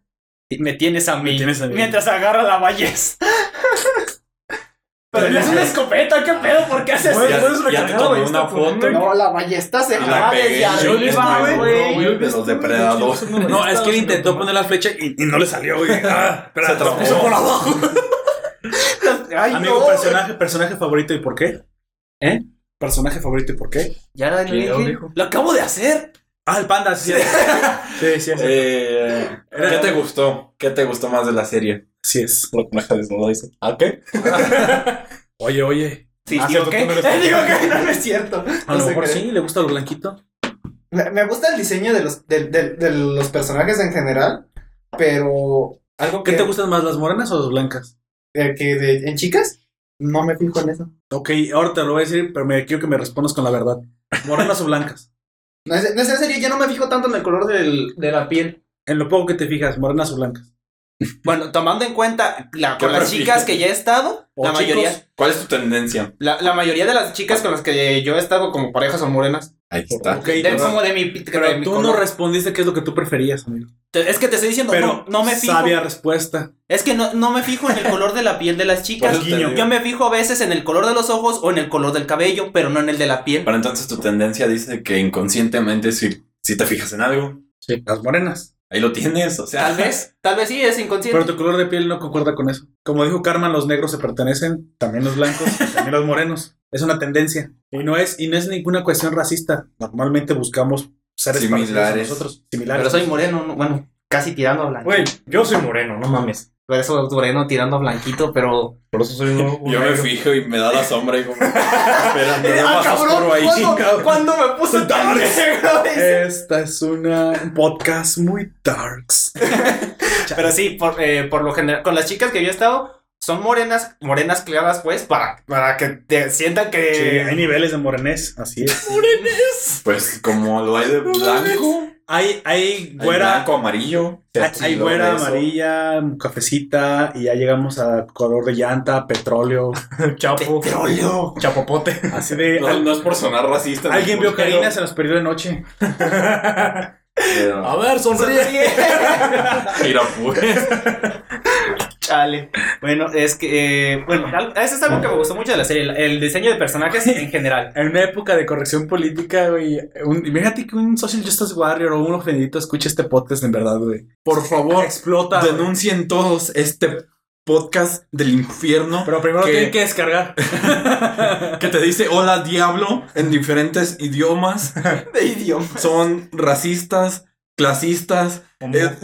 me tienes a mí. Me tienes a mí. Mientras agarra la ballesta. <laughs> Pero es una escopeta, ¿qué pedo? ¿Por qué haces eso? puedes recargar la una foto. No, la ballesta se Y la Yo arriba, güey, güey. de los depredadores. No, es que él intentó poner la flecha y, no le salió, güey. <laughs> Ah, espera, Se atrapó. puso por abajo. <laughs> Amigo, personaje, personaje favorito y por qué? ¿Eh? Personaje favorito y por qué? Ya lo ¿Quién lo dije. Lo acabo de hacer. Ah, el panda, sí. sí, sí, <laughs> sí. Eh, ¿Qué te gustó? ¿Qué te gustó más de la serie? Sí es. Lo que me deja desnudo dice. ¿Ah, qué? <laughs> Oye, oye. Sí, Ah, digo eres- <laughs> digo que no, no es cierto. A lo mejor sí, le gusta lo blanquito. Me, me gusta el diseño de los, de, de- de los personajes en general, pero algo que, ¿Qué te gustan más, las morenas o las blancas? eh, que de- en chicas, no me fijo en eso. Ok, ahora te lo voy a decir, pero me quiero que me respondas con la verdad. ¿Morenas o blancas? <laughs> No es, no es en serio, yo no me fijo tanto en el color del- de la piel. En lo poco que te fijas, morenas o blancas. Bueno, tomando en cuenta la, ¿Qué con las prefieres? chicas que ya he estado, O la chicos. mayoría, ¿Cuál es tu tendencia? la, la mayoría de las chicas con las que yo he estado como pareja son morenas. Ahí está. Ok, De- como de mi, de pero mi tú color. no respondiste qué es lo que tú preferías, amigo. Te- Es que te estoy diciendo, Pero no, no me fijo. sabia respuesta. Es que no, no me fijo en el color de la piel de las chicas. Yo me fijo a veces en el color de los ojos o en el color del cabello, pero no en el de la piel. Pero entonces tu tendencia dice que inconscientemente si, si te fijas en algo, Sí, las morenas. Ahí lo tienes, o sea. Tal vez, tal vez sí, es inconsciente. Pero tu color de piel no concuerda con eso. Como dijo Carmen, los negros se pertenecen, también los blancos, y <laughs> también los morenos. Es una tendencia. Y no es, y no es ninguna cuestión racista. Normalmente buscamos seres parecidos a Similares. nosotros. Similares. Pero soy moreno, no- bueno, casi tirando a blanco. Güey, yo soy moreno, no mames. Por eso moreno tirando a blanquito, pero. Por eso soy un, Yo me fijo y me da la sombra y como. <laughs> Espera, me veo más oscuro ahí. ¿Cuándo me puse tan negro? Esta es una, un podcast muy darks. <laughs> Pero sí, por, eh, por lo general, con las chicas que yo he estado, son morenas, morenas claras, pues, para, para que te sientan que. Sí, hay niveles de morenés, así es. <laughs> Pues como lo hay de blanco. Hay, hay Hay güera, blanco, amarillo. hay, hay güera, amarilla, cafecita, y ya llegamos a color de llanta, petróleo. <laughs> Chapo. Petróleo. Chapopote. Así de. No, no es por sonar racista. Alguien vio Karina, se nos perdió de noche. <laughs> Pero- A ver, sonríe. <laughs> Mira, pues. Chale. Bueno, es que. eh, bueno, al- eso es algo que me gustó mucho de la serie, el, el diseño de personajes en general. <laughs> En una época de corrección política, güey. Imagínate que un Social Justice Warrior o un ofendidito escuche este podcast en verdad, güey. Por favor, Explota. denuncien todos este podcast del infierno Pero primero que- tienen que descargar. <laughs> que te dice hola diablo en diferentes idiomas. <laughs> De idioma. Son racistas, clasistas. eh,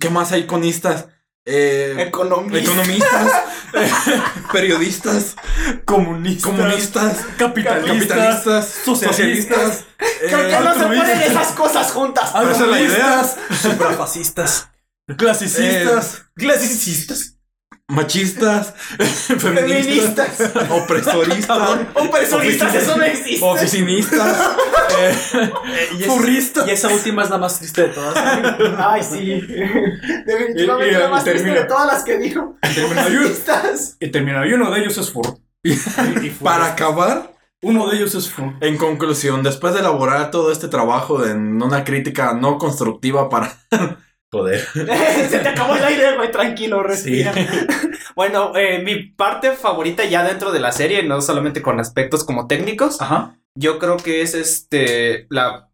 ¿Qué más hay conistas? Eh, economistas, eh, <laughs> periodistas, Comunista. comunistas, Capitalistas. capitalistas, socialistas. Que eh, no se ponen esas cosas juntas. esa es la idea. Suprafascistas. Clasicistas. Clasicistas. Machistas, <laughs> feministas, Feministas. opresoristas, <laughs> Opresoristas, eso no existe. oficinistas, <laughs> eh, Y, es- Furristas. y esa última es la más triste de todas. Ay, sí. Definitivamente Y- y- la más y triste de todas las que dijo. Y termina. Y uno de ellos es fur. para acabar. Uno de ellos es fur. En conclusión, después de elaborar todo este trabajo en una crítica no constructiva para... Joder. <laughs> Se te acabó el aire, güey, tranquilo, respira. <laughs> bueno, eh, mi parte favorita ya dentro de la serie, no solamente con aspectos como técnicos, Ajá. yo creo que es este la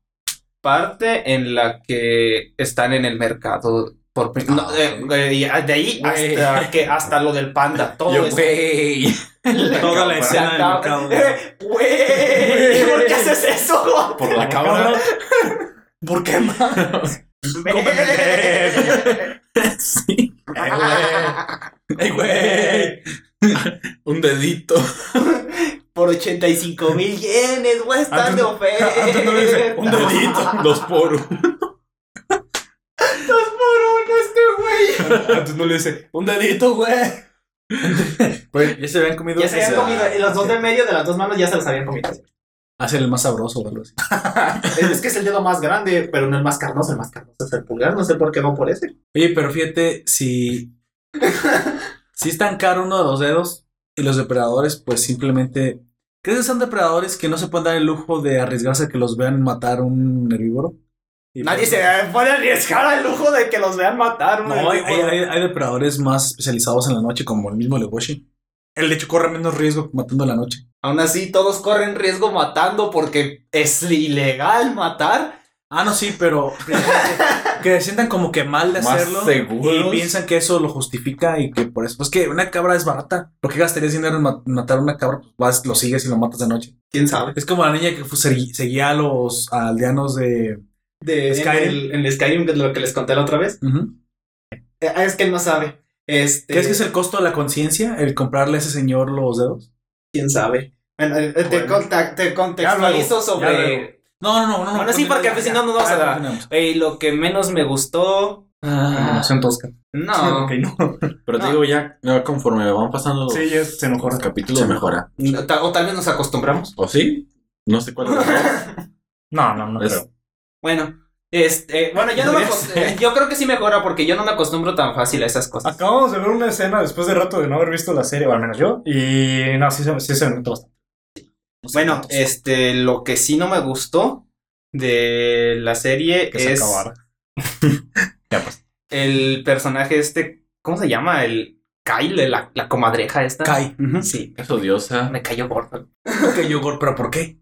parte en la que están en el mercado. Por, no, eh, eh, y de ahí hasta, que, hasta lo del panda, <laughs> todo Yo, eso. güey. Toda la escena del mercado. Güey, ¿por qué haces eso? Por la cámara. ¿Por qué más? Sí. ¡Ey, güey! Un dedito. Por 85 mil yenes, güey, están de oferta. Un dedito. Dos por uno. Dos por uno este güey. Antes no le dice, un dedito, güey. Pues ya se habían comido. Ya se habían comido, y los dos del medio de las dos manos ya se los habían comido. Hacer el más sabroso o algo así. <laughs> Es que es el dedo más grande, pero no el más carnoso, el más carnoso es el pulgar, no sé por qué no por ese. Oye, pero fíjate, si. <laughs> si es tan caro uno de los dedos y los depredadores, pues simplemente. ¿Crees que son depredadores que no se pueden dar el lujo de arriesgarse a que los vean matar un herbívoro? Y Nadie pues- se puede arriesgar al lujo de que los vean matar. No, hay, hay, hay- hay depredadores más especializados en la noche, como el mismo Legoshi. El de hecho corre menos riesgo matando en la noche. Aún así, todos corren riesgo matando porque es ilegal matar. Ah, no, sí, pero que se sientan como que mal de <laughs> hacerlo seguros. y piensan que eso lo justifica y que por eso. Pues que una cabra es barata. ¿Por qué gastarías dinero en ma- matar a una cabra? Pues vas, lo sigues y lo matas de noche. ¿Quién sabe? Es como la niña que fue- segui- seguía a los aldeanos de, de Skyrim. En, el, en el Skyrim, que lo que les conté la otra vez. Eh, es que él no sabe. Este, ¿Crees que es el costo de la conciencia el comprarle a ese señor los dedos? ¿Quién sabe? Bueno, eh, te, Bueno. conta- te contextualizo Ya luego, ya sobre... luego. No, no, no, no. Bueno, sí, porque pues, si no, no vamos a dar. Ey, lo que menos me gustó... Ah, Animación tosca. No. Ok, no. <laughs> Pero te No. digo, ya, ya conforme van pasando los, Sí, ya se los mejora. capítulos, Se mejora. O tal vez nos acostumbramos. ¿O sí? No sé cuál es la <laughs> No, no, no Es- creo. Bueno, este, bueno, yo no me ser. yo creo que sí mejora porque yo no me acostumbro tan fácil a esas cosas. Acabamos de ver una escena después de rato de no haber visto la serie, o al menos yo. Y no, sí, se- sí se me notó bastante. Bueno, este, lo que sí no me gustó de la serie Que se es acabara. <laughs> ya pues. el personaje este, ¿cómo se llama? El Kyle, la, la comadreja esta. Kai. Sí, Es odiosa. me cayó gordo. <laughs> Ok, yogur, pero ¿por qué?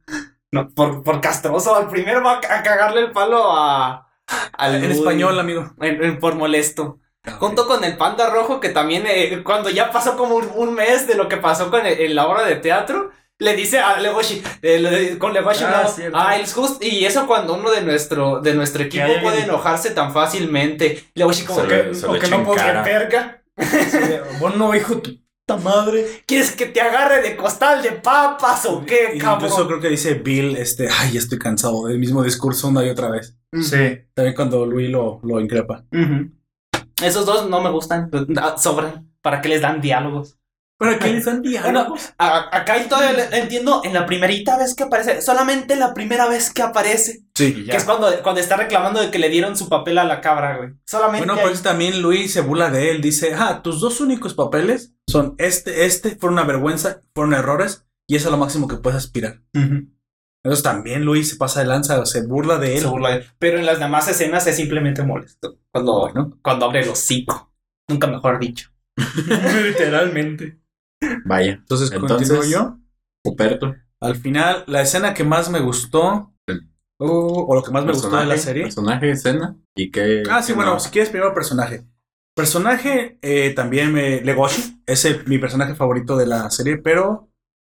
No, por, por castroso, al primero va a cagarle el palo a... al En Woody. español, amigo. En- en- por molesto. Junto con el panda rojo, que también eh, cuando ya pasó como un, un mes de lo que pasó con el- en la obra de teatro, le dice a Legoshi, eh, le- con Legoshi, Ah, no, ah, it's just-" y eso cuando uno de nuestro, de nuestro equipo puede enojarse tan fácilmente. Legoshi como Se que, le- se o le que no creer. verga, Bueno, hijo tu madre. ¿quieres que te agarre de costal de papas o qué, cabrón? Incluso creo que dice Bill, este, ay, estoy cansado del mismo discurso una y otra vez. Sí. También cuando Luis lo, lo increpa. Esos dos no me gustan, ah, sobran. ¿Para qué les dan diálogos? ¿Pero qué le dan <laughs> Bueno, a- acá todavía le- entiendo en la primerita vez que aparece, solamente la primera vez que aparece. Sí. Que es cuando, cuando está reclamando de que le dieron su papel a la cabra, güey. Solamente. Bueno, ahí. pues también Luis se burla de él. Dice, ah, tus dos únicos papeles son este, este, fueron una vergüenza, fueron errores, y eso es lo máximo que puedes aspirar. Entonces también Luis se pasa de lanza, se burla de él. Se burla de- Pero en las demás escenas es simplemente molesto. Cuando, Bueno. cuando abre el hocico. Nunca mejor dicho. <laughs> Literalmente. Vaya. Entonces, Entonces- continúo yo. Ruperto. Al final, la escena que más me gustó, o, o lo que más me gustó de la serie. Personaje, escena. Y que. Ah, sí, bueno, no. si quieres primero personaje. Personaje eh, también me. Legoshi, es el- mi personaje favorito de la serie, pero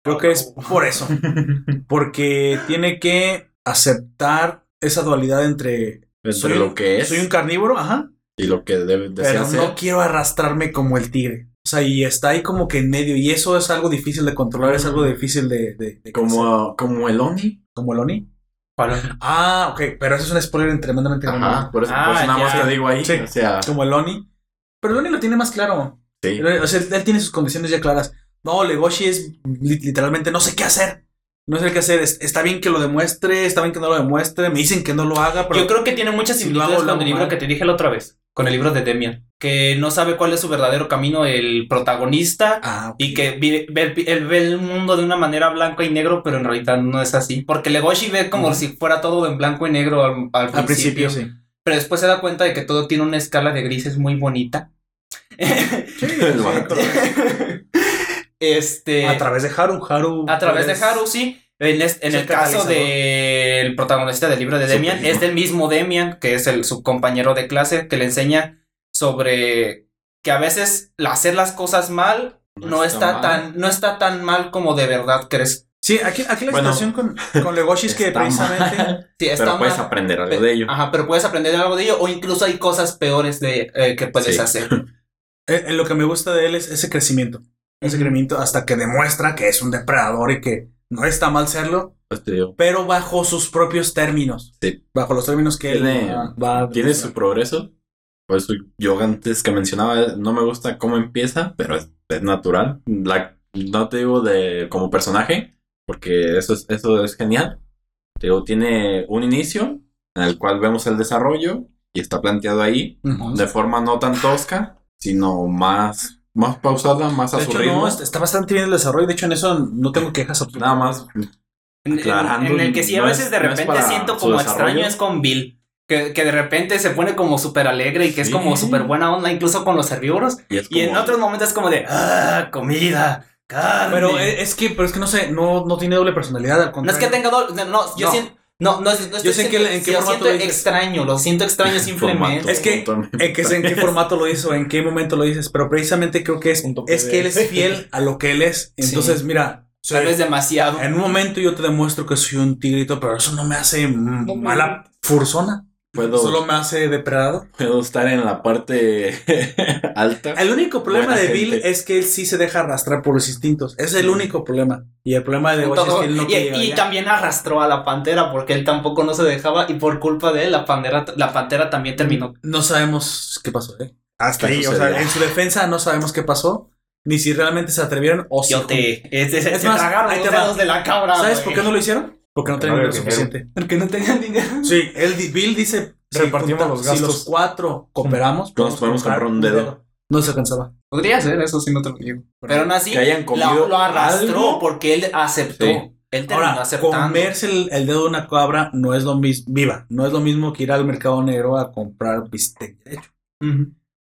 creo que es por eso. <laughs> Porque tiene que aceptar esa dualidad entre. Entre soy lo que es Soy un carnívoro, ajá. y lo que debe desea Pero ser. no quiero arrastrarme como el tigre. O sea, y está ahí como que en medio. Y eso es algo difícil de controlar, es algo difícil de. de- de. Como, como el Oni. como el Oni. Ah, ok, pero eso es un spoiler tremendamente grande. Por eso, Ah, por eso nada más te digo ahí. Sí. O sea, Como el Oni. Pero el Oni lo tiene más claro. sí. O sea, él, él tiene sus condiciones ya claras. No, Legoshi es li- literalmente no sé qué hacer. No sé qué hacer. Es- está bien que lo demuestre, está bien que no lo demuestre. Me dicen que no lo haga, pero Yo creo que tiene muchas similitudes con el libro mal. que te dije la otra vez. Con el libro de Demian. Que no sabe cuál es su verdadero camino el protagonista. Ah. Y que vive- ve él ve el mundo de una manera blanco y negro, pero en realidad no es así. Porque Legoshi ve como si fuera todo en blanco y negro al, al al principio. principio sí. Pero después se da cuenta de que todo tiene una escala de grises muy bonita. <laughs> Este. A través de Haru, Haru. a través de es- Haru, sí. En, es- en Es el el caso del protagonista del libro de Demian, es del mismo Demian, que es el, su compañero de clase, que le enseña sobre que a veces hacer las cosas mal no, está, tan no está tan mal como de verdad crees. Sí, aquí, aquí la Bueno, situación con, <laughs> con Legoshi es que Está precisamente. mal, <laughs> Sí, está Pero puedes mal, aprender algo de ello. Ajá, pero puedes aprender algo de ello o incluso hay cosas peores de eh, que puedes Sí. hacer. Eh, eh, lo que me gusta de él es ese crecimiento. Ese Ujú. crecimiento hasta que demuestra que es un depredador y que no está mal serlo, Pues pero bajo sus propios términos. Sí. Bajo los términos que él Tiene- va- va a tiene su progreso. Por eso yo antes que mencionaba, no me gusta cómo empieza, pero es, es natural. La- no te digo de como personaje, porque eso es, eso es genial. Te digo, tiene un inicio en el cual vemos el desarrollo y está planteado ahí Ujú. de forma no tan tosca, sino más, más pausada, más a De su hecho, ritmo. no, está bastante bien el desarrollo. De hecho, en eso no tengo quejas Nada más. En, en- Aclarando, en el que sí a no veces es- de repente siento como extraño es con Bill. Que, que de repente se pone como súper alegre y que es como súper buena onda, incluso con los herbívoros. Y, en otros momentos es como de, ah, comida, carne. Pero es, que, pero es que no sé, no, no tiene doble personalidad. Al no es contrario. que tenga doble, no, no, yo No. siento, no, no, no estoy Yo sé en qué- diciendo- en qué yo formato siento lo dices. extraño, lo siento extraño <laughs> simplemente. Formato. Es que, en qué, en qué formato lo hizo, en qué momento lo dices, pero precisamente creo que es, es que él es fiel a lo que él es. <laughs> Sí. Entonces, mira, soy- Tal vez demasiado. en un momento yo te demuestro que soy un tigrito, pero eso no me hace mala fursona. Puedo, Solo me hace depredado. puedo estar en la parte <laughs> alta. El único problema Buena de Bill gente. es que él sí se deja arrastrar por los instintos. Es el único problema. Y el problema de Legoshi es que él no y, y también arrastró a la pantera porque él tampoco no se dejaba y por culpa de él la pantera, la pantera también terminó. No sabemos qué pasó, ¿eh? Hasta ¿Qué ahí, o sucedió? sea, en su defensa no sabemos qué pasó, ni si realmente se atrevieron o si... Yo te. Es, es- Es se más, tragaron los dedos de la cabra. ¿Sabes güey. por qué no lo hicieron? Porque no tenían No dinero suficiente. Porque no tenían dinero. Sí, él, di- Bill dice... si Repartimos junta- los Si gastos. los cuatro cooperamos, Nos podemos comprar un dedo. No se alcanzaba. Podría ser, eso sí no te lo digo. Pero aún así, Que hayan comido lo, lo arrastró algo. porque él aceptó. Sí. Él terminó Ahora, aceptando. comerse el, el dedo de una cabra no es lo mismo, viva, no es lo mismo que ir al mercado negro a comprar bistec derecho. Ujú.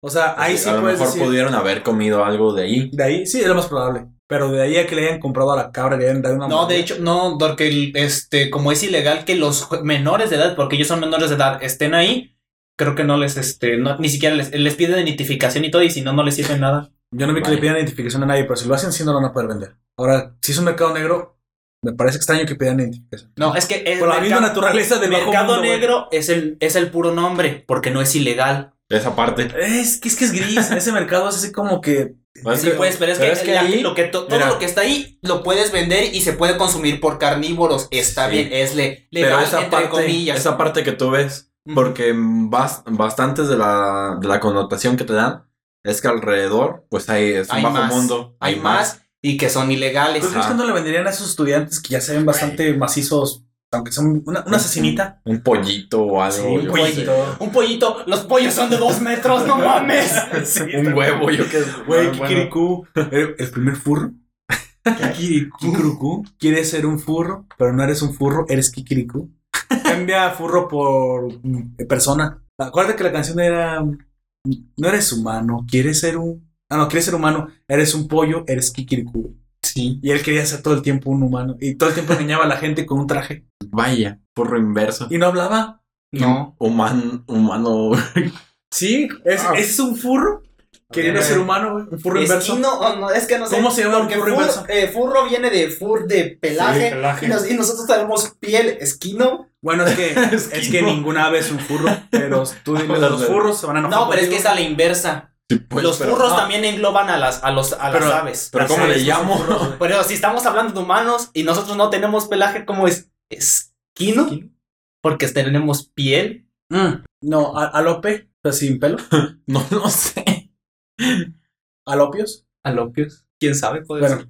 O sea, ahí sí a lo puedes mejor decir... pudieron haber comido algo de ahí. De ahí sí es lo más probable. Pero de ahí a que le hayan comprado a la cabra, le hayan dado una No, de hecho, no, porque este, como es ilegal que los menores de edad, porque ellos son menores de edad, estén ahí, creo que no les, este, no, ni siquiera les, les piden identificación y todo, y si no, no les sirve nada. Yo no vi que Vale. le pidan identificación a nadie, pero si lo hacen, sí no lo van a poder vender. Ahora, si es un mercado negro, me parece extraño que pidan identificación. No, es que el Por la misma naturaleza del bajo mercado mundo, negro es el, es el puro nombre, porque no es ilegal. Esa parte. Es que es que es gris. Ese mercado es así como que. Pues Sí, pues, pero es pero que, es que la- ahí- lo que to- todo mira. lo que está ahí lo puedes vender y se puede consumir por carnívoros. Está Sí. bien, es le, Pero legal, esa entre parte, comillas. esa parte que tú ves, porque bas- bastantes de la, de la connotación que te dan es que alrededor, pues hay es un Hay bajo más. mundo. Hay más y que son ilegales. ¿Tú crees Ajá. que no le venderían a esos estudiantes que ya se ven bastante macizos, aunque son una, una asesinita? Un pollito o algo. Sí, un pollito. Un pollito, los pollos son de dos metros, no mames. <laughs> Un huevo, yo qué Güey, Ah, bueno. Kikiriku. El, el primer furro. Kikiriku. Quieres ser un furro, pero no eres un furro, eres Kikiriku. Cambia furro por mm, persona. Acuérdate que la canción era. mm, No eres humano, quieres ser un. Ah, no, quieres ser humano, eres un pollo, eres Kikiriku. Sí. Y él quería ser todo el tiempo un humano. Y todo el tiempo engañaba a la gente con un traje. Vaya, porro inverso. Y no hablaba. No. Human, humano. Sí, es, Ah. es un furro. Queriendo ser humano, güey. Un furro inverso. Esquino, oh, no, es que no sé. ¿Cómo se llama un porque furro inverso? eh, furro viene de fur de pelaje. Sí, pelaje. Y, nos- y nosotros tenemos piel esquino. Bueno, es que, <laughs> es que ninguna ave es un furro, pero tú diles <laughs> a los furros se van a enojar. No, pero es que es a la inversa. Sí, pues, los pero- furros no. también engloban a las, a los, a Pero- las aves. Pero Las ¿cómo aves le no llamo? Pero si estamos hablando de humanos y nosotros no tenemos pelaje, ¿cómo es? ¿Esquino? Porque tenemos piel. Mm, no, a- alope, sin pelo. <laughs> No lo sé. Alopios. Alopios. ¿Quién sabe? Puede Bueno, ser.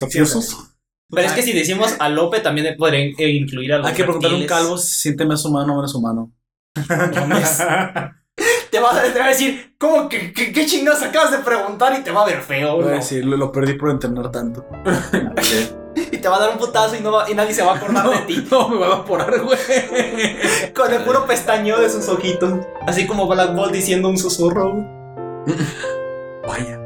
topiosos. Pero es que si decimos alope, también podría eh, incluir a los Hay que preguntarle a un calvo si se siente más humano o menos humano. <laughs> Te va, a, te va a decir, ¿cómo que qué, qué chingados acabas de preguntar? Y te va a ver feo. ¿no? decir, lo, lo perdí por entrenar tanto. <laughs> Y te va a dar un putazo y, no va- y nadie se va a acordar <laughs> de ti. no, me va a evaporar, güey. Con el puro pestañeo de sus ojitos. Así como Black Ball diciendo un susurro. <laughs> Vaya.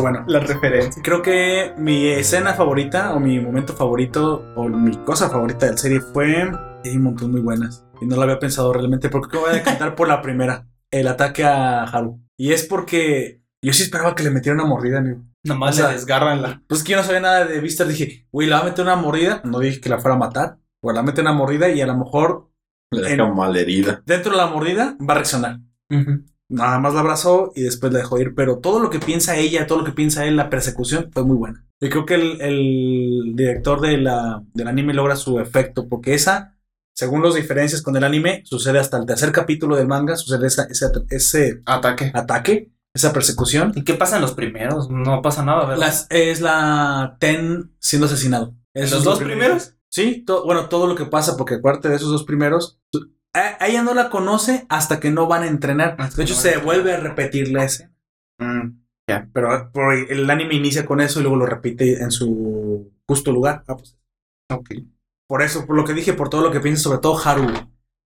Pero bueno, La referencia. creo que mi escena favorita o mi momento favorito o mi cosa favorita de la serie fue... Hay un montón muy buenas. Y no lo había pensado realmente porque voy a decantar por la primera. El ataque a Haru. Y es porque yo sí esperaba que le metiera una mordida, amigo. Nomás O sea, le desgarran la. Pues que yo no sabía nada de Vistar. Dije, güey, le va a meter una mordida. No dije que la fuera a matar. O le va a meter una mordida y a lo mejor Le deja En- mal herida. dentro de la mordida va a reaccionar. Nada más la abrazó y después la dejó ir. Pero todo lo que piensa ella, todo lo que piensa él, la persecución fue muy buena. Y creo que el, el director de la, del anime logra su efecto. Porque esa, según las diferencias con el anime, sucede hasta el tercer capítulo del manga. Sucede esa- ese, ese Ataque. ataque, esa persecución. ¿Y qué pasa en los primeros? No pasa nada, ¿verdad? Las, es la Ten siendo asesinado. ¿En Eso los dos primero. primeros? Sí, to- bueno, todo lo que pasa, porque aparte de esos dos primeros, a, a ella no la conoce hasta que no van a entrenar. Hasta De hecho, no se a vuelve a repetir la escena. Mm. Pero por- el anime inicia con eso y luego lo repite en su justo lugar. Ah, pues, Ok. por eso, por lo que dije, por todo lo que piensa, sobre todo Haru.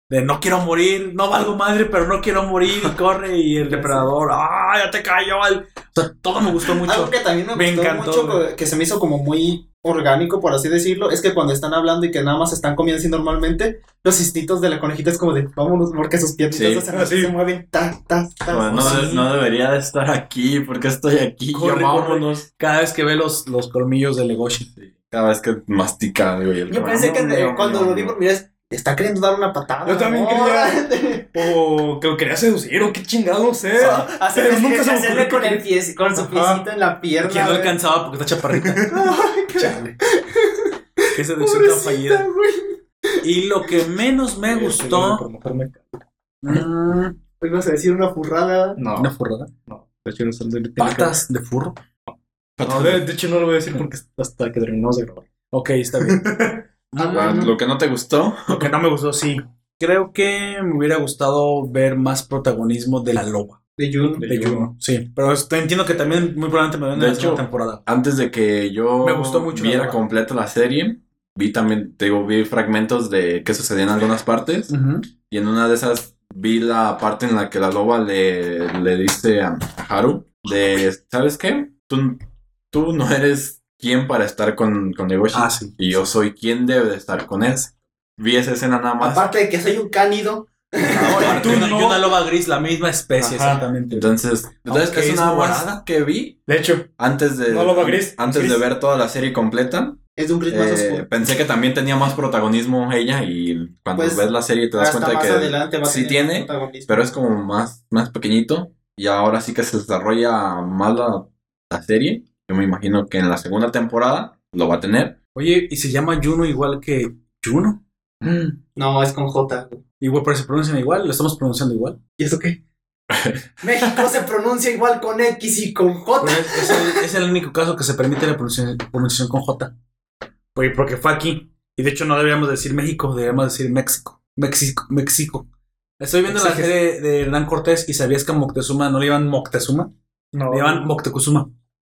De no quiero morir, no valgo madre, pero no quiero morir, y corre, y el <laughs> depredador, ¡ah, ya te cayó! el-". O sea, todo me gustó mucho. Algo que también me, Me gustó encantó, mucho, que se me hizo como muy orgánico, por así decirlo, es que cuando están hablando y que nada más están comiendo así normalmente, los instintos de la conejita es como de, vámonos, porque sus piernitas Sí. así, se mueven, ta, ta, ta. Bueno, no, sí. no debería de estar aquí. porque estoy aquí? Corre, vámonos. Cada vez que ve los, los colmillos de Legoshi. Cada vez que mastica, güey. el Yo pensé que no, no, cuando no, lo vez, te está queriendo dar una patada. Yo también quería. <laughs> O que lo quería seducir, o qué chingado, no sé. Hacerle, Pero nunca se me hacerle ocurrió con, el pie, con su piecito en la pierna. Que no alcanzaba porque está chaparrita. <laughs> Chale. <laughs> Qué seducción tan fallida. Y lo que menos me gustó. Por mm, Ibas a decir una furrada. No, Una furrada. de hecho no Patas de furro. No, de, de hecho no lo voy a decir porque hasta que terminamos de grabar. Ok, está bien. Ah, Lo que no te gustó. Lo que no me gustó, sí. Creo que me hubiera gustado ver más protagonismo de la loba. De Jun. De De Juno. Juno. Sí, pero esto- entiendo que también muy probablemente me ven en la hecho, segunda temporada. Antes de que yo Me gustó mucho la viera loba. completa la serie, vi también, te digo, vi fragmentos de qué sucedía en algunas partes. Y en una de esas vi la parte en la que la loba le, le dice a Haru de, ¿sabes qué? Tú, tú no eres quien para estar con, con Legoshi. Ah, sí. Y yo soy quien debe de estar con él. Vi esa escena nada más. Aparte de que soy un cánido. Ahora, tú Tú no. no. Y una loba gris, la misma especie, Ajá. exactamente. Entonces, entonces eso es más morada. que vi De hecho, antes de, No, loba gris, antes gris. de ver toda la serie completa. Es de un gris más eh, oscuro. pensé que también tenía más protagonismo ella y cuando Pues, ves la serie te das cuenta más de que sí tiene, más pero es como más, más pequeñito y ahora sí que se desarrolla más la, la serie. Yo me imagino que en la segunda temporada lo va a tener. Oye, ¿y se llama Juno igual que Juno? No, es con J. Igual, pero se pronuncian igual, lo estamos pronunciando igual. ¿Y eso qué? <laughs> México se pronuncia igual con X y con J. Es, es el, es el único caso que se permite la pronunciación, pronunciación con J. Oye, porque fue aquí. Y de hecho no deberíamos decir México, deberíamos decir México. México, México. Estoy viendo la serie de Hernán Cortés y sabías que a Moctezuma no le llaman Moctezuma, no. le llaman Moctezuma.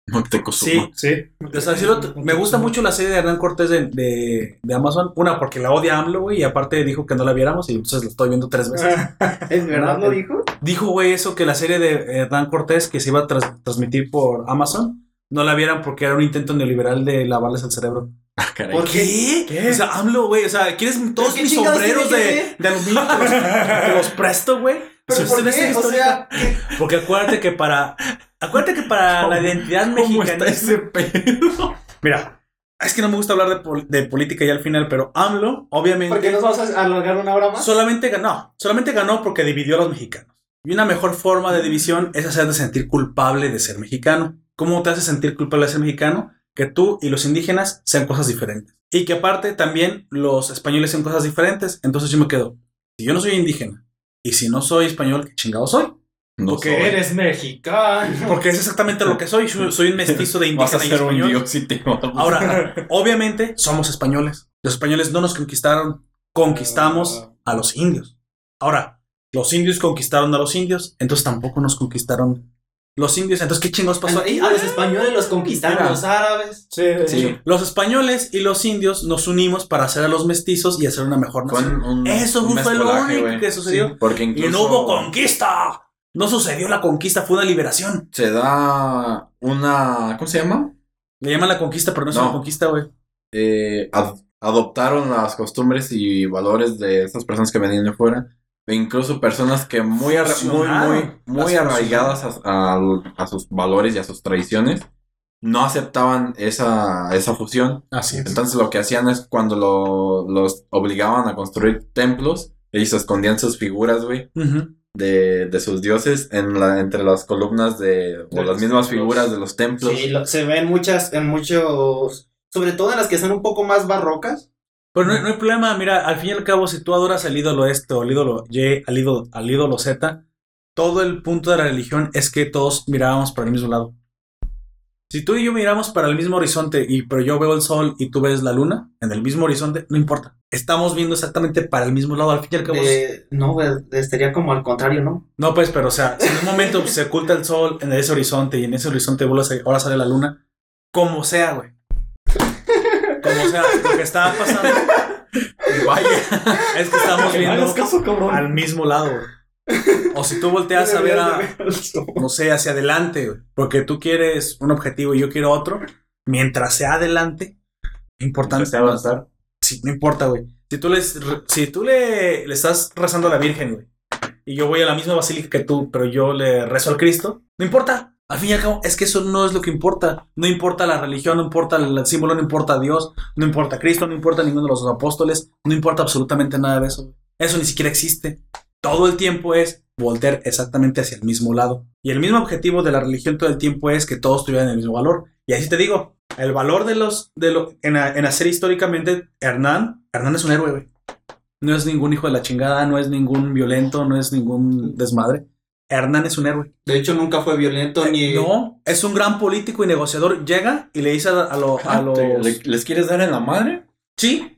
Moctezuma. Sí. O sea, sí lo- me gusta mucho la serie de Hernán Cortés de, de, de Amazon. Una, porque la odia AMLO, güey, y aparte dijo que no la viéramos y entonces la estoy viendo tres veces. <laughs> ¿Es verdad lo dijo? Dijo, güey, eso que la serie de Hernán Cortés que se iba a tras- transmitir por Amazon no la vieran porque era un intento neoliberal de lavarles el cerebro. <laughs> Ah, caray. ¿Por qué? ¿Qué? O sea, AMLO, güey, o sea, ¿quieres todos qué mis sombreros de, de aluminio? Te los, te los presto, güey. ¿Pero Si por qué? O sea. <laughs> Porque acuérdate que para... Acuérdate que para la identidad ¿Cómo está mexicana... ese pedo? <laughs> Mira, es que no me gusta hablar de, pol- de política ya al final, pero AMLO, obviamente... ¿Por qué nos vamos a alargar una hora más? Solamente ganó. Solamente ganó porque dividió a los mexicanos. Y una mejor forma de división es hacerte sentir culpable de ser mexicano. ¿Cómo te hace sentir culpable de ser mexicano? Que tú y los indígenas sean cosas diferentes. Y que aparte también los españoles sean cosas diferentes. Entonces yo me quedo. Si yo no soy indígena y si no soy español, ¿qué chingado soy? No Porque soy. eres mexicano. Porque es exactamente lo que soy. Soy soy un mestizo de <laughs> Vas a indígena y un español. dios y te vamos. Ahora, <laughs> obviamente somos españoles. Los españoles no nos conquistaron, conquistamos a los indios. Ahora, los indios conquistaron a los indios, entonces tampoco nos conquistaron los indios. Entonces, ¿qué chingos pasó aquí? A los españoles los conquistaron Mira. los árabes. Sí, Sí. Los españoles y los indios nos unimos para hacer a los mestizos y hacer una mejor nación. un- Eso un fue lo único que sucedió. Sí, porque Y incluso no hubo conquista. No sucedió la conquista, fue una liberación. se da una. ¿Cómo se llama? Le llaman la conquista, pero no es una conquista, güey. Eh, ad- adoptaron las costumbres y valores de estas personas que venían de fuera. E incluso personas que muy, muy, muy, arraigadas a, a- a sus valores y a sus tradiciones, no aceptaban esa, esa fusión. Así es. Entonces lo que hacían es cuando lo- los obligaban a construir templos, ellos escondían sus figuras, güey, de, de sus dioses en la, entre las columnas de, o De las mismas templos. figuras de los templos. Sí, lo- se ven muchas, en muchos, sobre todo en las que son un poco más barrocas. Pero no, hay- no hay problema, mira, al fin y al cabo, si tú adoras al ídolo este o al ídolo Y, al ídolo, al ídolo Z, todo el punto de la religión es que todos mirábamos para el mismo lado. Si tú y yo miramos para el mismo horizonte, y pero yo veo el sol y tú ves la luna en el mismo horizonte, no importa. Estamos viendo exactamente para el mismo lado, al fin y al cabo. No, estaría como al contrario, ¿no? No, pues, pero o sea, si en un momento se oculta el sol en ese horizonte y en ese horizonte ahora sale la luna, como sea, güey. Como sea, lo que está pasando Vaya. es que estamos viendo caso, al mismo lado. O si tú volteas a ver a, no sé, hacia adelante, porque tú quieres un objetivo y yo quiero otro, mientras sea adelante, importante. Avanzar. Sí, no importa, güey. Si tú, les, si tú le, le estás rezando a la Virgen, güey, y yo voy a la misma basílica que tú, pero yo le rezo al Cristo, no importa. Al fin y al cabo, es que eso no es lo que importa. No importa la religión, no importa el símbolo, no importa Dios, no importa Cristo, no importa ninguno de los apóstoles, no importa absolutamente nada de eso. Eso ni siquiera existe. Todo el tiempo es voltear exactamente hacia el mismo lado. Y el mismo objetivo de la religión todo el tiempo es que todos tuvieran el mismo valor. Y así te digo, el valor de los, de lo, en, en hacer históricamente, Hernán, Hernán es un héroe, güey. No es ningún hijo de la chingada, no es ningún violento, no es ningún desmadre. Hernán es un héroe. De hecho, nunca fue violento ni. Eh, No, es un gran político y negociador. Llega y le dice a, a lo- a los... ¿Le- ¿Les quieres dar en la madre? Sí.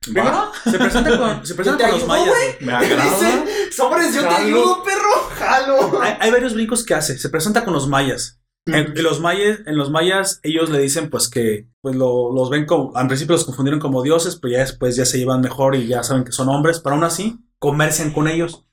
Primero, se presenta con, se presenta con los mayas. Me agrada. Sobres, yo te ayudo, perro. Jalo. Hay, hay varios brincos que hace. Se presenta con los mayas. En, y los mayas, en los mayas, ellos le dicen pues que pues lo- los ven como, al principio los confundieron como dioses, pero ya después ya se llevan mejor y ya saben que son hombres, pero aún así comercian con ellos.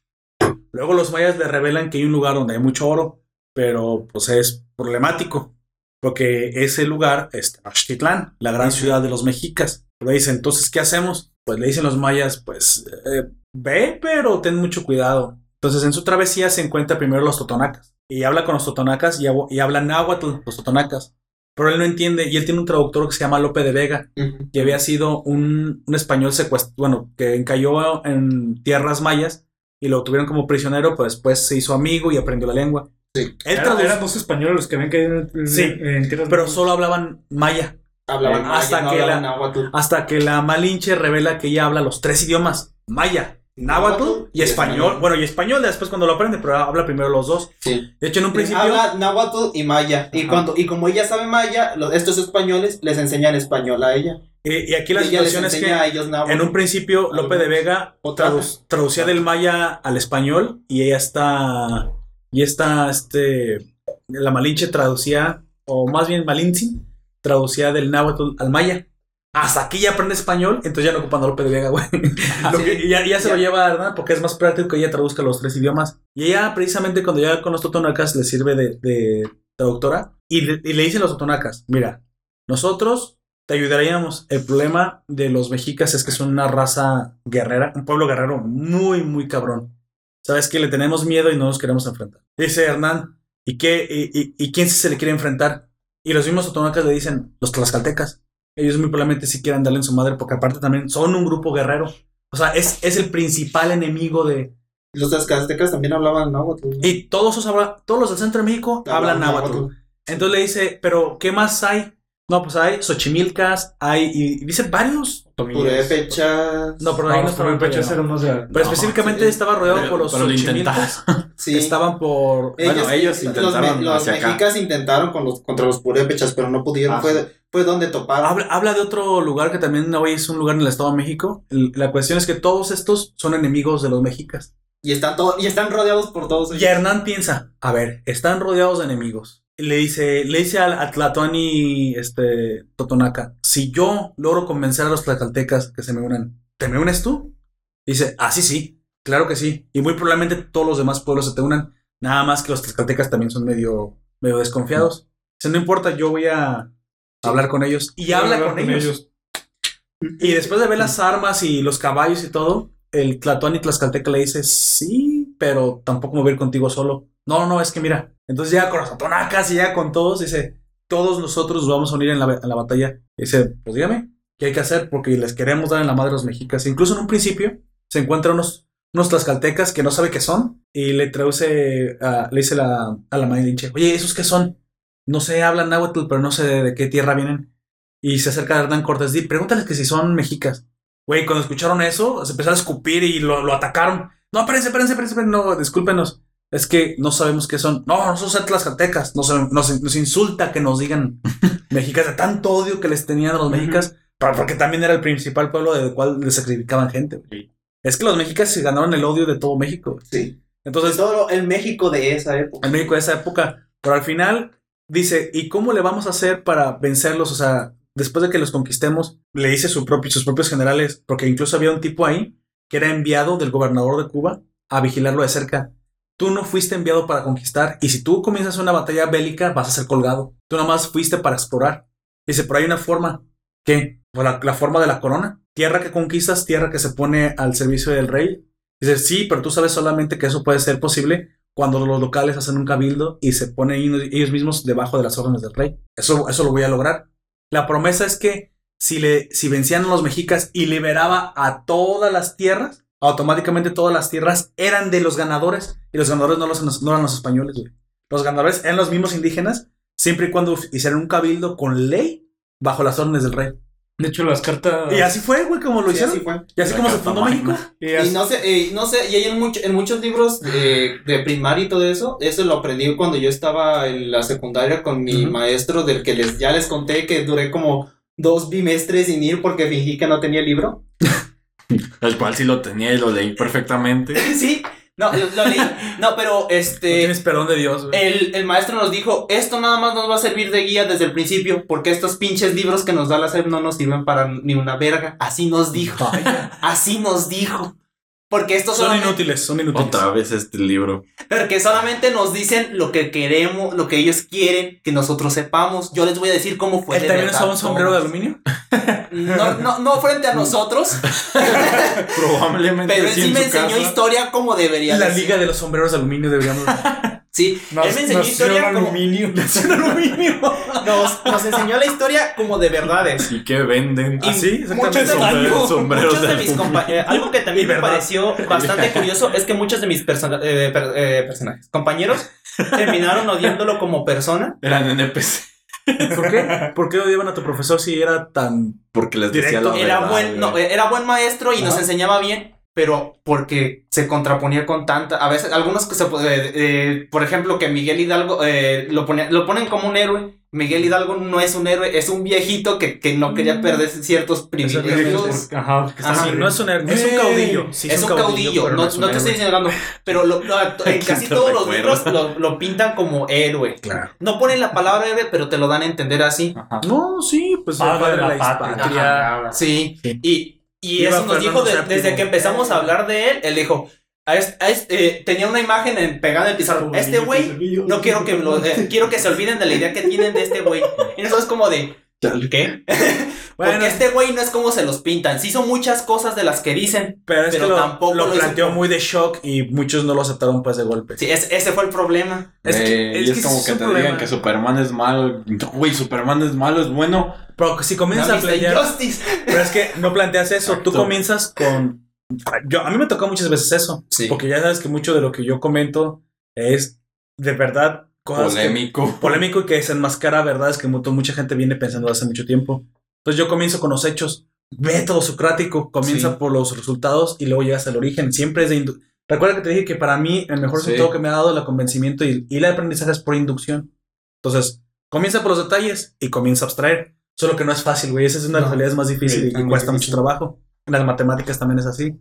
Luego los mayas le revelan que hay un lugar donde hay mucho oro, pero pues es problemático, porque ese lugar es Tenochtitlán, la gran ciudad de los mexicas. Pero dicen, entonces, ¿qué hacemos? Pues le dicen los mayas, pues eh, ve, pero ten mucho cuidado. Entonces en su travesía se encuentra primero los totonacas y habla con los totonacas y, y habla náhuatl, los totonacas. Pero él no entiende y él tiene un traductor que se llama Lope de Vega, que había sido un, un español secuestrado, bueno, que encalló en tierras mayas y lo tuvieron como prisionero, pues después se hizo amigo y aprendió la lengua. Él Era- traduce- eran dos españoles los que ven que en, Sí, en tierras pero mayas. solo hablaban maya. Hablaban Eh, maya, hasta no que hablaban la- náhuatl. Hasta que la Malinche revela que ella habla los tres idiomas: maya, náhuatl y español. Bueno, y español después cuando lo aprende, pero habla primero los dos. Sí. De hecho, en un principio. Habla náhuatl y maya. Y, cuando, y como ella sabe maya, los- estos españoles les enseñan español a ella. Eh, y aquí la situación es que ellos en un principio Lope de Vega tradu- traducía del maya al español y ella está. Y esta, este. La Malinche traducía, o más bien Malinche, traducía del náhuatl al maya. Hasta aquí ya aprende español, entonces ya no ocupan a Lope de Vega, güey. <laughs> Lo que- ya, ya se lo lleva Hernán porque es más práctico que ella traduzca los tres idiomas. Y ella, precisamente, cuando llega con los totonacas, le sirve de, de traductora y le, y le dicen a los totonacas: Mira, nosotros te ayudaríamos. El problema de los mexicas es que son una raza guerrera, un pueblo guerrero muy, muy cabrón. Sabes que le tenemos miedo y no nos queremos enfrentar. Dice Hernán: ¿y, qué, y, y- y quién se le quiere enfrentar? Y los mismos totonacas le dicen: Los tlaxcaltecas ellos muy probablemente sí quieran darle en su madre porque aparte también son un grupo guerrero. O sea, es, es el principal enemigo de... Los aztecas también hablaban náhuatl. ¿no? Y todos, habla- todos los del centro de México hablan náhuatl. Entonces le dice, pero ¿qué más hay? No, pues hay Xochimilcas, hay... Y, y dice varios. Purépechas. No, pero ahí no No, peleados. eran más de... Pero específicamente sí. estaba rodeado Pero- por los pero lo Xochimilcas. <laughs> Sí. Estaban por... Bueno, ellos los intentaron me- Los, hacia acá. mexicas intentaron con los, contra los purépechas, pero no pudieron. Ah, fue, fue donde toparon. Habla, habla de otro lugar que también hoy es un lugar en el Estado de México. La cuestión es que todos estos son enemigos de los mexicas. Y están, todo, y están rodeados por todos Y ellos. Hernán piensa, a ver, están rodeados de enemigos. Y Le dice, le dice al a Tlatoani, este, Totonaca, si yo logro convencer a los tlaxcaltecas que se me unan, ¿te me unes tú? Dice, ah, sí, sí, claro que sí. Y muy probablemente todos los demás pueblos se te unan. Nada más que los tlaxcaltecas también son medio, medio desconfiados. Dice, no importa, yo voy a hablar con ellos. Y habla con, ellos. Y después de ver las armas y los caballos y todo, el Tlatoani Tlaxcalteca le dice, sí, pero tampoco me voy a ir contigo solo. No, no, es que mira. Entonces ya con los totonacas y ya con todos, dice, todos nosotros nos vamos a unir en la, en la batalla. dice, pues dígame, ¿qué hay que hacer? Porque les queremos dar en la madre a los mexicas. Incluso en un principio se encuentran unos, unos tlaxcaltecas que no sabe qué son y le traduce, le dice la, a la Malinche, oye, ¿esos qué son? No sé, hablan náhuatl, pero no sé de, qué tierra vienen. Y se acerca a Hernán Cortés, di, pregúntales que si son mexicas. Güey, cuando escucharon eso, se empezaron a escupir y lo atacaron. No, espérense, espérense, espérense, no, discúlpenos. Es que no sabemos qué son. No, nosotros somos tlaxcaltecas. Nos, nos, nos insulta que nos digan <laughs> mexicas de tanto odio que les tenían a los mexicas, pero porque también era el principal pueblo del cual les sacrificaban gente. Es que los mexicas se ganaron el odio de todo México. Sí. Entonces, todo el México de esa época. en México de esa época. Pero al final dice, ¿y cómo le vamos a hacer para vencerlos? O sea, después de que los conquistemos, le dice su propio, sus propios generales, porque incluso había un tipo ahí que era enviado del gobernador de Cuba a vigilarlo de cerca. Tú no fuiste enviado para conquistar y si tú comienzas una batalla bélica vas a ser colgado. Tú nada más fuiste para explorar. Dice, pero hay una forma. ¿Qué? Pues la, la forma de la corona. Tierra que conquistas, tierra que se pone al servicio del rey. Dice, sí, pero tú sabes solamente que eso puede ser posible cuando los locales hacen un cabildo y se ponen ellos mismos debajo de las órdenes del rey. Eso, eso lo voy a lograr. La promesa es que si, le, si vencían a los mexicas y liberaba a todas las tierras, automáticamente todas las tierras eran de los ganadores y los ganadores no, los, no eran los españoles. güey. Los ganadores eran los mismos indígenas siempre y cuando hicieran un cabildo con ley bajo las órdenes del rey. De hecho, las cartas. Y así fue, güey, como lo Sí, hicieron. así fue. Y así La como se fundó magna. México. y Y no sé, eh, no sé, y hay en, mucho- en muchos libros de, de primaria y todo eso, eso lo aprendí cuando yo estaba en la secundaria con mi maestro del que les, ya les conté que duré como dos bimestres sin ir porque fingí que no tenía el libro. El cual sí lo tenía y lo leí perfectamente. <laughs> sí, no, lo, lo leí. No, pero No este... tienes perdón de Dios, güey. El, el maestro nos dijo, esto nada más nos va a servir de guía desde el principio, porque estos pinches libros que nos da la SEP no nos sirven para ni una verga. Así nos dijo. Así nos dijo. Porque estos Son inútiles, son inútiles. Otra vez este libro. porque solamente nos dicen lo que queremos, lo que ellos quieren que nosotros sepamos. Yo les voy a decir cómo fue. ¿Él de también usaba un sombrero de aluminio? No, no, no frente a <laughs> nosotros, Probablemente pero él sí me enseñó casa. historia como debería La liga de los sombreros de aluminio deberíamos... <laughs> Sí, Nas- él me enseñó historia en como... <laughs> aluminio. Nos, nos enseñó la historia como de verdades. ¿Y qué venden? Y Ah, sí, muchos de, Sombreros- muchos sombreros de de mis aluminio. compa- eh, algo que también me <laughs> verdad. pareció bastante curioso es que muchos de mis eh, per- eh, personajes, compañeros, terminaron odiándolo como persona. Eran NPC. ¿Por qué? ¿Por qué odiaban a tu profesor si era tan... Porque les decía Directo. la Era verdad, buen, no, güey. era buen maestro y nos enseñaba bien, pero porque se contraponía con tanta, a veces algunos que se, eh, eh, por ejemplo, que Miguel Hidalgo eh, lo, pone- lo ponen como un héroe. Miguel Hidalgo no es un héroe, es un viejito que, que no quería perder ciertos privilegios. Ajá, no es un, héroe, es un caudillo. Sí, es un caudillo, no, es un no te estoy señalando, pero lo- lo- <laughs> en ¿Quién casi todos los libros lo, lo pintan como héroe. Claro. No ponen la palabra héroe, pero te lo dan a entender así. Ajá. No, sí, pues Padre padre de de la la patria. patria. Sí, Sí. y, y Iba eso nos dijo de- desde que empezamos a hablar de él. Él dijo, a es- a es- eh, tenía una imagen en, pegada en el pizarro. Este güey, no quiero que lo, eh, quiero que se olviden de la idea que tienen de este güey. <laughs> Y eso es como de, ¿qué? <laughs> Bueno, Porque este güey no es como se los pintan. Sí son muchas cosas de las que dicen. pero es pero que lo, tampoco lo planteó muy de shock y muchos no lo aceptaron pues de golpe. Sí, es- ese fue el problema. Es que- es y que es como que te digan que Superman es malo. No, Güey, Superman es malo, es bueno. Pero si comienzas ¿No a plantear... Justice? Pero es que no planteas eso, tú comienzas con... Yo, a mí me tocó muchas veces eso, Sí. porque ya sabes que mucho de lo que yo comento es de verdad que- Polémico. <laughs> polémico y que desenmascara verdades que mu- mucha gente viene pensando hace mucho tiempo. Entonces yo comienzo con los hechos, método socrático, comienza Sí. por los resultados y luego llegas al origen. Siempre es de... indu- Recuerda que te dije que para mí el mejor Sí. resultado que me ha dado el convencimiento y, y el aprendizaje es por inducción. Entonces, comienza por los detalles y comienza a abstraer. Solo que no es fácil, güey. Esa es una de las No. habilidades más difíciles y muy cuesta mucho trabajo. En las matemáticas también es así.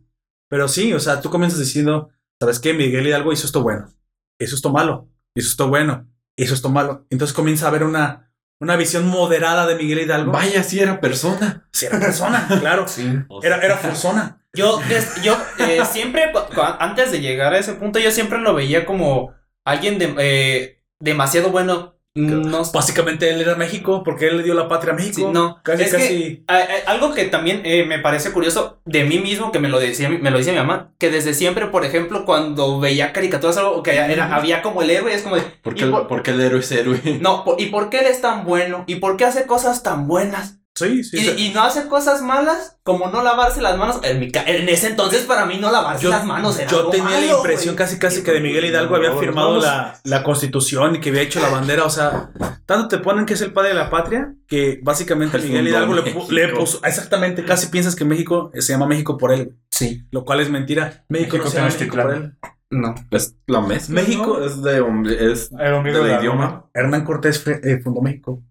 Pero sí, o sea, tú comienzas diciendo, ¿sabes qué? Miguel Hidalgo hizo esto bueno, hizo esto malo, hizo esto bueno, hizo esto malo. Entonces comienza a haber una, una visión moderada de Miguel Hidalgo. Vaya, sí era persona. Si era persona, claro. <laughs> Era, era persona. Yo, des- yo eh, siempre, antes de llegar a ese punto, yo siempre lo veía como alguien de, eh, demasiado bueno. No, Básicamente él era México porque él le dio la patria a México. Sí, no, casi, es que- casi. a- a- algo que también eh, me parece curioso de mí mismo, que me lo decía, me lo dice mi mamá, que desde siempre, por ejemplo, cuando veía caricaturas o algo que era, había como el héroe, es como de, ¿Por ¿y qué, por- por qué el héroe es héroe? no, por- ¿y por qué él es tan bueno? ¿Y por qué hace cosas tan buenas? Sí, sí. Y, sí. y no hace cosas malas, como no lavarse las manos. En, mi ca- en ese entonces, para mí, no lavarse Yo, las manos era yo algo tenía la impresión casi casi que de Miguel Hidalgo había firmado la, la constitución y que había hecho la bandera. O sea, tanto te ponen que es el padre de la patria que básicamente El Miguel Hidalgo le, puso. Exactamente, casi piensas que México eh, se llama México por él. Sí, Lo cual es mentira. México, no México se llama tiene México por él. no. Es la mezcla. México- ¿no? es de hombre- es El de idioma. Hernán Cortés eh, fundó México.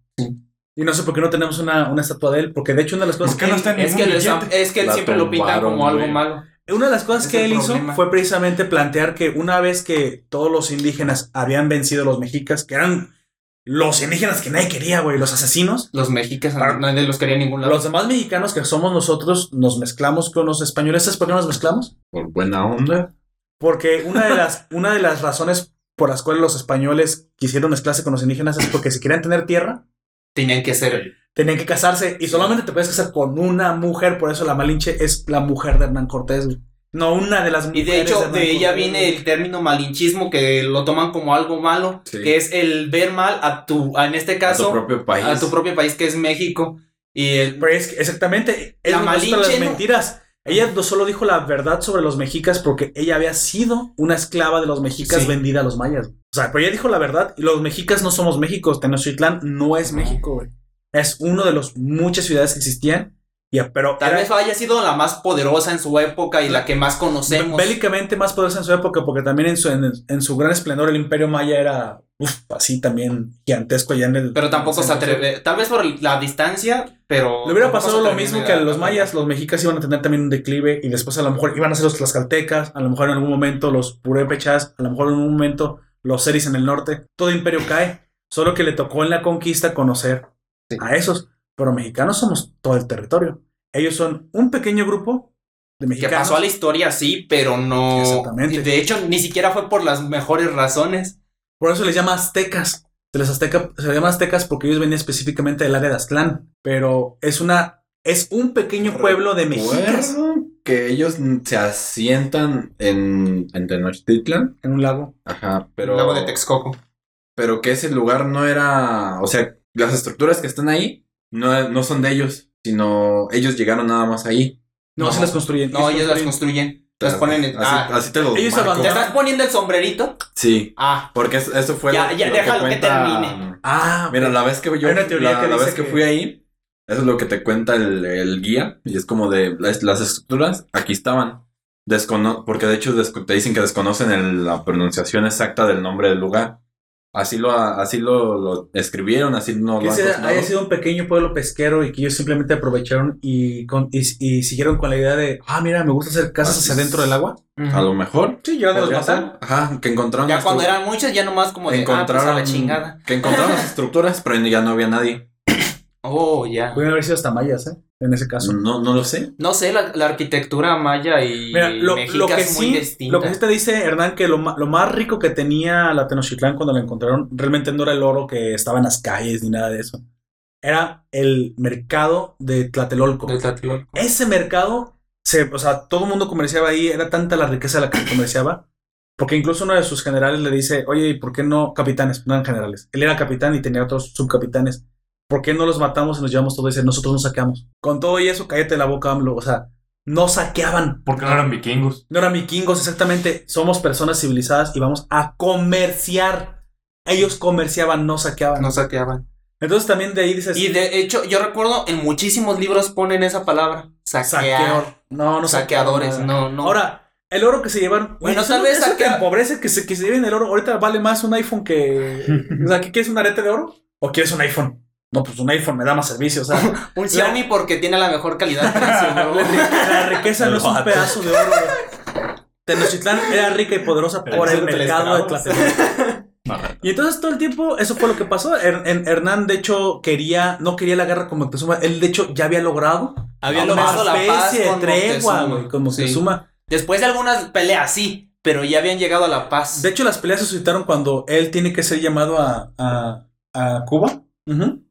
Y no sé por qué no tenemos una, una estatua de él, porque de hecho una de las cosas ¿Por qué que no él- Es que, billete? es que él La siempre lo pintan tumbaron, como algo güey. malo. Una de las cosas Es que él hizo fue precisamente plantear que una vez que todos los indígenas habían vencido a los mexicas, que eran los indígenas que nadie quería, güey, los asesinos, Los mexicas, Para- nadie los quería en ningún lado. los demás mexicanos que somos nosotros nos mezclamos con los españoles. ¿Sabes por qué nos mezclamos? Por buena onda. Porque una de las, una de las razones por las cuales los españoles quisieron mezclarse con los indígenas es porque si querían tener tierra, Tenían que ser. tenían que casarse y solamente te puedes casar con una mujer, por eso la Malinche es la mujer de Hernán Cortés. No, una de las Y mujeres. de hecho, de ella viene el término malinchismo que lo toman como algo malo, Sí. que es el ver mal a tu, en este A caso, tu propio país. a tu propio país que es México. Y el, Pero es que exactamente, es La las Malinche. Ella no solo dijo la verdad sobre los mexicas porque ella había sido una esclava de los mexicas Sí. vendida a los mayas. O sea, pero ella dijo la verdad y los mexicas no somos México. Tenochtitlán no es México, güey. Es uno de los muchas ciudades que existían. Ya, pero tal era vez haya sido la más poderosa en su época y la que más conocemos. bélicamente más poderosa en su época porque también en su, en, en su gran esplendor el imperio maya era uf, así también gigantesco allá en el... pero tampoco se atreve, tal vez por la distancia, pero... Le hubiera pasado lo mismo a- que a los mayas, los mexicas iban a tener también un declive y después a lo mejor iban a ser los tlaxcaltecas, a lo mejor en algún momento los purépechas, a lo mejor en un momento los seris en el norte. Todo imperio cae, solo que le tocó en la conquista conocer Sí. a esos, pero mexicanos somos todo el territorio. Ellos son un pequeño grupo de Que mexicanos. pasó a la historia, sí, pero no... Exactamente. De hecho, ni siquiera fue por las mejores razones. Por eso les llama aztecas. Se les, azteca, se les llama aztecas porque ellos venían específicamente del área de Aztlán, pero es una es un pequeño pueblo de mexicas que ellos se asientan en, en Tenochtitlan. en un lago. Ajá, pero. Lago de Texcoco. Pero que ese lugar no era. O sea, las estructuras que están ahí no, no son de ellos, sino ellos llegaron nada más ahí. No, No. se las construyen. No, ellos las construyen. Las ponen. Así, ah, así te lo Ellos marco. ¿Te abandonaron. estás poniendo el sombrerito? Sí, Ah, porque eso, eso fue. Ya, lo- ya, lo déjalo que cuenta- termine. Ah, Mira, la vez que yo. Hay una teoría la, que la dice vez que, que- fui ahí, eso es lo que te cuenta el, el guía. Y es como de las, las estructuras, aquí estaban. Descono porque de hecho te dicen que desconocen el- la pronunciación exacta del nombre del lugar. Así lo, así lo, lo escribieron, así no que lo han cocinado. haya sido un pequeño pueblo pesquero y que ellos simplemente aprovecharon y, con, y, y siguieron con la idea de, ah, mira, me gusta hacer casas Así hacia dentro del agua. A lo mejor. Sí, ya los podría mataron. ser. Ajá, que encontraron. ya cuando eran muchas, ya nomás como de... Ah, pues a encontraron, la chingada. Que encontraron las <laughs> estructuras, pero ya no había nadie. Oh, ya. Pueden haber sido hasta mayas, ¿eh? En ese caso. No, no lo sé. No sé, la, la arquitectura maya y Mira, lo, que es muy sí, distinta. lo que sí te dice Hernán, que lo, lo más rico que tenía la Tenochtitlán cuando la encontraron, realmente no era el oro que estaba en las calles ni nada de eso. Era el mercado de Tlatelolco. De Tlatelolco. Ese mercado, se, o sea, todo el mundo comerciaba ahí, era tanta la riqueza la que se comerciaba, porque incluso uno de sus generales le dice, oye, ¿y por qué no capitanes? No eran generales. Él era capitán y tenía otros subcapitanes. ¿Por qué no los matamos y nos llevamos todo? Y dice, nosotros nos saqueamos. Con todo y eso, cállate la boca, AMLO. O sea, no saqueaban. Porque no eran vikingos. No eran vikingos, exactamente. Somos personas civilizadas y vamos a comerciar. Ellos comerciaban, no saqueaban. No saqueaban. Entonces también de ahí dices, Y de hecho, yo recuerdo en muchísimos libros ponen esa palabra. Saquear. saqueador. No, no Saqueadores, no, no. Ahora, el oro que se llevan. Bueno, eso- tal vez eso saquea- empobrece que se, que se lleven el oro. Ahorita vale más un iPhone que. <laughs> o sea, ¿qué quieres un arete de oro? ¿O quieres un iPhone? No, pues un iPhone me da más servicio. O sea, <laughs> Un Xiaomi porque tiene la mejor calidad <laughs> la riqueza no es un pedazo de oro. Tenochtitlán era rica y poderosa por el mercado de. Tlatelolco. Y entonces todo el tiempo eso fue lo que pasó. Her- en- Hernán, de hecho, quería, no quería la guerra con Moctezuma. Él, de hecho, ya había logrado Había logrado la paz especie de con tregua, Moctezuma. con Sí. Moctezuma. Después de algunas peleas, sí, pero ya habían llegado a la paz. De hecho, las peleas se suscitaron cuando él tiene que ser llamado a, a, a Cuba. Ujú.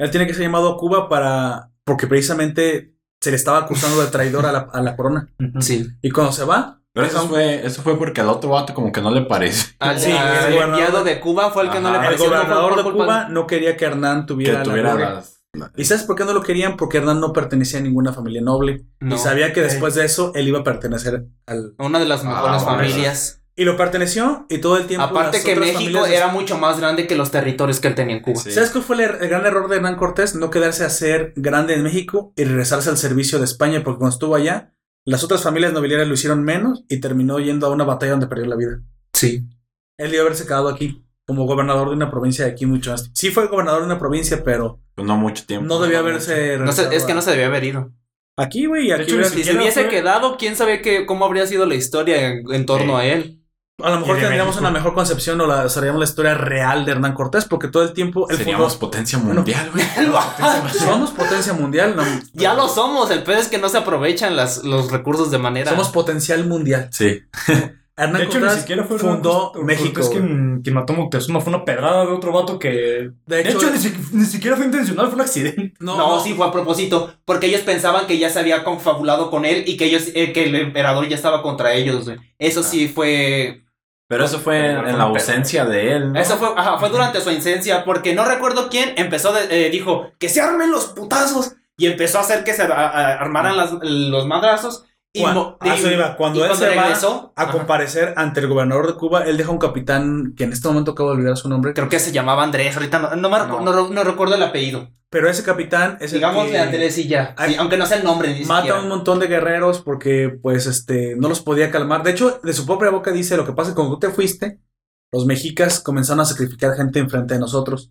Él tiene que ser llamado a Cuba para. porque precisamente se le estaba acusando de traidor a la, a la corona. sí. Y cuando se va, Pero eso fue, eso fue porque al otro vato como que no le parece. <laughs> Al, Sí, al el gobernador- enviado de Cuba fue el que no le el pareció. fue gobernador de Cuba no quería que Hernán Que tuviera la las... la- ¿Y sabes por qué no lo querían? Porque Hernán no pertenecía a ninguna familia noble. No. Y sabía que después de eso él iba a pertenecer al. Una de las mejores bueno. familias. Y lo perteneció y todo el tiempo. Aparte que México de- era mucho más grande que los territorios que él tenía en Cuba. Sí. ¿Sabes cuál fue el, er- el gran error de Hernán Cortés? No quedarse a ser grande en México y regresarse al servicio de España, porque cuando estuvo allá, las otras familias nobiliarias lo hicieron menos y terminó yendo a una batalla donde perdió la vida. Sí. Él iba a haberse quedado aquí como gobernador de una provincia de aquí mucho más. Sí fue gobernador de una provincia, pero Pues no mucho tiempo. no debía haberse No se- es que a- no se debía haber ido. Aquí, güey, aquí hecho, Si se hubiese fue- quedado, quién sabe qué, cómo habría sido la historia en, en torno a él. A lo mejor tendríamos México. una mejor concepción o la, sabríamos la historia real de Hernán Cortés, porque todo el tiempo él Seríamos fundó- <laughs> potencia mundial, güey. Somos potencia mundial, no, Ya lo somos, el peor es que no se aprovechan las, los recursos de manera. somos potencial mundial. Sí. <laughs> Hernán De hecho, ni Cortés siquiera fue fundó Cortés- México. Güey. quien, quien mató a Moctezuma. Fue una pedrada de otro vato que. De De hecho, ni, si- ni siquiera fue intencional, fue un accidente. No, sí fue a propósito, porque ellos pensaban que ya se había confabulado con él y que ellos, eh, que el emperador ya estaba contra ellos. güey. Eso sí fue, Pero eso fue en, en la ausencia de él. ¿no? eso fue, ajá, fue durante su ausencia, porque no recuerdo quién empezó, de- eh, dijo que se armen los putazos y empezó a hacer que se a- a- armaran las- los madrazos y, Cuan- mo- a eso y- iba. Cuando él se va regresó, a ajá, comparecer ante el gobernador de Cuba, él deja un capitán que en este momento acabo de olvidar su nombre. creo que se llamaba Andrés, ahorita no, no, no no recuerdo el apellido. Pero ese capitán es el Digámosle que Andrés y ya, sí, aunque no sea el nombre ni mata a un montón de guerreros porque, pues, este, no los podía calmar. De hecho, de su propia boca dice, lo que pasa es que cuando tú te fuiste, los mexicas comenzaron a sacrificar gente enfrente de nosotros.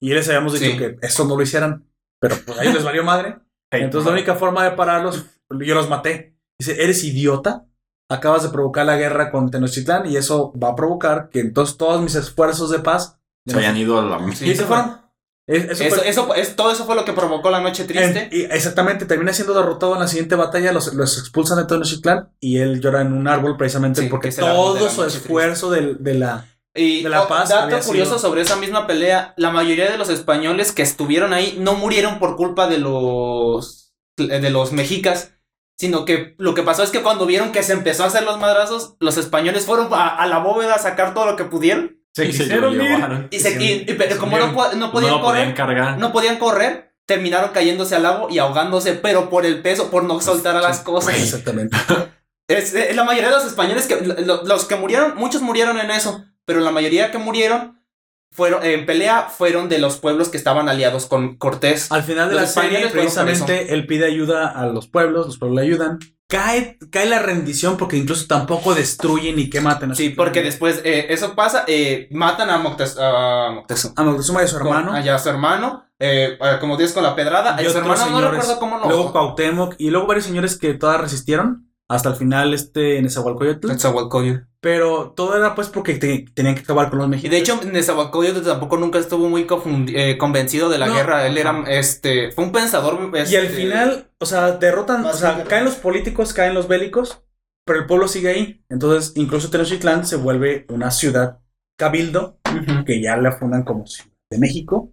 Y les habíamos dicho Sí. que eso no lo hicieran. Pero pues a ellos les valió madre. <laughs> Entonces la única forma de pararlos, yo los maté. Dice, ¿eres idiota? Acabas de provocar la guerra con Tenochtitlán y eso va a provocar que entonces todos mis esfuerzos de paz... Se hayan ido a la... Sí. y se fueron. Es- Eso, Eso, fue- eso, es- todo eso fue lo que provocó la noche triste. en- y exactamente, termina siendo derrotado en la siguiente batalla, los, los expulsan de Tenochtitlán y él llora en un árbol precisamente Sí, porque todo de su esfuerzo del- de, la... Y de La oh, Paz dato había curioso sido- sobre esa misma pelea, la mayoría de los españoles que estuvieron ahí no murieron por culpa de los de los mexicas, sino que lo que pasó es que cuando vieron que se empezó a hacer los madrazos, los españoles fueron a, a la bóveda a sacar todo lo que pudieron Se Y se quisieron ir. y, se, y- y- pero como no, no No podían lo podían correr, cargar. no podían correr, terminaron cayéndose al lago y ahogándose, pero por el peso, por no soltar a las cosas. Exactamente. <laughs> Es, es la mayoría de los españoles que lo- los que murieron, muchos murieron en eso, pero la mayoría que murieron fueron en pelea fueron de los pueblos que estaban aliados con Cortés. Al final de Los la serie, precisamente, él pide ayuda a los pueblos, los pueblos le ayudan. Cae, cae la rendición porque incluso tampoco destruyen ni queman a Sí, porque después eh, eso pasa, eh, matan a Moctez- a Moctezuma. A Moctezuma y a su Con- hermano. allá a su hermano, eh, como dices con la pedrada, y a su otros hermano no señores. recuerdo cómo Luego. Cuauhtémoc y luego varios señores que todas resistieron hasta el final este Nezahualcóyotl. Netzahualcóyotl. Pero todo era pues porque te- tenían que acabar con los Y mexicanos. de hecho, Nezahualcóyotl tampoco nunca estuvo muy eh, convencido de la No. guerra. Él era, este, fue un pensador. y este, al final, o sea, derrotan, o sea, que- caen los políticos, caen los bélicos, pero el pueblo sigue ahí. Entonces, incluso Tenochtitlán se vuelve una ciudad cabildo que ya la fundan como ciudad de México.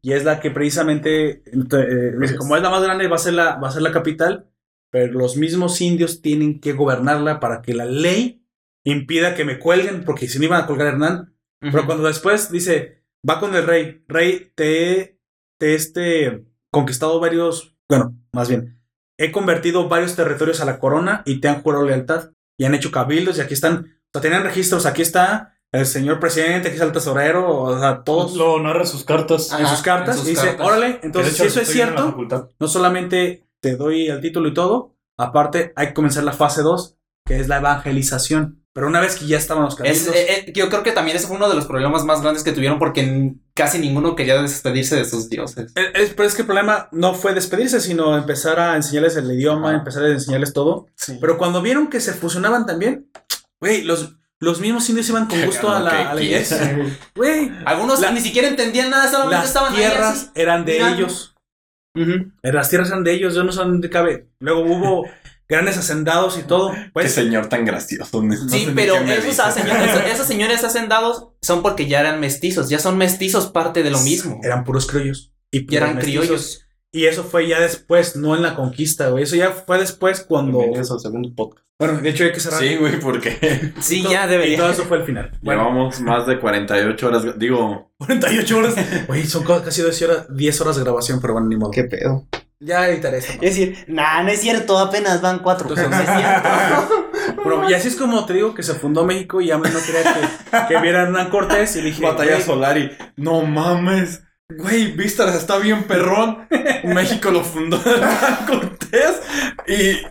Y es la que precisamente, eh, dice, como es la más grande, va a ser la, va a ser la capital, pero los mismos indios tienen que gobernarla para que la ley impida que me cuelguen, porque si no iban a colgar a Hernán. Pero Ujú. cuando después dice, va con el rey, rey, te, he- te este, conquistado varios, bueno, más bien, he convertido varios territorios a la corona y te han jurado lealtad y han hecho cabildos y aquí están, o sea, tenían registros, aquí está el señor presidente, aquí está el tesorero, o sea, todos Lo narra sus cartas. Ajá, en sus cartas en sus y dice, cartas. órale, entonces si eso es cierto, no solamente te doy el título y todo, aparte hay que comenzar la fase 2, que es la evangelización. Pero una vez que ya estaban los eh, eh, yo creo que también ese fue uno de los problemas más grandes que tuvieron porque casi ninguno quería despedirse de sus dioses. Eh, es- pero es que el problema no fue despedirse, sino empezar a enseñarles el idioma, empezar a enseñarles todo. Pero cuando vieron que se fusionaban también, güey, los, los mismos indios iban con <laughs> gusto a la, a la iglesia. Güey, Algunos La- ni siquiera entendían nada, solamente las estaban ahí tierras así. eran de mirando. ellos. Eh, Las tierras eran de ellos, yo no sé dónde cabe. Luego hubo grandes hacendados y todo. Qué Pues, señor tan gracioso. no Sí, pero qué esos, esos, esos señores hacendados son porque ya eran mestizos, ya son mestizos parte de lo mismo. eran puros criollos. Y Ya eran mestizos. criollos. Y eso fue ya después, no en la conquista, güey. Eso ya fue después cuando. Bienvenidos al segundo podcast. Bueno, de hecho hay que cerrar. Sí, güey, porque <laughs> Sí, Y ya Y debería. todo eso fue el final. <laughs> Bueno, llevamos más de 48 horas. Digo, 48 horas. Güey, son casi 10 horas, 10 horas de grabación, pero bueno, ni modo. pedo? Ya editaré esto. Es decir, nah, no es cierto, apenas van cuatro. Entonces, no es cierto. <laughs> Bueno, y así es como te digo que se fundó México y AMLO no quería que, que vieran Hernán Cortés y le dije, batalla Solari. No mames. Güey, Vistas está bien perrón. <laughs> México lo fundó Hernán <laughs> Cortés. Y.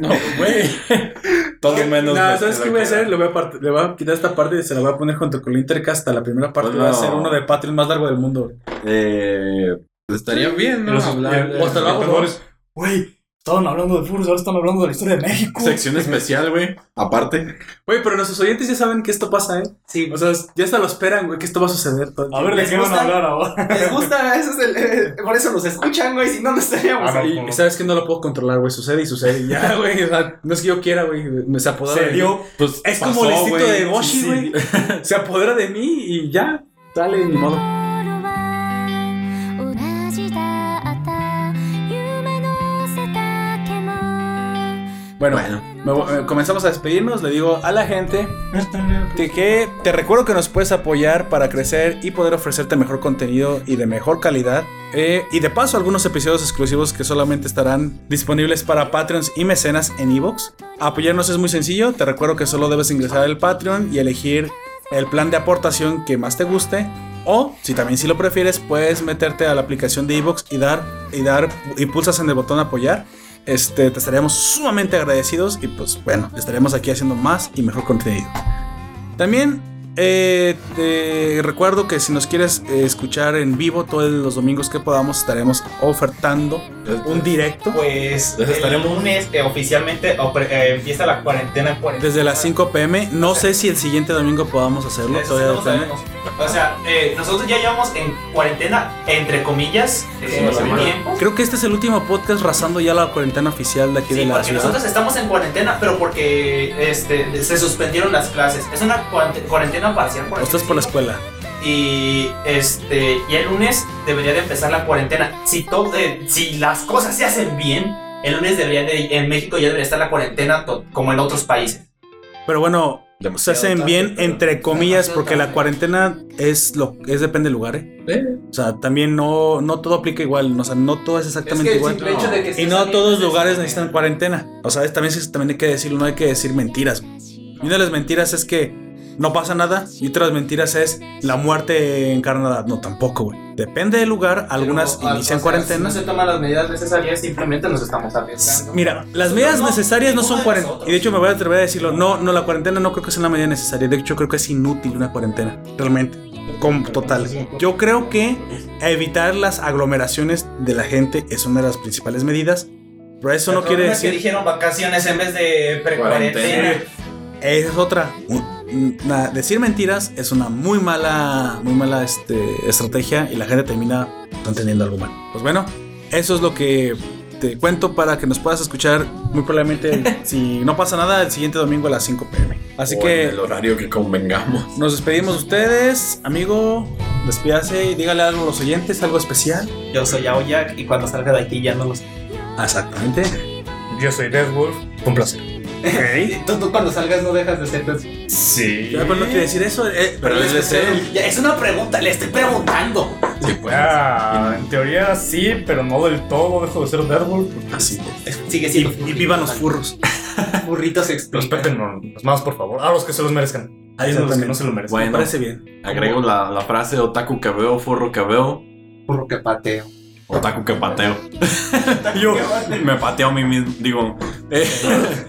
No, güey. Todo menos. No, ¿sabes qué voy a hacer? Le voy a, part- le voy a quitar esta parte y se la voy a poner junto con el Intercast. La primera parte Pues va a ser uno de Patreon más largo del mundo. Eh, estaría bien, ¿no? Los- Hablar eh, de- o hasta Güey, Estaban hablando de furros, ahora están hablando de la historia de México. Sección especial, güey. Aparte. Güey, pero nuestros oyentes ya saben que esto pasa, ¿eh? Sí, O sea, ya hasta lo esperan, güey, que esto va a suceder. todo A ver, ¿de ¿Les qué van a gusta? hablar ahora? <laughs> les gusta, eso es el, eh, por eso nos escuchan, güey, si no, no estaríamos Ah, no, ahí. Y sabes que no lo puedo controlar, güey. Sucede y sucede. Y ya, <laughs> güey. O sea, no es que yo quiera, güey. Me se apodera Se de mí. dio. Pues Es pasó, como el instinto de Boshi, Sí, güey. <laughs> Se apodera de mí y ya. Dale, ni modo. Bueno, Bueno. me vo- eh, comenzamos a despedirnos. Le digo a la gente que, que te recuerdo que nos puedes apoyar para crecer y poder ofrecerte mejor contenido y de mejor calidad. Eh, y de paso, algunos episodios exclusivos que solamente estarán disponibles para Patreons y mecenas en Evox. Apoyarnos es muy sencillo. Te recuerdo que solo debes ingresar al Patreon y elegir el plan de aportación que más te guste. O, si también si lo prefieres, puedes meterte a la aplicación de Evox y dar, y dar, y pulsas en el botón apoyar. Este, te estaríamos sumamente agradecidos y pues bueno, estaremos aquí haciendo más y mejor contenido. También eh, te recuerdo que si nos quieres eh, escuchar en vivo todos los domingos que podamos, estaremos ofertando un directo Pues Entonces el estaremos- lunes eh, oficialmente opre- eh, empieza la cuarentena. cuarentena. desde las 5 pm. No sé si el siguiente domingo podamos hacerlo, todavía no. O sea, eh, nosotros ya llevamos en cuarentena, entre comillas, eh, tiempo. Creo que este es el último podcast rasando ya la cuarentena oficial de aquí Sí, de la porque ciudad. nosotros estamos en cuarentena, pero porque este, se suspendieron las clases. Es una cuarent- cuarentena parcial. por estás por la escuela. Y este y el lunes debería de empezar la cuarentena. Si todo, eh, si las cosas se hacen bien, el lunes debería de, en México ya debería estar la cuarentena como en otros países. Pero bueno, se hacen tarde, bien entre comillas Demasiado porque la cuarentena es lo es depende del lugar, ¿eh? O sea, también no, no todo aplica igual, o sea, no todo es exactamente igual. Y no todos los lugares necesitan cuarentena. O sea, es- también, también hay que decirlo, no hay que decir mentiras. Y una de las mentiras es que no pasa nada. Y otra de las mentiras es la muerte encarnada. No, tampoco, güey. Depende del lugar. Algunas Pero, inician o sea, cuarentena. Si no se toman las medidas necesarias, simplemente nos estamos arriesgando. Mira, las medidas necesarias no son cuarentena. Y de hecho me voy a atrever a decirlo. No, no, la cuarentena no creo que sea una medida necesaria. De hecho, creo que es inútil una cuarentena. Realmente. Con total. Yo creo que evitar las aglomeraciones de la gente es una de las principales medidas. Pero eso no quiere es que decir. dijeron vacaciones en vez de pre-cuarentena. Esa es otra. Una- decir mentiras es una muy mala, muy mala este, estrategia y la gente termina no entendiendo algo mal. Pues bueno, eso es lo que te cuento para que nos puedas escuchar muy probablemente, <laughs> si no pasa nada, el siguiente domingo a las 5 pm. Así O que en el horario que convengamos. nos despedimos de ustedes, amigo. Despídase y dígale algo a los oyentes, algo especial. Yo soy Aoyak y cuando salga de aquí ya no los. Exactamente. Yo soy Deathwolf. Un placer. Tú, tú cuando salgas no dejas de ser. Sí. Ya, pero no quiere decir eso. eh, Pero es él es él. Ya, es una pregunta, le estoy preguntando. Sí, pues. Ah, en teoría sí, pero no del todo. Dejo de ser Deathwolf. Así es. Sigue Y, siendo. y vivan los furros. <laughs> burritos explican. Respeten más, por favor. A los que se los merezcan. Ahí es a los que no se lo merecen. Me Bueno, parece bien. agrego la, la frase otaku que veo, furro que veo, Burro que pateo. Otaku que pateo. <laughs> Yo me pateo a mí mismo, digo, eh,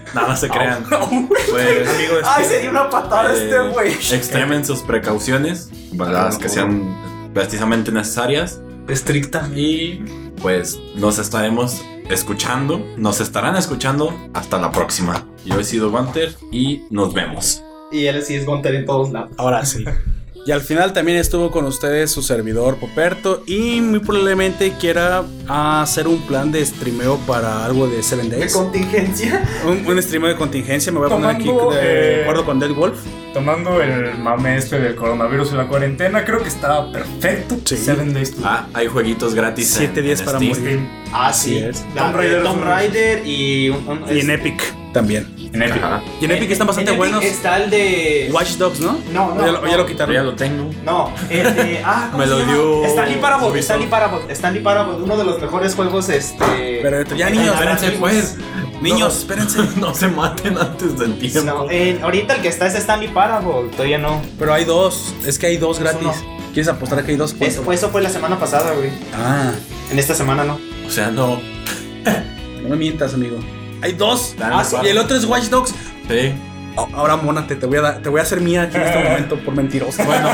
<laughs> nada se crean. <laughs> Pues, Amigo, Ay, despide. sería una patada Eh, este güey. extremen sus precauciones, las que sean precisamente necesarias. Estricta. Y pues nos estaremos escuchando, nos estarán escuchando hasta la próxima. Yo he sido Gunter y nos vemos. Y él sí es Gunter en todos lados. Ahora sí. Y al final también estuvo con ustedes su servidor Poperto y muy probablemente quiera hacer un plan de streameo para algo de Seven De Days. contingencia. Un, un streameo de contingencia, me voy a poner aquí de eh, acuerdo con Dead Wolf. Tomando el mame este del coronavirus y la cuarentena, creo que está perfecto. Sí. Seven Days to Ah, hay jueguitos gratis. Siete en- días en para Steam. morir. Ah, Así sí. Tomb Raider Tomb Raider y un. un- Y en Epic también. En Epic. Ajá. Y en Epic están bastante en Epic buenos. Está el de. Watch Dogs, ¿no? No, no. ya, lo- no. ya lo quitaron. ya lo tengo. No, el de. Ah, ¿cómo Me se lo llama? dio Stanley Parable. Ubisoft. Stanley Parable. Stanley Parable. Uno de los mejores juegos, este. Pero ya niños, Espérense, pues. Niños, espérense. <laughs> No se maten antes del tiempo. No, eh, ahorita el que está es Stanley Parable. Todavía no. Pero hay dos. Es que hay dos gratis. ¿Quieres apostar a que hay dos? Eso fue, eso fue la semana pasada, güey. Ah, En esta semana no. O sea, no. no me mientas, amigo. Hay dos. Ah, sí. Y el otro es Watch Dogs. Sí. Oh, Ahora, mónate, te voy a dar, te voy a hacer mía aquí en este <laughs> momento por mentiroso. Bueno,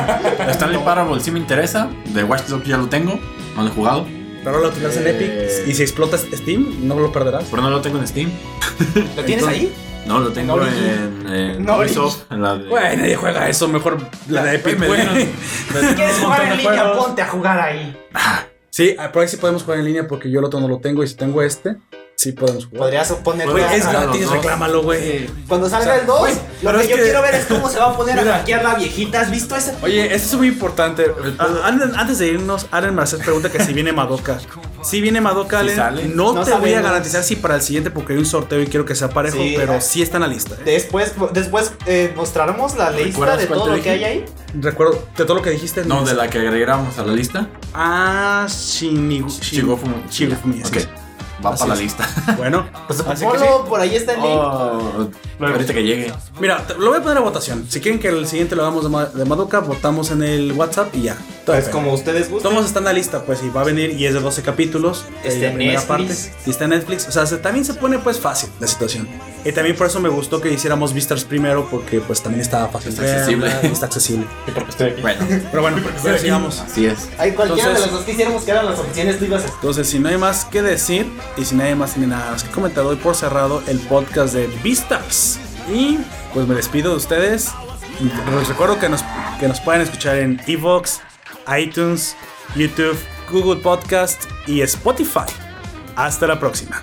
Stanley Parable sí me interesa. De Watch Dogs ya lo tengo. No lo he jugado. Pero ahora lo tendrás en Eh. Epic y si explotas Steam, no lo perderás. Pero no lo tengo en Steam. ¿Lo tienes ahí? No, lo tengo No, en, en no, Ubisoft. En la de... Güey, nadie juega eso, mejor la de Epic, dieron ¿Quieres jugar en línea? juegos. Ponte a jugar ahí. Sí, ah, por ahí sí podemos jugar en línea porque yo el otro no lo tengo y si tengo este, sí podemos jugar. Podrías poner. Güey, es gratis, reclámalo, güey. Cuando salga O sea, el 2, güey, lo que es yo quiero ver es cómo se va a poner Mira. a hackear la viejita. ¿Has visto ese? Oye, esto es muy importante. Ah, Antes, antes de irnos, Allen Marcel pregunta que si viene Madoka. Si viene Madoka, Allen. No, No te voy a garantizar si para el siguiente porque hay un sorteo y quiero que sea parejo, Sí, pero sí está en la lista. eh. Después, después eh, mostraremos la lista ¿Recuerdas de todo lo que hay ahí. Recuerdo de todo lo que dijiste. No, de la que agregamos a la lista. Ah, Shinigu. Así Ok. Va Así para la lista. <laughs> Bueno, Pues así que sí. por ahí está el link. Oh, ahorita que llegue. Mira, te- lo voy a poner a votación. Si quieren que el siguiente lo hagamos de, Ma- de Madoka, votamos en el WhatsApp y ya. Pues como ustedes gusten. Todos están en la lista, pues, y va a venir y es de 12 capítulos. Está eh, la en primera Netflix. parte. Y está en Netflix. O sea, se- también se pone, pues, fácil la situación. Y también por eso me gustó que hiciéramos Vistas primero, porque, pues, también estaba fácil. Está accesible. y Está accesible. Bueno, Pero bueno, ya sigamos. así es. Hay cualquiera Entonces- de los dos que hiciéramos que eran las opciones, tú ibas a Entonces, si no hay más que decir y si nadie más tiene nada más que comentar, doy por cerrado el podcast de Beastars. Y pues me despido de ustedes. Les recuerdo que nos, que nos pueden escuchar en Evox, iTunes, YouTube, Google Podcast y Spotify. Hasta la próxima.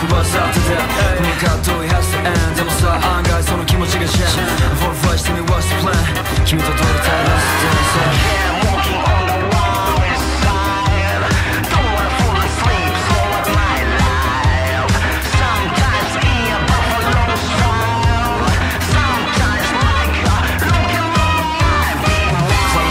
く噂立ててこの葛藤 to what's the plan 君と撮りたい Let's dance Yeah walking on the wall is Don't wanna fall asleep so what my life Sometimes in a buffalo style Sometimes like a rock and roll life From.